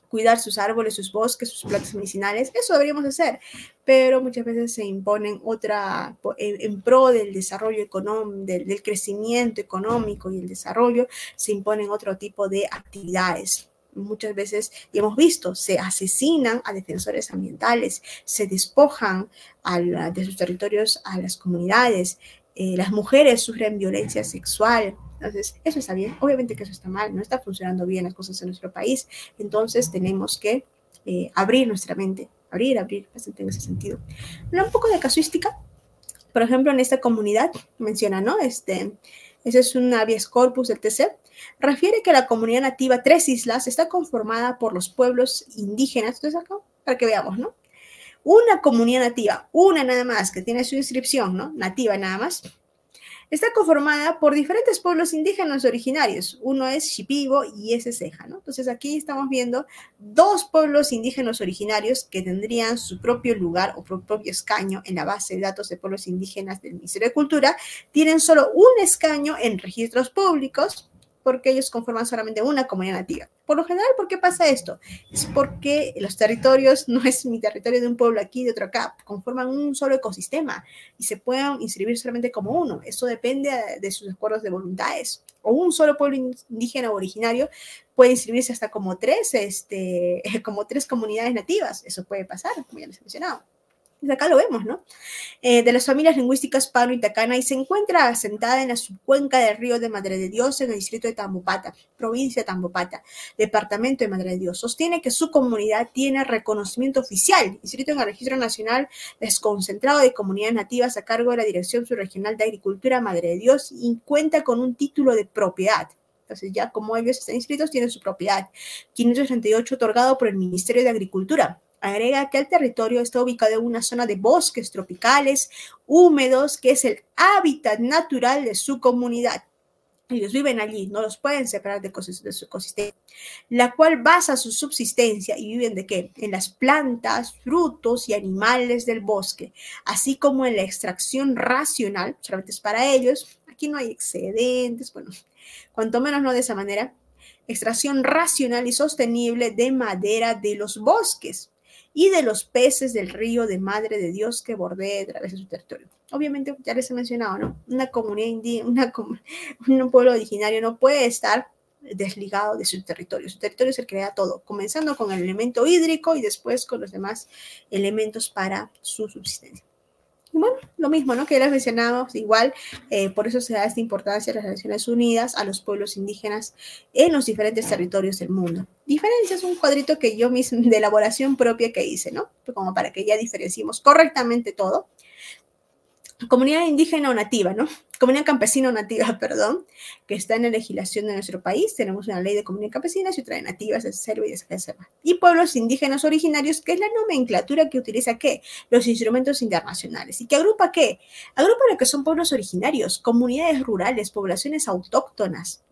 [SPEAKER 2] cuidar sus árboles, sus bosques, sus plantas medicinales, eso deberíamos hacer, pero muchas veces se imponen otra, en, pro del desarrollo económico, del, crecimiento económico y el desarrollo, se imponen otro tipo de actividades. muchas veces, y hemos visto, se asesinan a defensores ambientales, se despojan de sus territorios a las comunidades, eh, las mujeres sufren violencia sexual. Entonces, eso está bien. Obviamente que eso está mal, no está funcionando bien las cosas en nuestro país. Entonces, tenemos que eh, abrir nuestra mente, abrir, abrir, bastante en ese sentido. un poco de casuística. Por ejemplo, en esta comunidad menciona, ¿no? Este, ese es un habeas corpus del TC. Refiere que la comunidad nativa Tres Islas está conformada por los pueblos indígenas. Entonces, acá, para que veamos, ¿no? Una comunidad nativa, una nada más, que tiene su inscripción, ¿no? Nativa nada más, está conformada por diferentes pueblos indígenas originarios. Uno es Shipibo y ese es Ceja, ¿no? Entonces aquí estamos viendo dos pueblos indígenas originarios que tendrían su propio lugar o propio escaño en la base de datos de pueblos indígenas del Ministerio de Cultura. Tienen solo un escaño en registros públicos porque ellos conforman solamente una comunidad nativa. Por lo general, ¿por qué pasa esto? Es porque los territorios no es mi territorio de un pueblo aquí, de otro acá, conforman un solo ecosistema y se pueden inscribir solamente como uno. Eso depende de sus acuerdos de voluntades. O un solo pueblo indígena originario puede inscribirse hasta como tres, este, como tres comunidades nativas. Eso puede pasar, como ya les he mencionado acá lo vemos, ¿no? Eh, de las familias lingüísticas Pano y Tacana y se encuentra asentada en la subcuenca del río de Madre de Dios en el distrito de Tambopata, provincia de Tambopata, departamento de Madre de Dios. Sostiene que su comunidad tiene reconocimiento oficial, inscrito en el Registro Nacional Desconcentrado de Comunidades Nativas a cargo de la Dirección Subregional de Agricultura Madre de Dios y cuenta con un título de propiedad. Entonces ya como ellos están inscritos, tienen su propiedad. 538 otorgado por el Ministerio de Agricultura agrega que el territorio está ubicado en una zona de bosques tropicales húmedos, que es el hábitat natural de su comunidad. Ellos viven allí, no los pueden separar de, su ecosistema, la cual basa su subsistencia y viven de qué? En las plantas, frutos y animales del bosque, así como en la extracción racional, solamente es para ellos, aquí no hay excedentes, bueno, cuanto menos no de esa manera, extracción racional y sostenible de madera de los bosques, y de los peces del río de Madre de Dios que bordea a través de su territorio. Obviamente, ya les he mencionado, ¿no? Una comunidad indígena, un pueblo originario no puede estar desligado de su territorio. Su territorio se crea todo, comenzando con el elemento hídrico y después con los demás elementos para su subsistencia bueno, lo mismo, ¿no? Que ya les mencionamos, igual, eh, por eso se da esta importancia a las Naciones Unidas, a los pueblos indígenas en los diferentes territorios del mundo. Diferencia es un cuadrito que yo mismo, de elaboración propia que hice, ¿no? Como para que ya diferenciemos correctamente todo comunidad indígena o nativa, ¿no? Comunidad campesina o nativa, perdón, que está en la legislación de nuestro país. Tenemos una ley de comunidad campesina y otra de nativas, de selva y de reserva. Y pueblos indígenas originarios, que es la nomenclatura que utiliza qué? Los instrumentos internacionales. ¿Y que agrupa qué? Agrupa lo que son pueblos originarios, comunidades rurales, poblaciones autóctonas,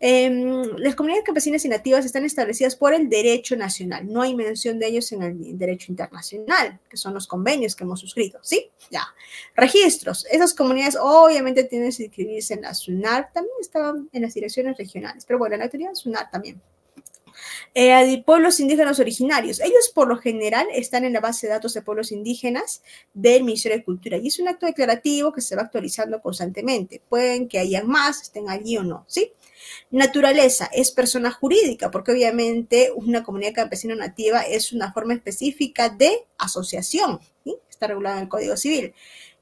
[SPEAKER 2] Em, las comunidades campesinas y nativas están establecidas por el derecho nacional. No hay mención de ellos en el derecho internacional, que son los convenios que hemos suscrito. ¿Sí? Ya. Registros. Esas comunidades obviamente tienen que inscribirse en la SUNAR. También estaban en las direcciones regionales. Pero bueno, en la teoría SUNAR también. Eh, pueblos indígenas originarios. Ellos por lo general están en la base de datos de pueblos indígenas del Ministerio de Cultura y es un acto declarativo que se va actualizando constantemente. Pueden que hayan más, estén allí o no, ¿sí? Naturaleza es persona jurídica, porque obviamente una comunidad campesina nativa es una forma específica de asociación, está regulada en el Código Civil.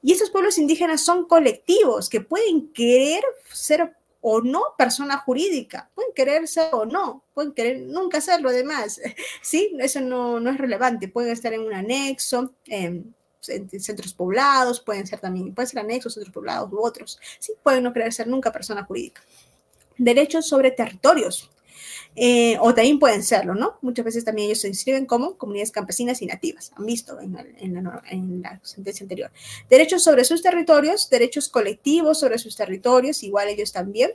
[SPEAKER 2] Y estos pueblos indígenas son colectivos que pueden querer ser o no persona jurídica, pueden querer ser o no, pueden querer nunca serlo además, ¿sí? Eso no, no es relevante, pueden estar en un anexo, en centros poblados, pueden ser también, pueden ser anexos, centros poblados u otros, ¿sí? Pueden no querer ser nunca persona jurídica derechos sobre territorios. Eh, o también pueden serlo, ¿no? Muchas veces también ellos se inscriben como comunidades campesinas y nativas, han visto en, la, sentencia anterior. Derechos sobre sus territorios, derechos colectivos sobre sus territorios, igual ellos también.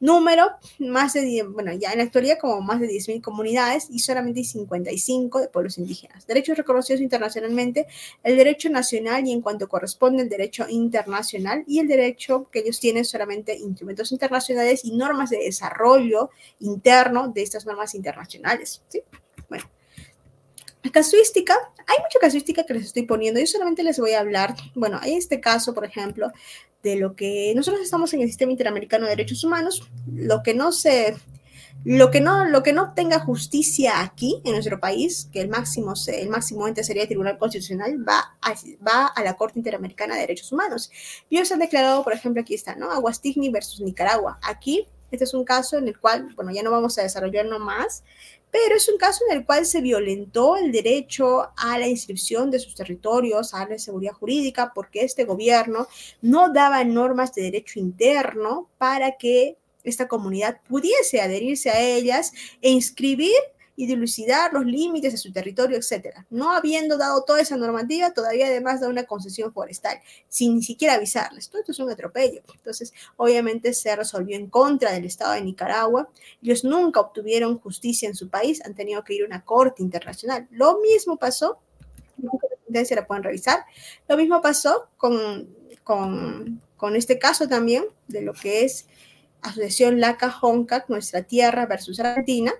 [SPEAKER 2] Número, más de, bueno, ya en la actualidad como más de 10.000 comunidades y solamente 55 de pueblos indígenas. Derechos reconocidos internacionalmente, el derecho nacional y en cuanto corresponde el derecho internacional y el derecho que ellos tienen solamente instrumentos internacionales y normas de desarrollo interno de estas normas internacionales. ¿sí? Bueno, casuística, hay mucha casuística que les estoy poniendo. Yo solamente les voy a hablar, bueno, hay este caso, por ejemplo, de lo que nosotros estamos en el Sistema Interamericano de Derechos Humanos, lo que no se Lo que no, lo que no tenga justicia aquí, en nuestro país, que el máximo, el máximo ente sería el Tribunal Constitucional, va a, va a la Corte Interamericana de Derechos Humanos. Y ellos han declarado, por ejemplo, aquí está, ¿no? Aguastigni versus Nicaragua. Aquí, este es un caso en el cual, bueno, ya no vamos a desarrollarlo más, pero es un caso en el cual se violentó el derecho a la inscripción de sus territorios, a la seguridad jurídica, porque este gobierno no daba normas de derecho interno para que esta comunidad pudiese adherirse a ellas e inscribir y dilucidar los límites de su territorio, etcétera. No habiendo dado toda esa normativa, todavía además da una concesión forestal, sin ni siquiera avisarles. Todo esto es un atropello. Entonces, obviamente se resolvió en contra del Estado de Nicaragua. Ellos nunca obtuvieron justicia en su país, han tenido que ir a una corte internacional. Lo mismo pasó, la pueden revisar, lo mismo pasó con, con, con este caso también de lo que es Asociación Laca Honca, Nuestra Tierra versus Argentina.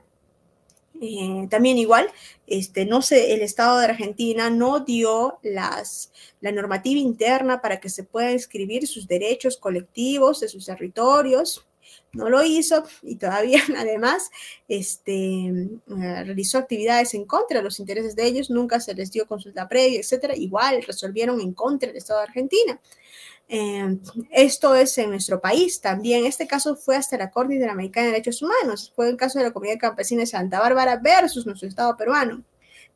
[SPEAKER 2] Eh, también igual, este, no sé, el Estado de Argentina no dio las, la normativa interna para que se puedan inscribir sus derechos colectivos de sus territorios. No lo hizo y todavía además este, eh, realizó actividades en contra de los intereses de ellos, nunca se les dio consulta previa, etcétera. Igual resolvieron en contra del Estado de Argentina. Eh, esto es en nuestro país también. Este caso fue hasta la Corte Interamericana de Derechos Humanos. Fue el caso de la comunidad campesina de Santa Bárbara versus nuestro Estado peruano.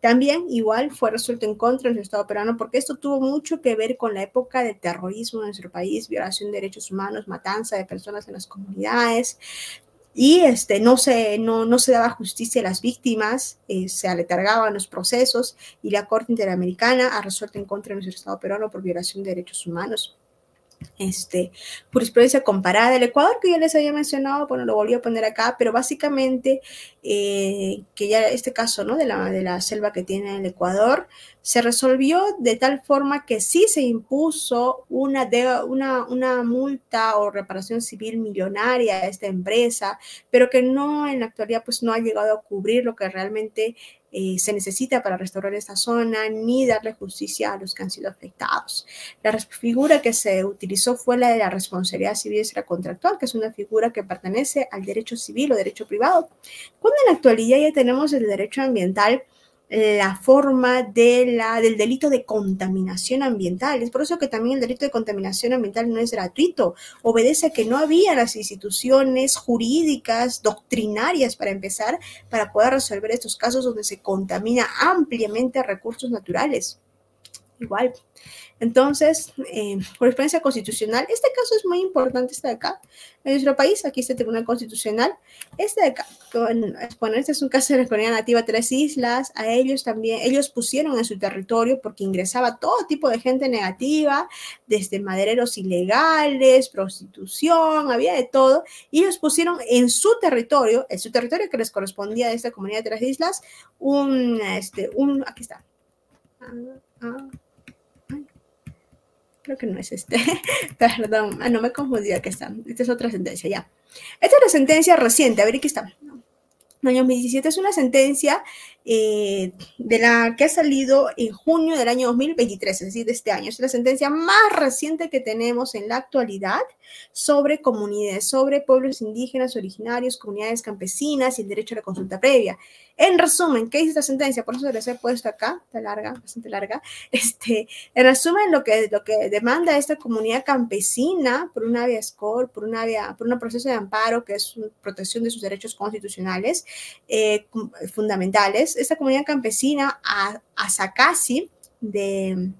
[SPEAKER 2] También igual fue resuelto en contra de nuestro Estado peruano porque esto tuvo mucho que ver con la época del terrorismo en nuestro país, violación de derechos humanos, matanza de personas en las comunidades. Y este, no, se, no, no se daba justicia a las víctimas, eh, se aletargaban los procesos y la Corte Interamericana ha resuelto en contra de nuestro Estado peruano por violación de derechos humanos este, jurisprudencia comparada del Ecuador, que ya les había mencionado, bueno, lo volví a poner acá, pero básicamente, eh, que ya este caso, ¿no? De la, de la selva que tiene el Ecuador, se resolvió de tal forma que sí se impuso una, de, una, una multa o reparación civil millonaria a esta empresa, pero que no, en la actualidad, pues no ha llegado a cubrir lo que realmente eh, se necesita para restaurar esta zona ni darle justicia a los que han sido afectados. La figura que se utilizó fue la de la responsabilidad civil extracontractual, que es una figura que pertenece al derecho civil o derecho privado. Cuando en la actualidad ya tenemos el derecho ambiental, la forma de la, del delito de contaminación ambiental. Es por eso que también el delito de contaminación ambiental no es gratuito. Obedece a que no había las instituciones jurídicas, doctrinarias para empezar, para poder resolver estos casos donde se contamina ampliamente recursos naturales. Igual. Entonces, eh, jurisprudencia constitucional, este caso es muy importante, este de acá. En nuestro país, aquí está el Tribunal Constitucional. Este de acá, bueno, este es un caso de la comunidad nativa Tres Islas. A ellos también, ellos pusieron en su territorio porque ingresaba todo tipo de gente negativa, desde madereros ilegales, prostitución, había de todo. Y ellos pusieron en su territorio, en su territorio que les correspondía a esta comunidad de Tres Islas, un, este, un, aquí está. Ah, ah creo que no es este, perdón, ah, no me confundí, aquí está, esta es otra sentencia, ya. Esta es la sentencia reciente, a ver, aquí está. El año 2017 es una sentencia eh, de la que ha salido en junio del año 2023, es decir, de este año. Es la sentencia más reciente que tenemos en la actualidad sobre comunidades, sobre pueblos indígenas, originarios, comunidades campesinas y el derecho a la consulta previa. En resumen, ¿qué dice esta sentencia? Por eso les he puesto acá, está larga, bastante larga. Este, en resumen, lo que, lo que demanda esta comunidad campesina por una vía score, por una vía, por un proceso de amparo que es protección de sus derechos constitucionales eh, fundamentales, esta comunidad campesina a, a Sacasi de,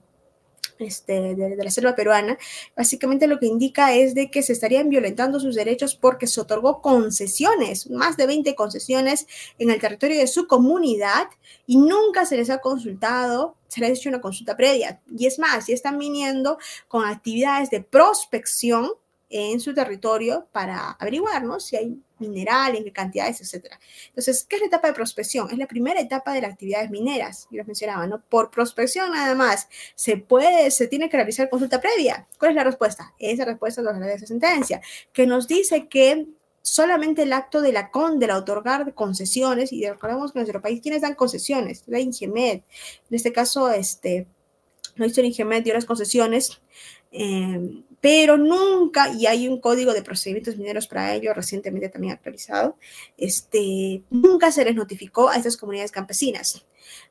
[SPEAKER 2] este, de, la selva peruana, básicamente lo que indica es de que se estarían violentando sus derechos porque se otorgó concesiones, más de 20 concesiones en el territorio de su comunidad y nunca se les ha consultado, se les ha hecho una consulta previa. Y es más, ya están viniendo con actividades de prospección en su territorio para averiguar si hay mineral, en qué cantidades, etc. Entonces, ¿qué es la etapa de prospección? Es la primera etapa de las actividades mineras, yo les mencionaba, ¿no? Por prospección nada más, se puede, se tiene que realizar consulta previa. ¿Cuál es la respuesta? Esa respuesta es la de esa sentencia, que nos dice que solamente el acto de la con, de la otorgar concesiones, y recordemos que en nuestro país, ¿quiénes dan concesiones? La INGEMED, en este caso, este, no hizo el INGEMED dio las concesiones, eh, pero nunca, y hay un código de procedimientos mineros para ello recientemente también actualizado, este, nunca se les notificó a estas comunidades campesinas.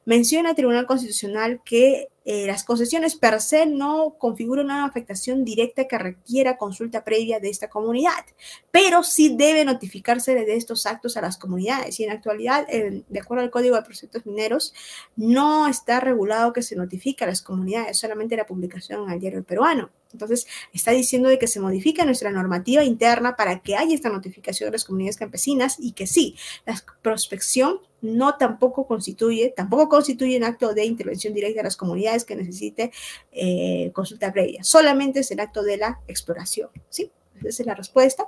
[SPEAKER 2] Menciona el Tribunal Constitucional que eh, las concesiones per se no configuran una afectación directa que requiera consulta previa de esta comunidad, pero sí debe notificarse de estos actos a las comunidades. Y en actualidad, de acuerdo al Código de Procedimientos Mineros, no está regulado que se notifique a las comunidades, solamente la publicación el diario peruano. Entonces, está diciendo de que se modifica nuestra normativa interna para que haya esta notificación de las comunidades campesinas y que sí, la prospección no tampoco constituye, tampoco constituye un acto de intervención directa de las comunidades que necesite eh, consulta previa. Solamente es el acto de la exploración, ¿sí? Esa es la respuesta.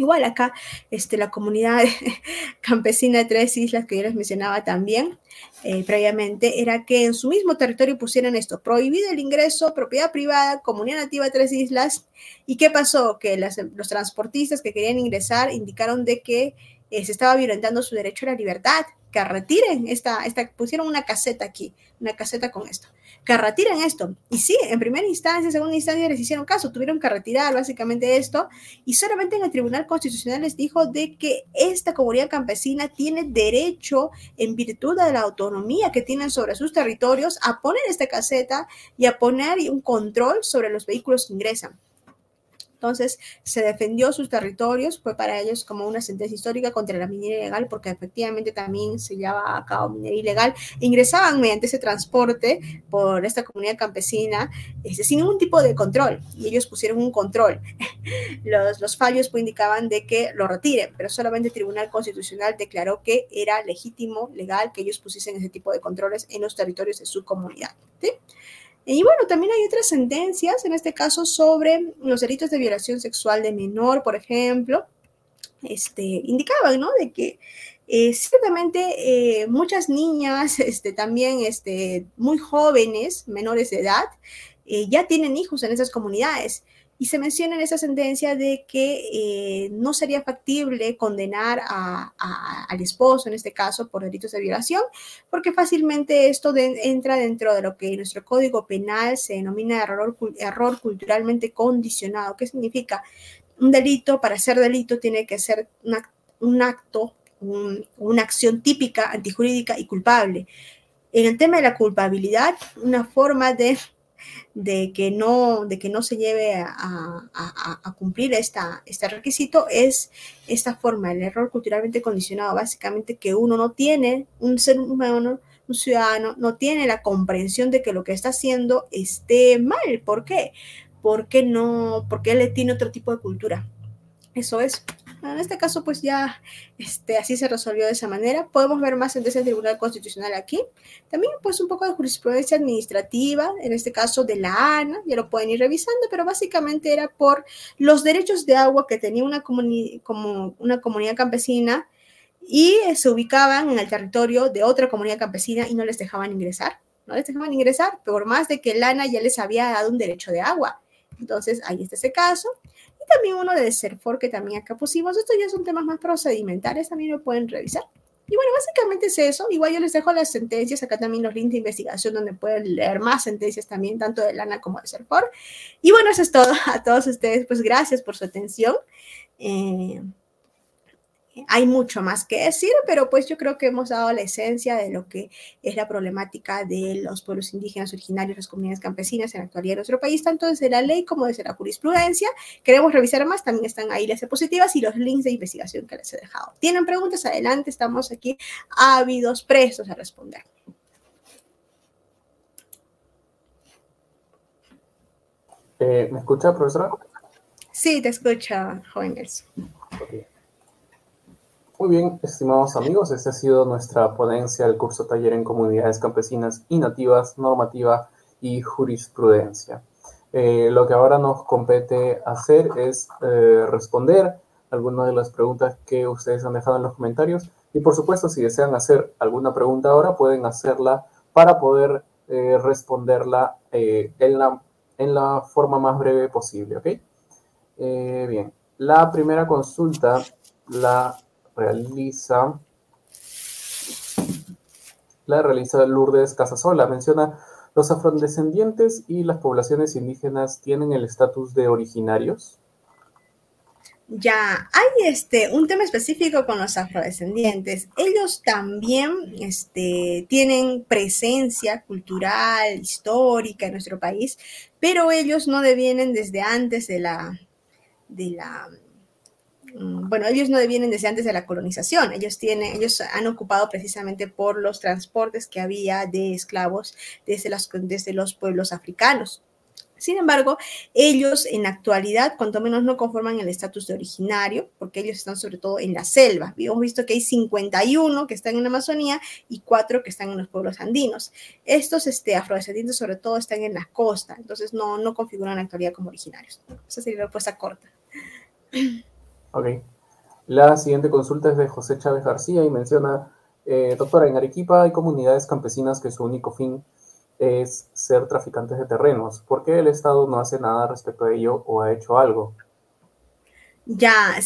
[SPEAKER 2] Igual acá, este, la comunidad campesina de Tres Islas, que yo les mencionaba también eh, previamente, era que en su mismo territorio pusieran esto, prohibido el ingreso, propiedad privada, comunidad nativa de Tres Islas. ¿Y qué pasó? Que los transportistas que querían ingresar indicaron de que eh, se estaba violentando su derecho a la libertad, que retiren esta, esta, pusieron una caseta aquí, una caseta con esto, que retiren esto. Y sí, en primera instancia, segunda instancia les hicieron caso, tuvieron que retirar básicamente esto, y solamente en el Tribunal Constitucional les dijo de que esta comunidad campesina tiene derecho, en virtud de la autonomía que tienen sobre sus territorios, a poner esta caseta y a poner un control sobre los vehículos que ingresan. Entonces, se defendió sus territorios, fue para ellos como una sentencia histórica contra la minería ilegal, porque efectivamente también se llevaba a cabo minería ilegal. Ingresaban mediante ese transporte por esta comunidad campesina este, sin ningún tipo de control, y ellos pusieron un control. Los, los fallos pues, indicaban de que lo retiren, pero solamente el Tribunal Constitucional declaró que era legítimo, legal, que ellos pusiesen ese tipo de controles en los territorios de su comunidad. ¿sí? Y bueno, también hay otras sentencias, en este caso sobre los delitos de violación sexual de menor, por ejemplo, este, indicaban, ¿no? De que eh, ciertamente eh, muchas niñas, este, también este, muy jóvenes, menores de edad, eh, ya tienen hijos en esas comunidades. Y se menciona en esa sentencia de que eh, no sería factible condenar al esposo, en este caso, por delitos de violación, porque fácilmente esto entra dentro de lo que nuestro código penal se denomina error, error culturalmente condicionado. ¿Qué significa? Un delito, para ser delito, tiene que ser un acto, una acción típica, antijurídica y culpable. En el tema de la culpabilidad, una forma de de que no, de que no se lleve a, cumplir esta, este requisito es esta forma, el error culturalmente condicionado, básicamente que uno no tiene, un ser humano, un ciudadano, no tiene la comprensión de que lo que está haciendo esté mal. ¿Por qué? Porque no, porque él tiene otro tipo de cultura. Eso es. En este caso, pues ya este, así se resolvió de esa manera. Podemos ver más en ese Tribunal Constitucional aquí. También, pues, un poco de jurisprudencia administrativa, en este caso de la ANA, ya lo pueden ir revisando, pero básicamente era por los derechos de agua que tenía una, como una comunidad campesina y se ubicaban en el territorio de otra comunidad campesina y no les dejaban ingresar. No les dejaban ingresar, por más de que la ANA ya les había dado un derecho de agua. Entonces, ahí está ese caso también uno de SERFOR que también acá pusimos. Estos ya son temas más procedimentales, también lo pueden revisar. Y bueno, básicamente es eso. Igual yo les dejo las sentencias, acá también los links de investigación donde pueden leer más sentencias también, tanto de Lana como de SERFOR. Y bueno, eso es todo. A todos ustedes, pues gracias por su atención. Eh, hay mucho más que decir, pero pues yo creo que hemos dado la esencia de lo que es la problemática de los pueblos indígenas originarios, las comunidades campesinas en la actualidad de nuestro país, tanto desde la ley como desde la jurisprudencia. Queremos revisar más, también están ahí las diapositivas y los links de investigación que les he dejado. ¿Tienen preguntas? Adelante, estamos aquí ávidos, prestos a responder.
[SPEAKER 1] Eh, ¿Me escucha, profesora?
[SPEAKER 2] Sí, te escucha, joven
[SPEAKER 1] muy bien, estimados amigos, esta ha sido nuestra ponencia del curso taller en comunidades campesinas y nativas, normativa y jurisprudencia. Eh, lo que ahora nos compete hacer es eh, responder algunas de las preguntas que ustedes han dejado en los comentarios y por supuesto si desean hacer alguna pregunta ahora pueden hacerla para poder eh, responderla en, la, en la forma más breve posible, ¿ok? bien, la primera consulta la realiza la realiza Lourdes Casasola. Menciona, ¿Los afrodescendientes y las poblaciones indígenas tienen el estatus de originarios?
[SPEAKER 2] Ya, hay este, un tema específico con los afrodescendientes. Ellos también este, tienen presencia cultural, histórica en nuestro país, pero ellos no devienen desde antes de la, de la bueno, ellos no devienen desde antes de la colonización. Ellos tienen, ellos han ocupado precisamente por los transportes que había de esclavos desde, los pueblos africanos. Sin embargo, ellos en actualidad, cuanto menos no conforman el estatus de originario, porque ellos están sobre todo en la selva. Hemos visto que hay 51 que están en la Amazonía y 4 que están en los pueblos andinos. Estos este, afrodescendientes sobre todo están en la costa, entonces no, no configuran la actualidad como originarios. Esa sería la respuesta corta.
[SPEAKER 1] Ok. La siguiente consulta es de José Chávez García y menciona, eh, doctora, en Arequipa hay comunidades campesinas que su único fin es ser traficantes de terrenos. ¿Por qué el Estado no hace nada respecto a ello o ha hecho algo?
[SPEAKER 2] Ya,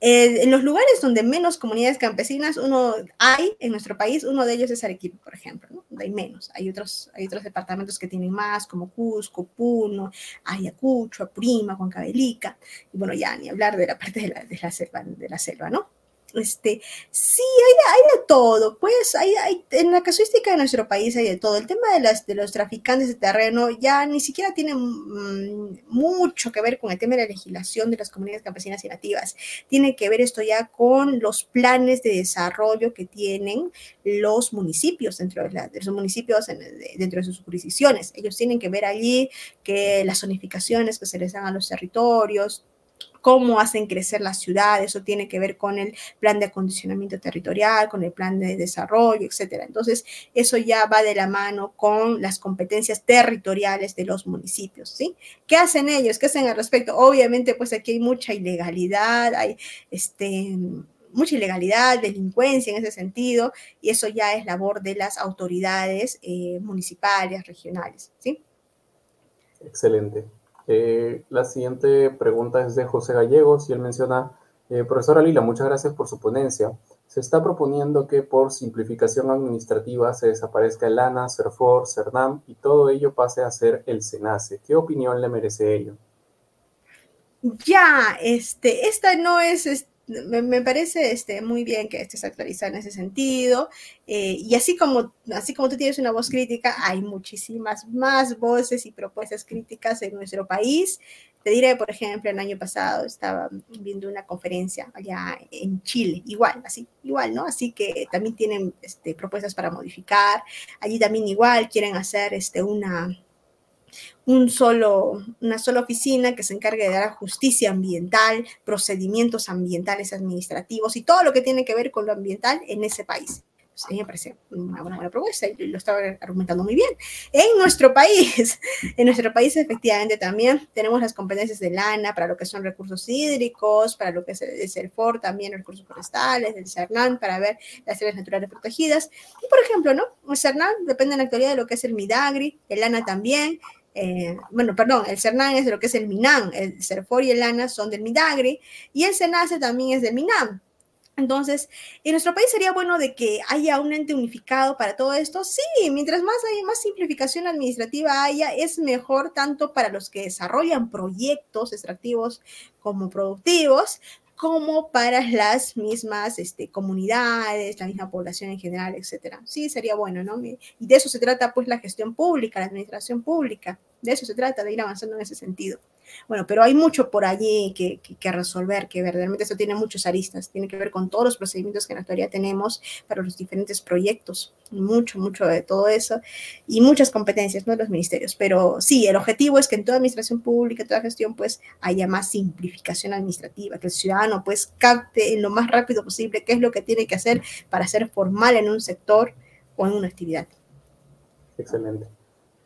[SPEAKER 2] eh, en los lugares donde menos comunidades campesinas uno hay en nuestro país, uno de ellos es Arequipa, por ejemplo, ¿no? hay menos. Hay otros, hay otros departamentos que tienen más, como Cusco, Puno, Ayacucho, Apurima, Huancavelica, y bueno, ya ni hablar de la parte de la selva, de la selva, ¿no? Este, sí, hay, de todo, pues hay, hay, en la casuística de nuestro país hay de todo. El tema de, las, de los traficantes de terreno ya ni siquiera tiene mm, mucho que ver con el tema de la legislación de las comunidades campesinas y nativas. Tiene que ver esto ya con los planes de desarrollo que tienen los municipios dentro de, la, municipios dentro de sus jurisdicciones. Ellos tienen que ver allí que las zonificaciones que se les dan a los territorios, cómo hacen crecer las ciudades, eso tiene que ver con el plan de acondicionamiento territorial, con el plan de desarrollo, etcétera. Entonces, eso ya va de la mano con las competencias territoriales de los municipios, ¿sí? ¿Qué hacen ellos? ¿Qué hacen al respecto? Obviamente, pues aquí hay mucha ilegalidad, hay este mucha ilegalidad, delincuencia en ese sentido, y eso ya es labor de las autoridades eh, municipales, regionales, ¿sí?
[SPEAKER 1] Excelente. Eh, la siguiente pregunta es de José Gallegos y él menciona, eh, profesora Lila, muchas gracias por su ponencia. Se está proponiendo que por simplificación administrativa se desaparezca el ANA, CERFOR, CERNAM y todo ello pase a ser el SENACE. ¿Qué opinión le merece ello?
[SPEAKER 2] Ya, este, esta no es, me, parece este, muy bien que estés actualizado en ese sentido. Eh, y así como, así como tú tienes una voz crítica, hay muchísimas más voces y propuestas críticas en nuestro país. Te diré, por ejemplo, el año pasado estaba viendo una conferencia allá en Chile, igual, así, igual, ¿no? Así que también tienen este, propuestas para modificar. Allí también igual quieren hacer este, una, un solo, una sola oficina que se encargue de dar justicia ambiental, procedimientos ambientales administrativos y todo lo que tiene que ver con lo ambiental en ese país. Pues, a mí me parece una buena, propuesta y lo estaba argumentando muy bien. En nuestro país, en nuestro país efectivamente también tenemos las competencias de LANA para lo que son recursos hídricos, para lo que es el CERFOR, también recursos forestales, del CERNAN para ver las áreas naturales protegidas. Y por ejemplo, ¿no? El CERNAN depende en la actualidad de lo que es el MIDAGRI, el LANA también, eh, bueno, perdón, el CERNAN es de lo que es el MINAM, el CERFOR y el ANA son del MIDAGRI y el SENACE también es del MINAM. Entonces, en nuestro país sería bueno de que haya un ente unificado para todo esto. Sí, mientras más hay más simplificación administrativa haya, es mejor tanto para los que desarrollan proyectos extractivos como productivos, como para las mismas este, comunidades, la misma población en general, etcétera. Sí, sería bueno, ¿no? Y de eso se trata, pues, la gestión pública, la administración pública. De eso se trata, de ir avanzando en ese sentido. Bueno, pero hay mucho por allí que, resolver, que verdaderamente eso tiene muchos aristas, tiene que ver con todos los procedimientos que en la actualidad tenemos para los diferentes proyectos, mucho, mucho de todo eso y muchas competencias, ¿no? Los ministerios. Pero sí, el objetivo es que en toda administración pública, toda gestión, pues haya más simplificación administrativa, que el ciudadano pues capte en lo más rápido posible qué es lo que tiene que hacer para ser formal en un sector o en una actividad.
[SPEAKER 1] Excelente.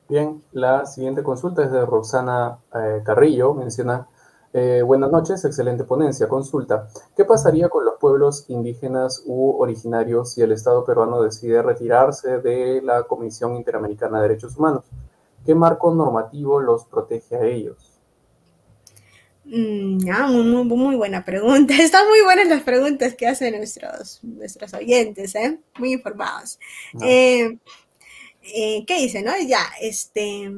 [SPEAKER 1] Bien, la siguiente consulta es de Roxana eh, Carrillo. Menciona, eh, buenas noches, excelente ponencia. Consulta, ¿qué pasaría con los pueblos indígenas u originarios si el Estado peruano decide retirarse de la Comisión Interamericana de Derechos Humanos? ¿Qué marco normativo los protege a ellos?
[SPEAKER 2] Mm, muy, muy, buena pregunta. Están muy buenas las preguntas que hacen nuestros, nuestros oyentes, ¿eh? muy informados. eh, ¿qué dice, no? Ya, este,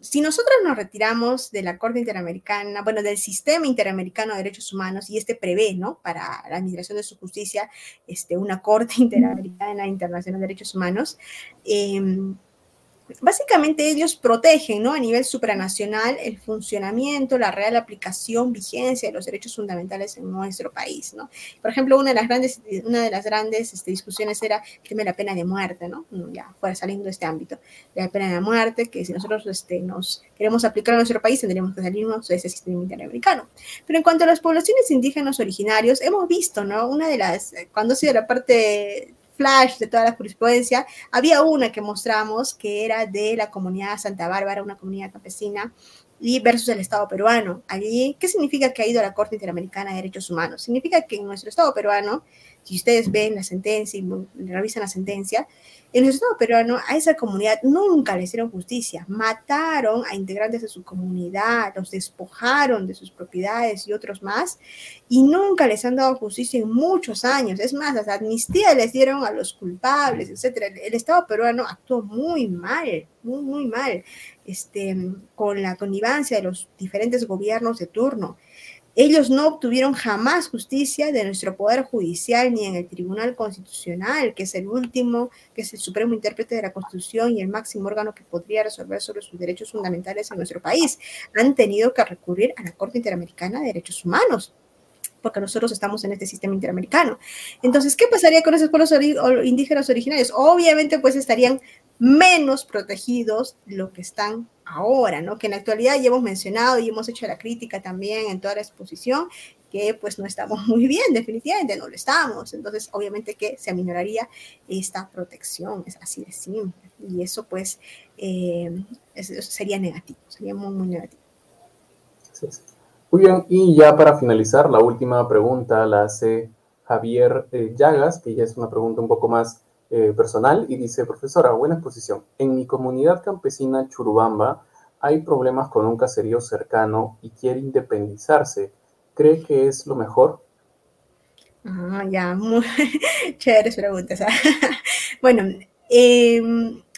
[SPEAKER 2] si nosotros nos retiramos de la Corte Interamericana, bueno, del sistema interamericano de derechos humanos, y este prevé, ¿no? Para la administración de su justicia, este, una Corte Interamericana Internacional de Derechos Humanos, eh, básicamente ellos protegen ¿no? a nivel supranacional el funcionamiento, la real aplicación, vigencia de los derechos fundamentales en nuestro país. ¿no? Por ejemplo, una de las grandes, una de las grandes este, discusiones era el tema de la pena de muerte, ¿no? ya fuera saliendo de este ámbito, la pena de muerte, que si nosotros este, nos queremos aplicar en nuestro país, tendríamos que salirnos de ese sistema interamericano. Pero en cuanto a las poblaciones indígenas originarios, hemos visto, ¿no? Una de las, cuando ha sido la parte flash de toda la jurisprudencia, había una que mostramos que era de la comunidad Santa Bárbara, una comunidad campesina, y versus el Estado peruano. Allí, ¿qué significa que ha ido a la Corte Interamericana de Derechos Humanos? Significa que en nuestro Estado peruano, si ustedes ven la sentencia y revisan la sentencia, en el Estado peruano a esa comunidad nunca le hicieron justicia. Mataron a integrantes de su comunidad, los despojaron de sus propiedades y otros más, y nunca les han dado justicia en muchos años. Es más, las amnistía les dieron a los culpables, etc. El Estado peruano actuó muy mal, muy, muy mal, este, con la connivencia de los diferentes gobiernos de turno. Ellos no obtuvieron jamás justicia de nuestro Poder Judicial ni en el Tribunal Constitucional, que es el último, que es el supremo intérprete de la Constitución y el máximo órgano que podría resolver sobre sus derechos fundamentales en nuestro país. Han tenido que recurrir a la Corte Interamericana de Derechos Humanos porque nosotros estamos en este sistema interamericano. Entonces, ¿qué pasaría con esos pueblos indígenas originarios? Obviamente, pues estarían menos protegidos lo que están ahora, ¿no? Que en la actualidad ya hemos mencionado y hemos hecho la crítica también en toda la exposición, que pues no estamos muy bien, definitivamente no lo estamos. Entonces, obviamente que se aminoraría esta protección, es así de simple. Y eso pues eh, sería negativo, sería muy, muy negativo.
[SPEAKER 1] Muy bien, y ya para finalizar, la última pregunta la hace Javier eh, Llagas, que ya es una pregunta un poco más eh, personal, y dice, profesora, buena exposición. En mi comunidad campesina Churubamba hay problemas con un caserío cercano y quiere independizarse. ¿Cree que es lo mejor?
[SPEAKER 2] Ah, ya, muy chéveres preguntas. bueno, eh,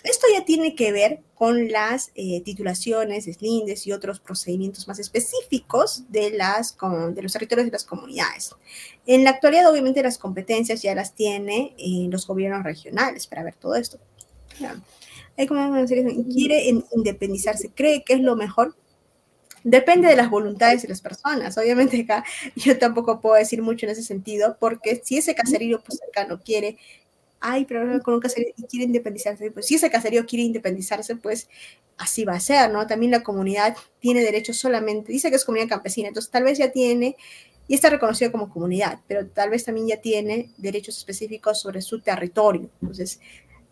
[SPEAKER 2] esto ya tiene que ver con las eh, titulaciones, deslindes y otros procedimientos más específicos de, las, de los territorios de las comunidades. En la actualidad, obviamente, las competencias ya las tiene eh, los gobiernos regionales para ver todo esto. Hay como quiere independizarse, cree que es lo mejor. Depende de las voluntades de las personas. Obviamente acá yo tampoco puedo decir mucho en ese sentido, porque si ese caserío pues, cercano quiere hay problema con un caserío y quiere independizarse. Pues si ese caserío quiere independizarse, pues así va a ser, ¿no? También la comunidad tiene derechos solamente, dice que es comunidad campesina, entonces tal vez ya tiene, y está reconocido como comunidad, pero tal vez también ya tiene derechos específicos sobre su territorio. Entonces,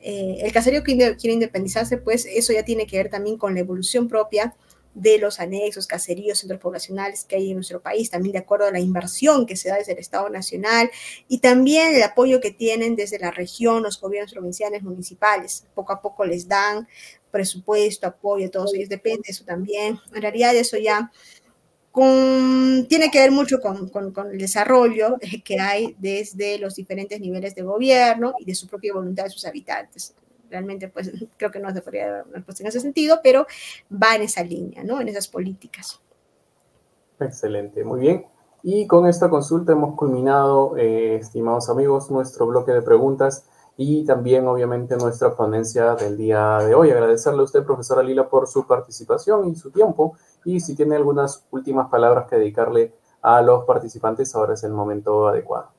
[SPEAKER 2] eh, el caserío que quiere independizarse, pues eso ya tiene que ver también con la evolución propia de los anexos, caseríos, centros poblacionales que hay en nuestro país, también de acuerdo a la inversión que se da desde el Estado Nacional y también el apoyo que tienen desde la región, los gobiernos provinciales, municipales. Poco a poco les dan presupuesto, apoyo, todos ellos, depende de eso también. En realidad eso ya tiene que ver mucho con, con, el desarrollo que hay desde los diferentes niveles de gobierno y de su propia voluntad de sus habitantes realmente pues creo que no se podría dar una respuesta en ese sentido, pero va en esa línea, ¿no? En esas políticas.
[SPEAKER 1] Excelente, muy bien. Y con esta consulta hemos culminado, eh, estimados amigos, nuestro bloque de preguntas y también obviamente nuestra ponencia del día de hoy. Agradecerle a usted, profesora Lila, por su participación y su tiempo. Y si tiene algunas últimas palabras que dedicarle a los participantes, ahora es el momento adecuado.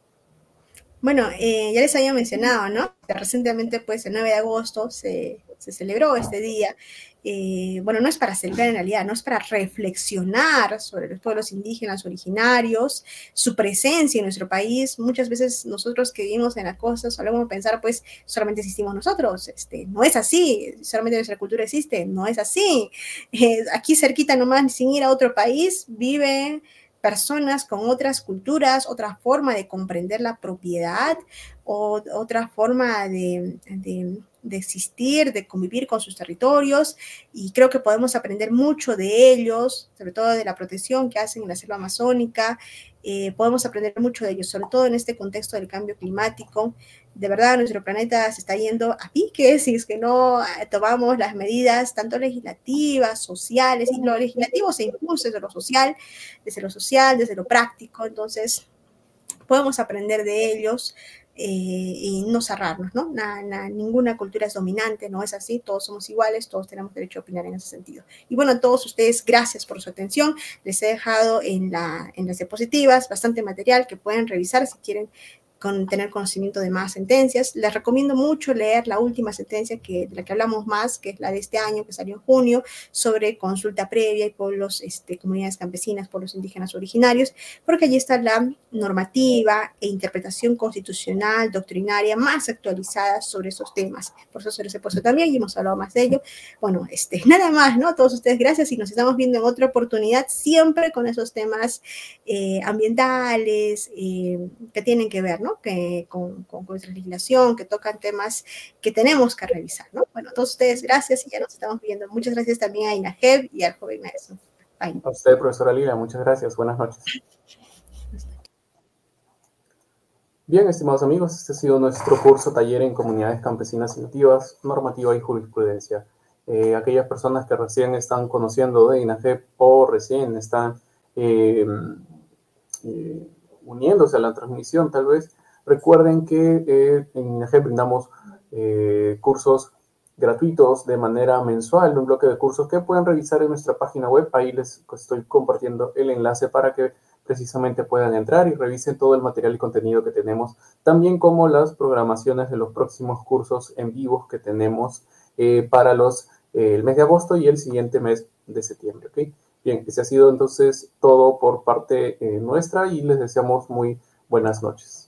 [SPEAKER 2] Bueno, eh, ya les había mencionado, ¿no? Recientemente, pues, el 9 de agosto se, celebró este día. Eh, bueno, no es para celebrar en realidad, no es para reflexionar sobre los pueblos indígenas originarios, su presencia en nuestro país. Muchas veces nosotros que vivimos en la costa solemos pensar, pues, solamente existimos nosotros. Este, no es así, solamente nuestra cultura existe, no es así. Aquí cerquita nomás, sin ir a otro país, vive personas con otras culturas, otra forma de comprender la propiedad, o, otra forma de, existir, de convivir con sus territorios, y creo que podemos aprender mucho de ellos, sobre todo de la protección que hacen en la selva amazónica, eh, podemos aprender mucho de ellos, sobre todo en este contexto del cambio climático. De verdad nuestro planeta se está yendo a pique si es que no eh, tomamos las medidas tanto legislativas, sociales, y lo legislativo se impulsa desde lo social, desde lo social, desde lo práctico, entonces podemos aprender de ellos, eh, y no cerrarnos, ¿no? ninguna cultura es dominante, no es así, todos somos iguales, todos tenemos derecho a opinar en ese sentido. Y bueno, a todos ustedes, gracias por su atención. Les he dejado en, la, en las diapositivas bastante material que pueden revisar si quieren con tener conocimiento de más sentencias. Les recomiendo mucho leer la última sentencia que, de la que hablamos más, que es la de este año, que salió en junio, sobre consulta previa y pueblos, este, comunidades campesinas, pueblos indígenas originarios, porque allí está la normativa e interpretación constitucional, doctrinaria más actualizada sobre esos temas. Por eso se los he puesto también y hemos hablado más de ello. Bueno, este, nada más, ¿no? A todos ustedes gracias y nos estamos viendo en otra oportunidad, siempre con esos temas eh, ambientales eh, que tienen que ver, ¿no? Que, con, con, nuestra legislación, que tocan temas que tenemos que revisar, ¿no? Bueno, todos ustedes, gracias y ya nos estamos viendo. Muchas gracias también a Inajeb y al joven maestro.
[SPEAKER 1] A usted, profesora Lila, muchas gracias. Buenas noches. Bien, estimados amigos, este ha sido nuestro curso taller en comunidades campesinas y nativas, normativa y jurisprudencia. Eh, aquellas personas que recién están conociendo de INAGEP o recién están eh, eh, uniéndose a la transmisión, tal vez Recuerden que eh, en INAGEP brindamos eh, cursos gratuitos de manera mensual, un bloque de cursos que pueden revisar en nuestra página web. Ahí les estoy compartiendo el enlace para que precisamente puedan entrar y revisen todo el material y contenido que tenemos, también como las programaciones de los próximos cursos en vivo que tenemos eh, para los, el mes de agosto y el siguiente mes de septiembre. ¿okay? Bien, ese ha sido entonces todo por parte nuestra y les deseamos muy buenas noches.